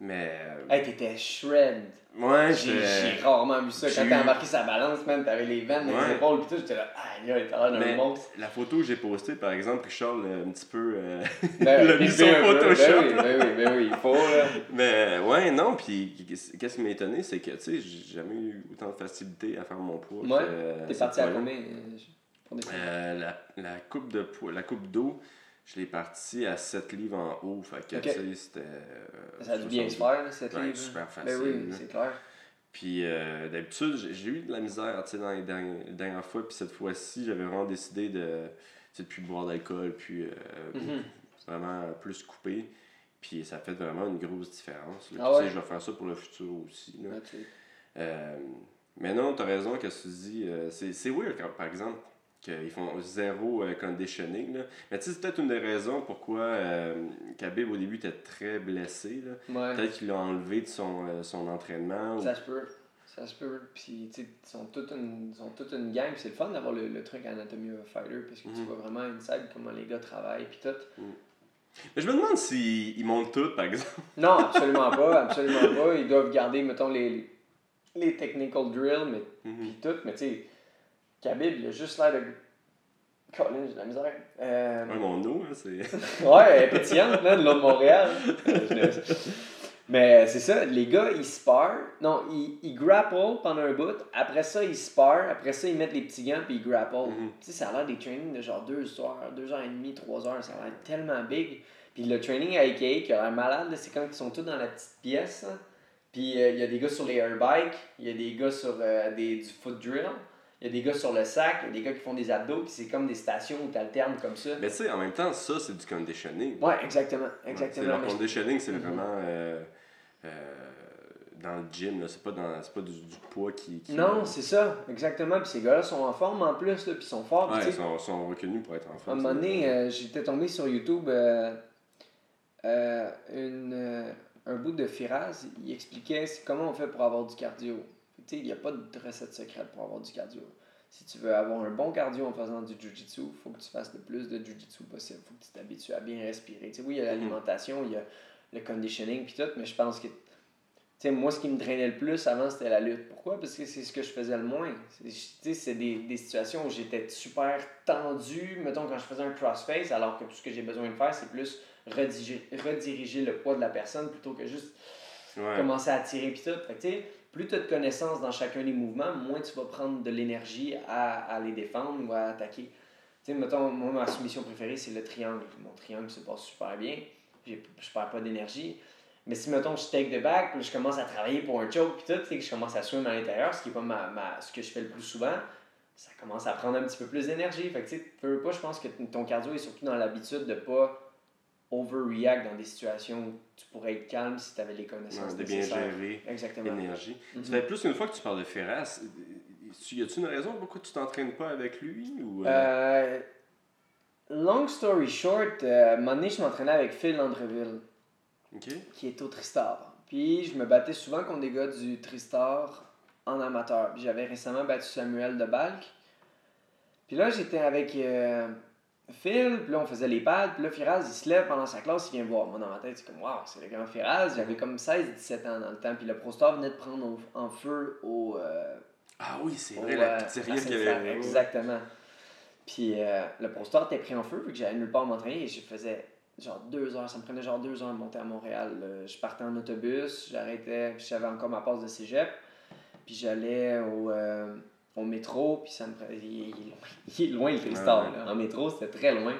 Mais. euh, Hey, t'étais shred. ouais, J'ai rarement vu ça. Quand t'as embarqué sa balance, man, t'avais les veines dans les Ouais. épaules, pis tout, j'étais là, ah, là, t'as l'air d'un monstre. la photo que j'ai postée, par exemple, Richard l'a un petit peu. euh, Ben, l'a mis sur ben, Photoshop. Ben oui, ben oui, ben oui, il faut, là. Mais ouais, non, puis qu'est-ce qui m'a étonné, c'est que, tu sais, j'ai jamais eu autant de facilité à faire mon poids. Ouais, T'es parti à combien euh, Euh, la, la coupe de poids, la coupe d'eau, je l'ai parti à 7 livres en haut. Fait que, Ok. tu sais, c'était. euh, Ça a dû bien se 70. faire, là, cette Ouais, livre. super Ben facile, oui, c'est clair. Puis euh, d'habitude, j'ai eu de la misère, tu sais, dans les dernières, fois. Puis cette fois-ci, j'avais vraiment décidé de, de plus boire d'alcool, puis euh, Mhm. vraiment plus couper. Puis ça fait vraiment une grosse différence. Ah ouais? je vais faire ça pour le futur aussi. là. Mais non, t'as raison que tu dis. c'est c'est weird, quand, par exemple, qu'ils font zéro euh, conditioning. Là. Mais tu sais, c'est peut-être une des raisons pourquoi euh, Khabib, au début, était très blessé. Ouais. Peut-être qu'il l'a enlevé de son, euh, son entraînement. ou- Ça se peut. Ça se peut. Puis, tu sais, ils sont toute une, ils sont toute une gang. C'est le fun d'avoir le, le truc Anatomy of a Fighter parce que tu Mhm. vois vraiment inside comment les gars travaillent. Puis tout. Mais je me demande s'ils ils montent tout, par exemple. Non, absolument pas. Absolument pas. Ils doivent garder, mettons, les, les technical drills, mais Mhm. puis tout. Mais tu sais, Khabib, il a juste l'air de. Colin, j'ai de la misère. Euh, Ouais, mon eau, hein, c'est. Ouais, elle est pétillante, là, de l'autre de Montréal. Euh. Mais c'est ça, les gars, ils sparent. Non, ils, ils grapple pendant un bout. Après ça, ils sparent. Après ça, ils mettent les petits gants puis ils grapple. Mhm. Tu sais, ça a l'air des trainings de genre 2 heures, 2 heures et demie, 3 heures. Ça a l'air tellement big. Puis le training à AKA qui a l'air malade, c'est quand ils sont tous dans la petite pièce. Puis euh, il y a des gars sur les airbikes, il y a des gars sur euh, des, du foot drill. Il y a des gars sur le sac, il y a des gars qui font des abdos, puis c'est comme des stations où tu alternes comme ça. Mais tu sais, en même temps, ça, c'est du conditioning. Ouais, exactement. Exactement. le Mais je- conditioning, c'est Mhm. vraiment euh, euh, dans le gym, là. c'est pas, dans, c'est pas du, du poids qui. qui Non, c'est ça, exactement. Puis ces gars-là sont en forme en plus, là, puis ils sont forts. Ouais, ils sont, sont reconnus pour être en À un forme. moment donné, euh, j'étais tombé sur YouTube euh, une, un bout de Firaz. Il expliquait comment on fait pour avoir du cardio. Il n'y a pas de recette secrète pour avoir du cardio. Si tu veux avoir un bon cardio en faisant du jujitsu, il faut que tu fasses le plus de jujitsu possible. Il faut que tu t'habitues à bien respirer. Oui, il y a l'alimentation, il y a le conditioning, puis tout, mais je pense que moi, ce qui me drainait le plus avant, c'était la lutte. Pourquoi? Parce que c'est ce que je faisais le moins. C'est- des, des situations où j'étais super tendu, mettons, quand je faisais un crossface, alors que tout ce que j'ai besoin de faire, c'est plus rediriger, rediriger le poids de la personne plutôt que juste Ouais. commencer à tirer puis tout. Fait que, tu sais, plus tu as de connaissances dans chacun des mouvements, moins tu vas prendre de l'énergie à, à les défendre ou à attaquer. Tu sais, mettons, moi, ma soumission préférée, c'est le triangle. Mon triangle se passe super bien. Je perds pas d'énergie. Mais si, mettons, je take the back, puis je commence à travailler pour un choke, puis tout, tu sais, que je commence à swim à l'intérieur, ce qui est pas ma, ma- ce que je fais le plus souvent, ça commence à prendre un petit peu plus d'énergie. Fait que, tu sais, pas, je pense que ton cardio est surtout dans l'habitude de pas overreact dans des situations où tu pourrais être calme si tu avais les connaissances Ouais, de bien gérer l'énergie. Mhm. Ça fait plus qu'une fois que tu parles de Ferras. Y a-tu une raison pourquoi tu t'entraînes pas avec lui ou, euh, Euh, long story short, euh, un moment donné, je m'entraînais avec Phil Landreville, Ok. qui est au Tristar. Puis je me battais souvent contre des gars du Tristar en amateur. J'avais récemment battu Samuel de Balk. Puis là, j'étais avec euh, Phil, puis là, on faisait les pads. Puis là, Firaz, il se lève pendant sa classe, il vient voir. Moi, dans ma tête, c'est comme, waouh, c'est le grand Firaz. J'avais comme 16-17 ans dans le temps. Puis le Pro Star venait de prendre en feu au. euh, Ah oui, c'est vrai, euh, la pizzeria à qu'il y avait. Exactement. Puis euh, le Pro Star était pris en feu, puis que j'avais nulle part m'entraîner. Et je faisais genre deux heures, ça me prenait genre deux heures de monter à Montréal. là. Je partais en autobus, j'arrêtais, puis j'avais encore ma passe de cégep. Puis j'allais au, euh, au métro, puis ça me. Il, il est loin, le Tristar. Ouais. En métro, c'était très loin.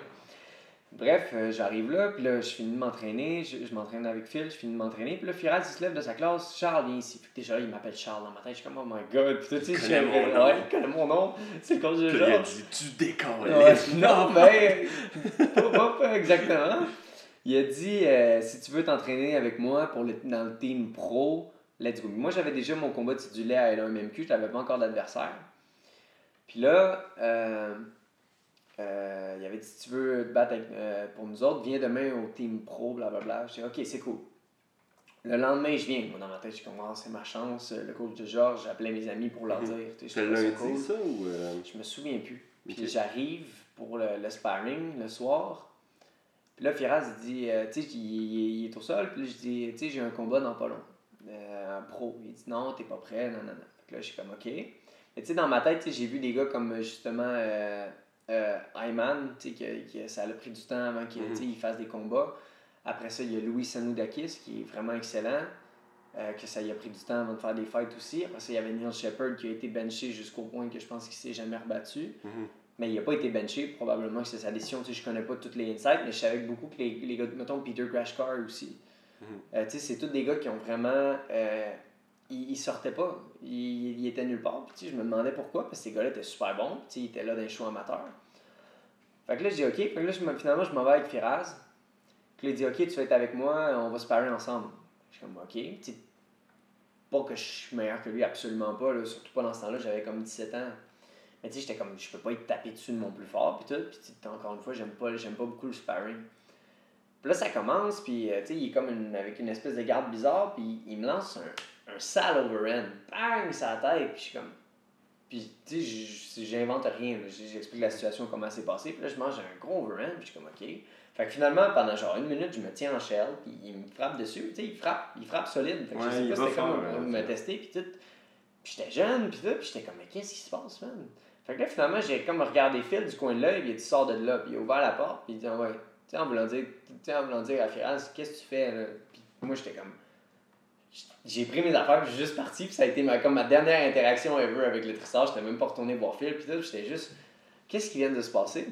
Bref, euh, j'arrive là, puis là, je finis de m'entraîner, je, je m'entraîne avec Phil, je finis de m'entraîner, puis là, Firaz, il se lève de sa classe, Charles, viens ici. Puis déjà, il m'appelle Charles dans ma tête, je suis comme, oh my god, puis tu sais, je mon nom. il connaît mon nom, c'est le coach de là, il a dit Tu. Ouais, non, pas, pas- pas exactement. Il a dit euh, si tu veux t'entraîner avec moi pour le, dans le team pro, let's go. Moi, j'avais déjà mon combat titulaire à L1MQ, je n'avais pas encore d'adversaire. Puis là, euh, euh, il avait dit si tu veux te battre avec, euh, pour nous autres, viens demain au team pro, blablabla. Je dis ok, c'est cool. Le lendemain, je viens. Moi, dans ma tête, je suis comme, Ah, c'est ma chance. Le coach de Georges, j'appelais mes amis pour leur Mhm. dire. C'est lundi, cool. ça ou. euh, Je me souviens plus. Puis j'arrive pour le, le sparring le soir. Puis là, Firaz, il dit, euh, tu sais, il, il- est au sol. Puis là, je dis, tu sais, j'ai un combat dans pas long. Un pro. Il dit, non, t'es pas prêt. Non, non, non. Fait que là, je suis comme, ok. Mais tu sais, dans ma tête, j'ai vu des gars comme justement euh, euh, Ayman, tu sais, que, que ça a pris du temps avant qu'il Mhm. fasse des combats. Après ça, il y a Louis Sanoudakis qui est vraiment excellent. euh, que ça y a pris du temps avant de faire des fights aussi. Après ça, il y avait Neil Shepard qui a été benché jusqu'au point que je pense qu'il s'est jamais rebattu. mhm. Mais il n'a pas été benché, probablement que c'est sa décision. Tu sais, je connais pas toutes les insights, mais je savais beaucoup que les, les gars, mettons Peter Grashkar aussi. Mhm. Euh, tu sais, c'est tous des gars qui ont vraiment. Ils sortaient pas. Ils, ils étaient nulle part. Puis, je me demandais pourquoi, parce que ces gars-là étaient super bons. Puis, ils étaient là dans les shows amateurs. Fait que là, je dis OK. Fait que là, je me- finalement, je m'en vais avec Firaz. Puis il dit OK, tu vas être avec moi, on va se parler ensemble. Je suis comme OK. Tu sais, pas que je suis meilleur que lui, absolument pas. Là, surtout pas dans ce temps-là, j'avais comme 17 ans. Mais tu sais, j'étais comme, je peux pas être tapé dessus de mon plus fort, puis tout. Puis encore une fois, j'aime pas, j'aime pas beaucoup le sparring. Puis là, ça commence, puis euh, tu sais, il est comme avec une espèce de garde bizarre, puis il me lance un sale overhand. Bang, sa tête, puis je suis comme. Puis tu sais, j'invente rien, j'explique la situation, comment c'est passé, puis là, je mange un gros overhand, puis je suis comme, ok. Fait que finalement, pendant genre une minute, je me tiens en shell, puis il me frappe dessus, tu sais, il frappe, il frappe solide. Fait que Ouais, je sais pas, c'était comme me tester, puis tout. Puis j'étais jeune, puis tout, puis j'étais comme, mais qu'est-ce qui se passe, man? Fait que là, finalement, j'ai comme regardé Phil du coin de l'œil, puis dit, sors de là, puis il a ouvert la porte, puis il dit, ah ouais, tu sais, en voulant dire, tu sais, en voulant dire à Firaz, qu'est-ce que tu fais, là? Puis moi, j'étais comme, j'ai pris mes affaires, puis je suis juste parti, puis ça a été ma, comme ma dernière interaction ever avec le trissage, j'étais même pas retourné voir Phil, puis tout, puis j'étais juste, qu'est-ce qui vient de se passer?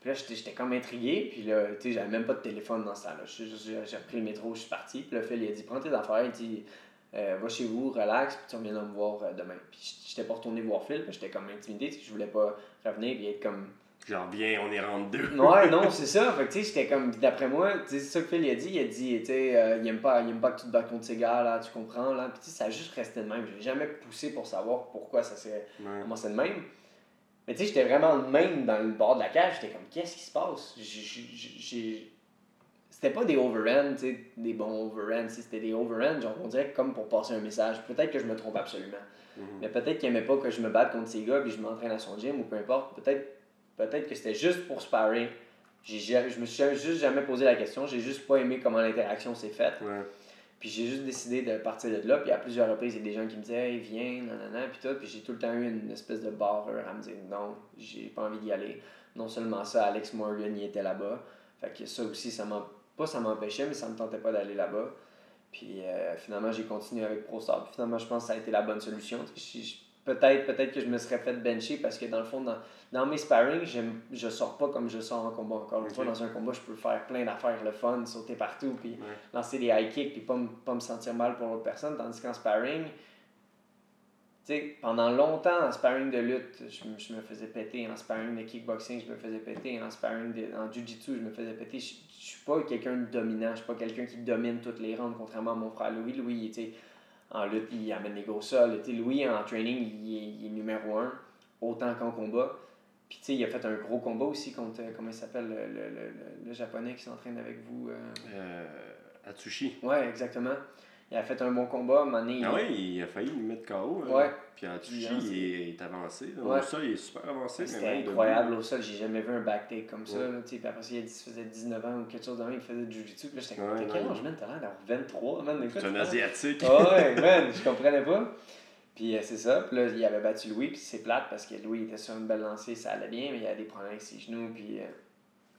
Puis là, j'étais comme intrigué, puis là, tu sais, j'avais même pas de téléphone dans ce temps-là. J'ai repris le métro, je suis parti, puis là, Phil, il a dit, prends tes affaires, il dit, euh, va chez vous, relax, puis tu reviens me voir euh, demain. Puis j'étais pas retourné voir Phil, puis j'étais comme intimidé, parce que je voulais pas revenir et être comme. Genre, viens, on est rentre deux. Ouais, non, c'est ça. Fait que, tu sais, j'étais comme, d'après moi, tu sais, c'est ça que Phil il a dit. Il a dit, tu sais, euh, il, aime pas, il aime pas que tu te battes contre ses gars, là, tu comprends, là. Puis, tu sais, ça a juste resté de même. J'ai jamais poussé pour savoir pourquoi ça s'est Ouais. commencé de même. Mais, tu sais, j'étais vraiment de même dans le bord de la cage. J'étais comme, qu'est-ce qui se passe? J'ai- C'était pas des overhands, tu sais, des bons overhands. C'était des overhands, genre, on dirait comme pour passer un message. Peut-être que je me trompe absolument. Mhm. Mais peut-être qu'il aimait pas que je me batte contre ces gars puis je m'entraîne à son gym ou peu importe. Peut-être peut-être que c'était juste pour sparring. Je me suis juste jamais posé la question. J'ai juste pas aimé comment l'interaction s'est faite. Ouais. Puis j'ai juste décidé de partir de là. Puis à plusieurs reprises, il y a des gens qui me disaient Hey, viens, nanana, puis tout. Puis j'ai tout le temps eu une espèce de barreur à me dire non, j'ai pas envie d'y aller. Non seulement ça, Alex Morgan y était là-bas. Fait que ça aussi, ça m'a pas ça m'empêchait, mais ça me tentait pas d'aller là-bas. Puis euh, finalement, j'ai continué avec ProStar. Puis finalement, je pense que ça a été la bonne solution. Je- je- Peut-être peut-être que je me serais fait bencher parce que dans le fond, dans, dans mes sparring, je sors pas comme je sors en combat. Encore une fois, dans un combat, je peux faire plein d'affaires, le fun, sauter partout, puis Ouais. lancer des high kicks, puis pas, me- pas me sentir mal pour l'autre personne. Tandis qu'en sparring, tu sais, pendant longtemps, en sparring de lutte, je, me- je me faisais péter. En sparring de kickboxing, je me faisais péter. En sparring de, en jiu-jitsu, je me faisais péter. Je, je suis pas quelqu'un de dominant. Je suis pas quelqu'un qui domine toutes les rounds, contrairement à mon frère Louis. Louis, il, tu sais, en lutte, il amène les gros sols. Louis, en training, il est, il est numéro un, autant qu'en combat. Puis, tu sais, il a fait un gros combat aussi contre, euh, comment il s'appelle, le, le, le, le- le japonais qui s'entraîne avec vous. euh, Euh, Atsushi. Ouais, exactement. Il a fait un bon combat. À un moment donné, il- Ah ouais, il a failli me mettre KO. hein. Ouais. Puis Puis, hein, il est, il est avancé. là. Ouais. Au sol, il est super avancé. C'était incroyable au sol, j'ai jamais vu un back take comme ça. Là, puis après ça, il faisait 19 ans ou quelque chose de même, il faisait du jiu-jitsu. Puis là, j'étais comme, quel âge, man? T'as l'air d'avoir 23, man. C'est un asiatique. Ah ouais, man, je comprenais pas. Puis euh, c'est ça, puis là, il avait battu Louis, puis c'est plate parce que Louis était sur une belle lancée, ça allait bien, mais il y a des problèmes avec ses genoux, puis euh,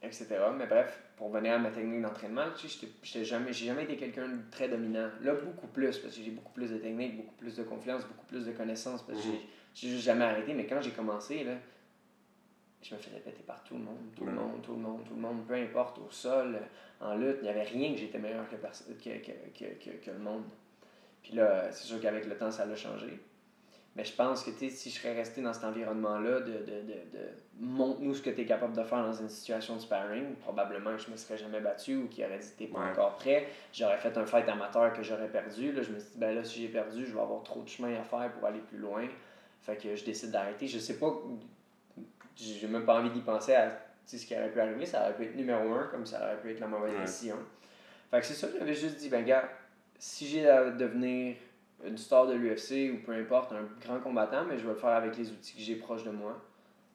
etc. Mais bref, pour venir à ma technique d'entraînement, tu sais, j'étais jamais, j'ai jamais été quelqu'un de très dominant. Là, beaucoup plus, parce que j'ai beaucoup plus de technique, beaucoup plus de confiance, beaucoup plus de connaissances, parce que Mhm. j'ai- j'ai juste jamais arrêté. Mais quand j'ai commencé, là, je me faisais péter par tout le monde, tout le monde, tout le monde, tout le monde, peu importe, au sol, en lutte, il n'y avait rien que j'étais meilleur que, que, que, que le monde. Puis là, c'est sûr qu'avec le temps, ça l'a changé. Mais je pense que si je serais resté dans cet environnement-là, de, de, de, de montre-nous ce que tu es capable de faire dans une situation de sparring, probablement que je me serais jamais battu ou qu'il aurait dit t'es pas Ouais. encore prêt. J'aurais fait un fight amateur que j'aurais perdu. Là, je me suis dit, ben là, si j'ai perdu, je vais avoir trop de chemin à faire pour aller plus loin. Fait que je décide d'arrêter. Je sais pas, j'ai même pas envie d'y penser à tu sais, ce qui aurait pu arriver. Ça aurait pu être numéro un, comme ça aurait pu être la mauvaise Ouais. décision. Fait que c'est ça, j'avais juste dit, ben gars, si j'ai à devenir une star de l'UFC ou peu importe, un grand combattant, mais je vais le faire avec les outils que j'ai proches de moi.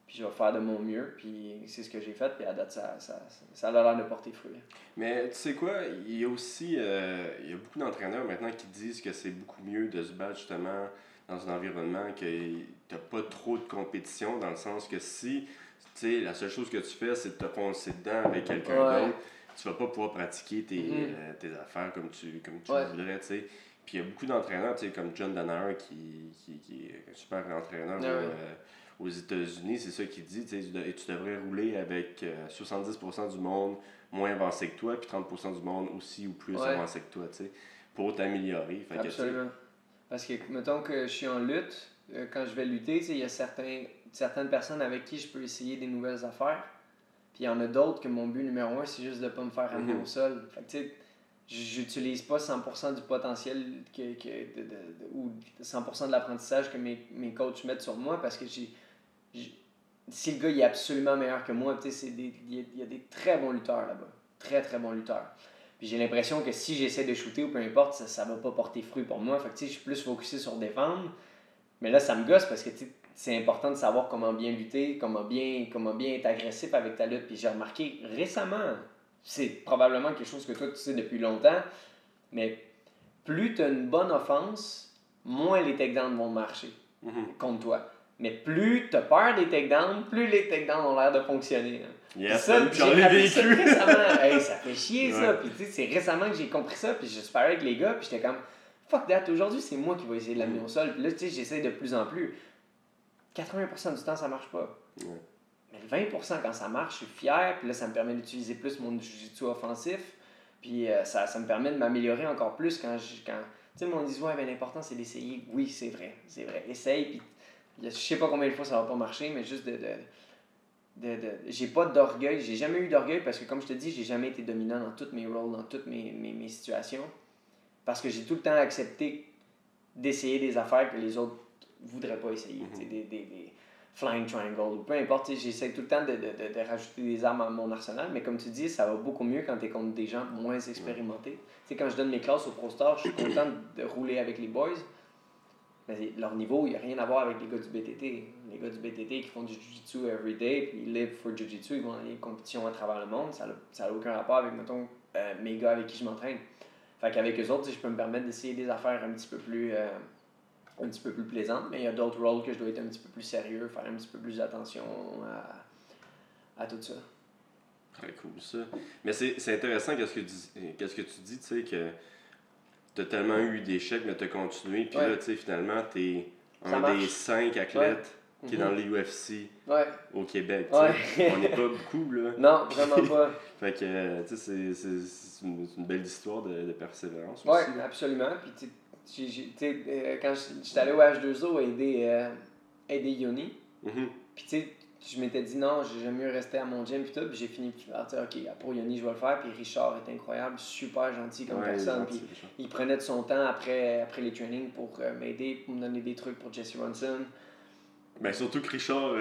Puis je vais faire de mon mieux, puis c'est ce que j'ai fait, puis à date, ça, ça, ça a l'air de porter fruit. Mais tu sais quoi, il y a aussi euh, il y a beaucoup d'entraîneurs maintenant qui disent que c'est beaucoup mieux de se battre justement dans un environnement que t'as pas trop de compétition, dans le sens que si tu sais, la seule chose que tu fais, c'est de te foncer dedans avec quelqu'un Ouais. d'autre, tu vas pas pouvoir pratiquer tes, Mhm. euh, tes affaires comme tu, comme tu Ouais. voudrais, tu sais. Puis il y a beaucoup d'entraîneurs, tu sais, comme John Danaher qui, qui, qui est un super entraîneur ouais. euh, aux États-Unis, c'est ça qu'il dit, tu sais, tu de- tu devrais rouler avec euh, 70% du monde moins avancé que toi, puis 30% du monde aussi ou plus Ouais. avancé que toi, tu sais, pour t'améliorer. Que, Absolument. Parce que, mettons que je suis en lutte, euh, quand je vais lutter, tu sais, il y a certains, certaines personnes avec qui je peux essayer des nouvelles affaires. Puis il y en a d'autres que mon but numéro un, c'est juste de ne pas me faire amener Mhm. au sol. Fait que, tu sais, j'utilise pas 100% du potentiel que, que de, de- ou 100% de l'apprentissage que mes, mes coachs mettent sur moi parce que j'ai. Si le gars il est absolument meilleur que moi, il y, a, des très bons lutteurs là-bas. Très, très bons lutteurs. Puis j'ai l'impression que si j'essaie de shooter ou peu importe, ça, ça va pas porter fruit pour moi. Fait que je suis plus focusé sur défendre. Mais là, ça me gosse parce que c'est important de savoir comment bien lutter, comment bien, comment bien être agressif avec ta lutte. Puis j'ai remarqué récemment, c'est probablement quelque chose que toi tu sais depuis longtemps, mais plus tu as une bonne offense, moins les takedowns vont marcher Mhm. contre toi. Mais plus tu as peur des takedowns, plus les takedowns ont l'air de fonctionner. hein. Yes, Ça, j'en ai vécu. récemment. Hey, ça fait chier ça. Puis tu sais, c'est récemment que j'ai compris ça. Puis je parlais avec les gars. Puis j'étais comme, fuck that, aujourd'hui c'est moi qui vais essayer de l'amener au sol. Puis là, tu sais, j'essaie de plus en plus. 80% du temps, ça marche pas. Mais le 20% quand ça marche, je suis fier. Puis là, ça me permet d'utiliser plus mon jiu-jitsu offensif. Puis euh, ça, ça me permet de m'améliorer encore plus quand je. Quand, Tu sais, monde dit, ouais, ben l'important c'est d'essayer. Oui, c'est vrai, c'est vrai. Essaye, puis je sais pas combien de fois ça va pas marcher, mais juste de. de, de, de- j'ai pas d'orgueil, j'ai jamais eu d'orgueil parce que, comme je te dis, j'ai jamais été dominant dans toutes mes rôles, dans toutes mes, mes, mes situations. Parce que j'ai tout le temps accepté d'essayer des affaires que les autres voudraient pas essayer. tu sais, Des, des, des flying triangle ou peu importe. J'essaie tout le temps de, de, de, de rajouter des armes à mon arsenal, mais comme tu dis, ça va beaucoup mieux quand tu es contre des gens moins expérimentés. Tu sais, quand je donne mes classes au Pro Star, je suis content de rouler avec les boys. Mais leur niveau, il n'y a rien à voir avec les gars du BTT. Les gars du BTT qui font du Jiu-Jitsu everyday, puis ils live for Jiu-Jitsu, ils vont dans les compétitions à travers le monde. Ça n'a aucun rapport avec, mettons, euh, mes gars avec qui je m'entraîne. Fait qu'avec eux autres, je peux me permettre d'essayer des affaires un petit peu plus euh, un petit peu plus plaisantes, mais il y a d'autres rôles que je dois être un petit peu plus sérieux, faire un petit peu plus attention à, à tout ça. Très cool ça. Mais c'est intéressant qu'est-ce que, dis- qu'est-ce que tu dis, tu sais, que tu as tellement eu d'échecs, mais tu as continué, puis Ouais. là, tu sais, finalement, tu es Ça un marche. des cinq athlètes qui est Mhm. dans l'UFC Ouais. au Québec. On n'est pas beaucoup, là. Non, vraiment pas. Fait que, euh, tu sais, c'est- une, belle histoire de, de persévérance aussi. là. absolument. Puis, tu j'ai- euh, quand j'étais allé au H2O aider, euh, aider Yoni, Mhm. puis tu sais, je m'étais dit non, j'aime mieux rester à mon gym, puis tout, puis j'ai fini par dire, ok, pour Yoni, je vais le faire. Puis Richard est incroyable, super gentil comme Ouais, personne. Puis il prenait de son temps après, après les trainings pour euh, m'aider, pour me donner des trucs pour Jesse Ronson. Ben, surtout que Richard,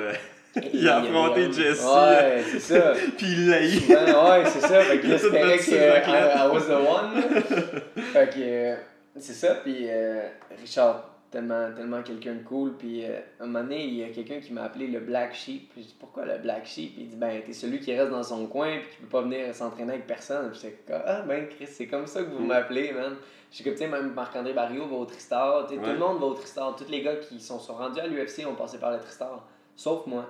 Il a affronté Jesse. Ouais, c'est ça. puis il l'a eu. Ouais, c'est ça. Fait que que. I, I was the one. fait que c'est ça. Puis euh, Richard, tellement, tellement quelqu'un de cool. Puis euh, un moment donné, il y a quelqu'un qui m'a appelé le Black Sheep. Puis je dis pourquoi le Black Sheep? Il dit ben, t'es celui qui reste dans son coin puis qui peut pas venir s'entraîner avec personne. Puis j'étais comme ah ben Chris, c'est comme ça que vous Mm. m'appelez, man. Je comme, tu sais, même Marc-André Barrio va au Tristar. Tout le monde va au Tristar. Tous les gars qui sont, sont rendus à l'UFC ont passé par le Tristar. Sauf moi.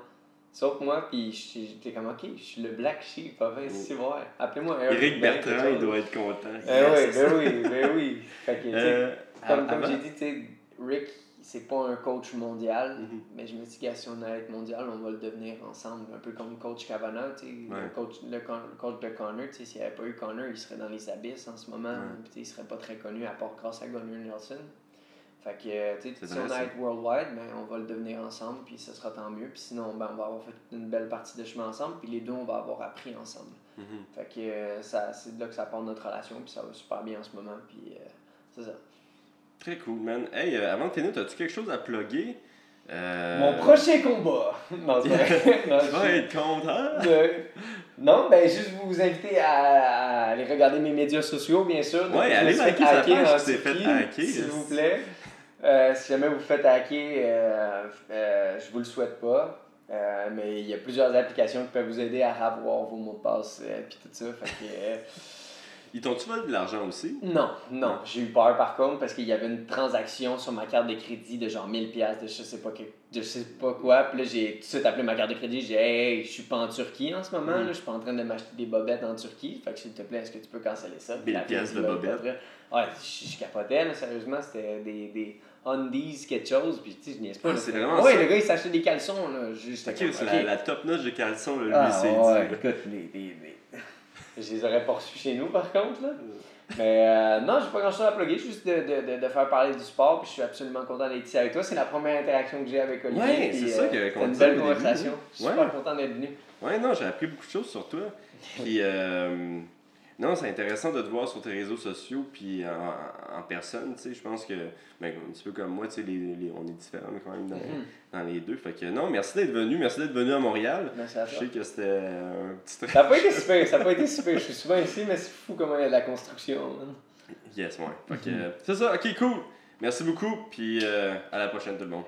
Sauf moi, puis j'étais comme, ok, je suis le Black Sheep, pas vrai, c'est vrai. Appelez-moi Eric. Eric Ben, Bertrand, il doit être content. Eh oui, ben oui, ben oui. Fait que, tu sais, Euh, comme, comme avant- j'ai dit, tu sais, Rick, c'est pas un coach mondial, Mhm. mais je me dis que si on allait être mondial, on va le devenir ensemble. Un peu comme coach Cavana, tu sais, Ouais. le, coach, le, coach de Connor, tu sais, s'il n'y avait pas eu Connor, il serait dans les abysses en ce moment, Ouais. tu sais, il serait pas très connu à part grâce à Gunnar Nelson. Fait que, euh, tu sais, si on ça. a être worldwide, ben, on va le devenir ensemble, puis ce sera tant mieux. Puis sinon, ben, on va avoir fait une belle partie de chemin ensemble, puis les deux, on va avoir appris ensemble. Mhm. Fait que euh, ça, c'est de là que ça part notre relation, puis ça va super bien en ce moment, puis euh, c'est ça. Très cool, man. Hey, euh, avant de finir, as-tu quelque chose à plugger? Euh, Mon prochain combat! non, c'est vrai. Non, Tu je- vas être content? de- Non, ben juste vous inviter à, à aller regarder mes médias sociaux, bien sûr. Me allez liker sa hacker page qui s'est fait hacker, S'il vous plaît. Euh, si jamais vous faites hacker, euh, euh, je vous le souhaite pas. Euh, mais il y a plusieurs applications qui peuvent vous aider à avoir vos mots de passe et puis tout ça. Que, euh, Ils t'ont-tu volé de l'argent aussi? non, non, j'ai eu peur par contre parce qu'il y avait une transaction sur ma carte de crédit de genre 1000 pièces de je sais pas que, de je sais pas quoi. Puis là j'ai tout de suite appelé ma carte de crédit, j'ai dit hey, je suis pas en Turquie en ce moment, Mm. là, je suis pas en train de m'acheter des bobettes en Turquie. Fait que s'il te plaît, est-ce que tu peux canceller ça? Puis 1000 la pièces de crédit, ouais, bobettes. Ouais, je, je capotais, sérieusement, c'était des, des undies, quelque chose. Puis tu sais, je niaise pas. Ah, c'est vraiment ouais, ça? le gars il s'achetait des caleçons. Là, juste, Ok, c'est la, la top notch de caleçon, là, lui, ah, c'est ouais, dit. écoute, les, les, les- Je les aurais pas reçus chez nous, par contre, là. Mais euh, non, j'ai pas grand chose à plugger, juste de, de, de, faire parler du sport, puis je suis absolument content d'être ici avec toi. C'est la première interaction que j'ai avec Olivier. Puis, c'est ça que- C'était qu'on une disait belle début, conversation. Je suis Ouais. super content d'être venu. Ouais, non, j'ai appris beaucoup de choses sur toi. Puis, euh, non, c'est intéressant de te voir sur tes réseaux sociaux, puis en, en personne, tu sais. Je pense que, ben, un petit peu comme moi, tu sais, les, les- on est différents quand même dans, Mhm. dans les deux. Fait que, non, merci d'être venu, merci d'être venu à Montréal. Merci à Je toi. sais que c'était un petit Ça n'a pas été super, ça n'a pas été super. Je suis souvent ici, mais c'est fou comment il y a de la construction. man. Yes, ouais. Fait que, euh, c'est ça, ok, cool. Merci beaucoup, puis euh, à la prochaine tout le monde.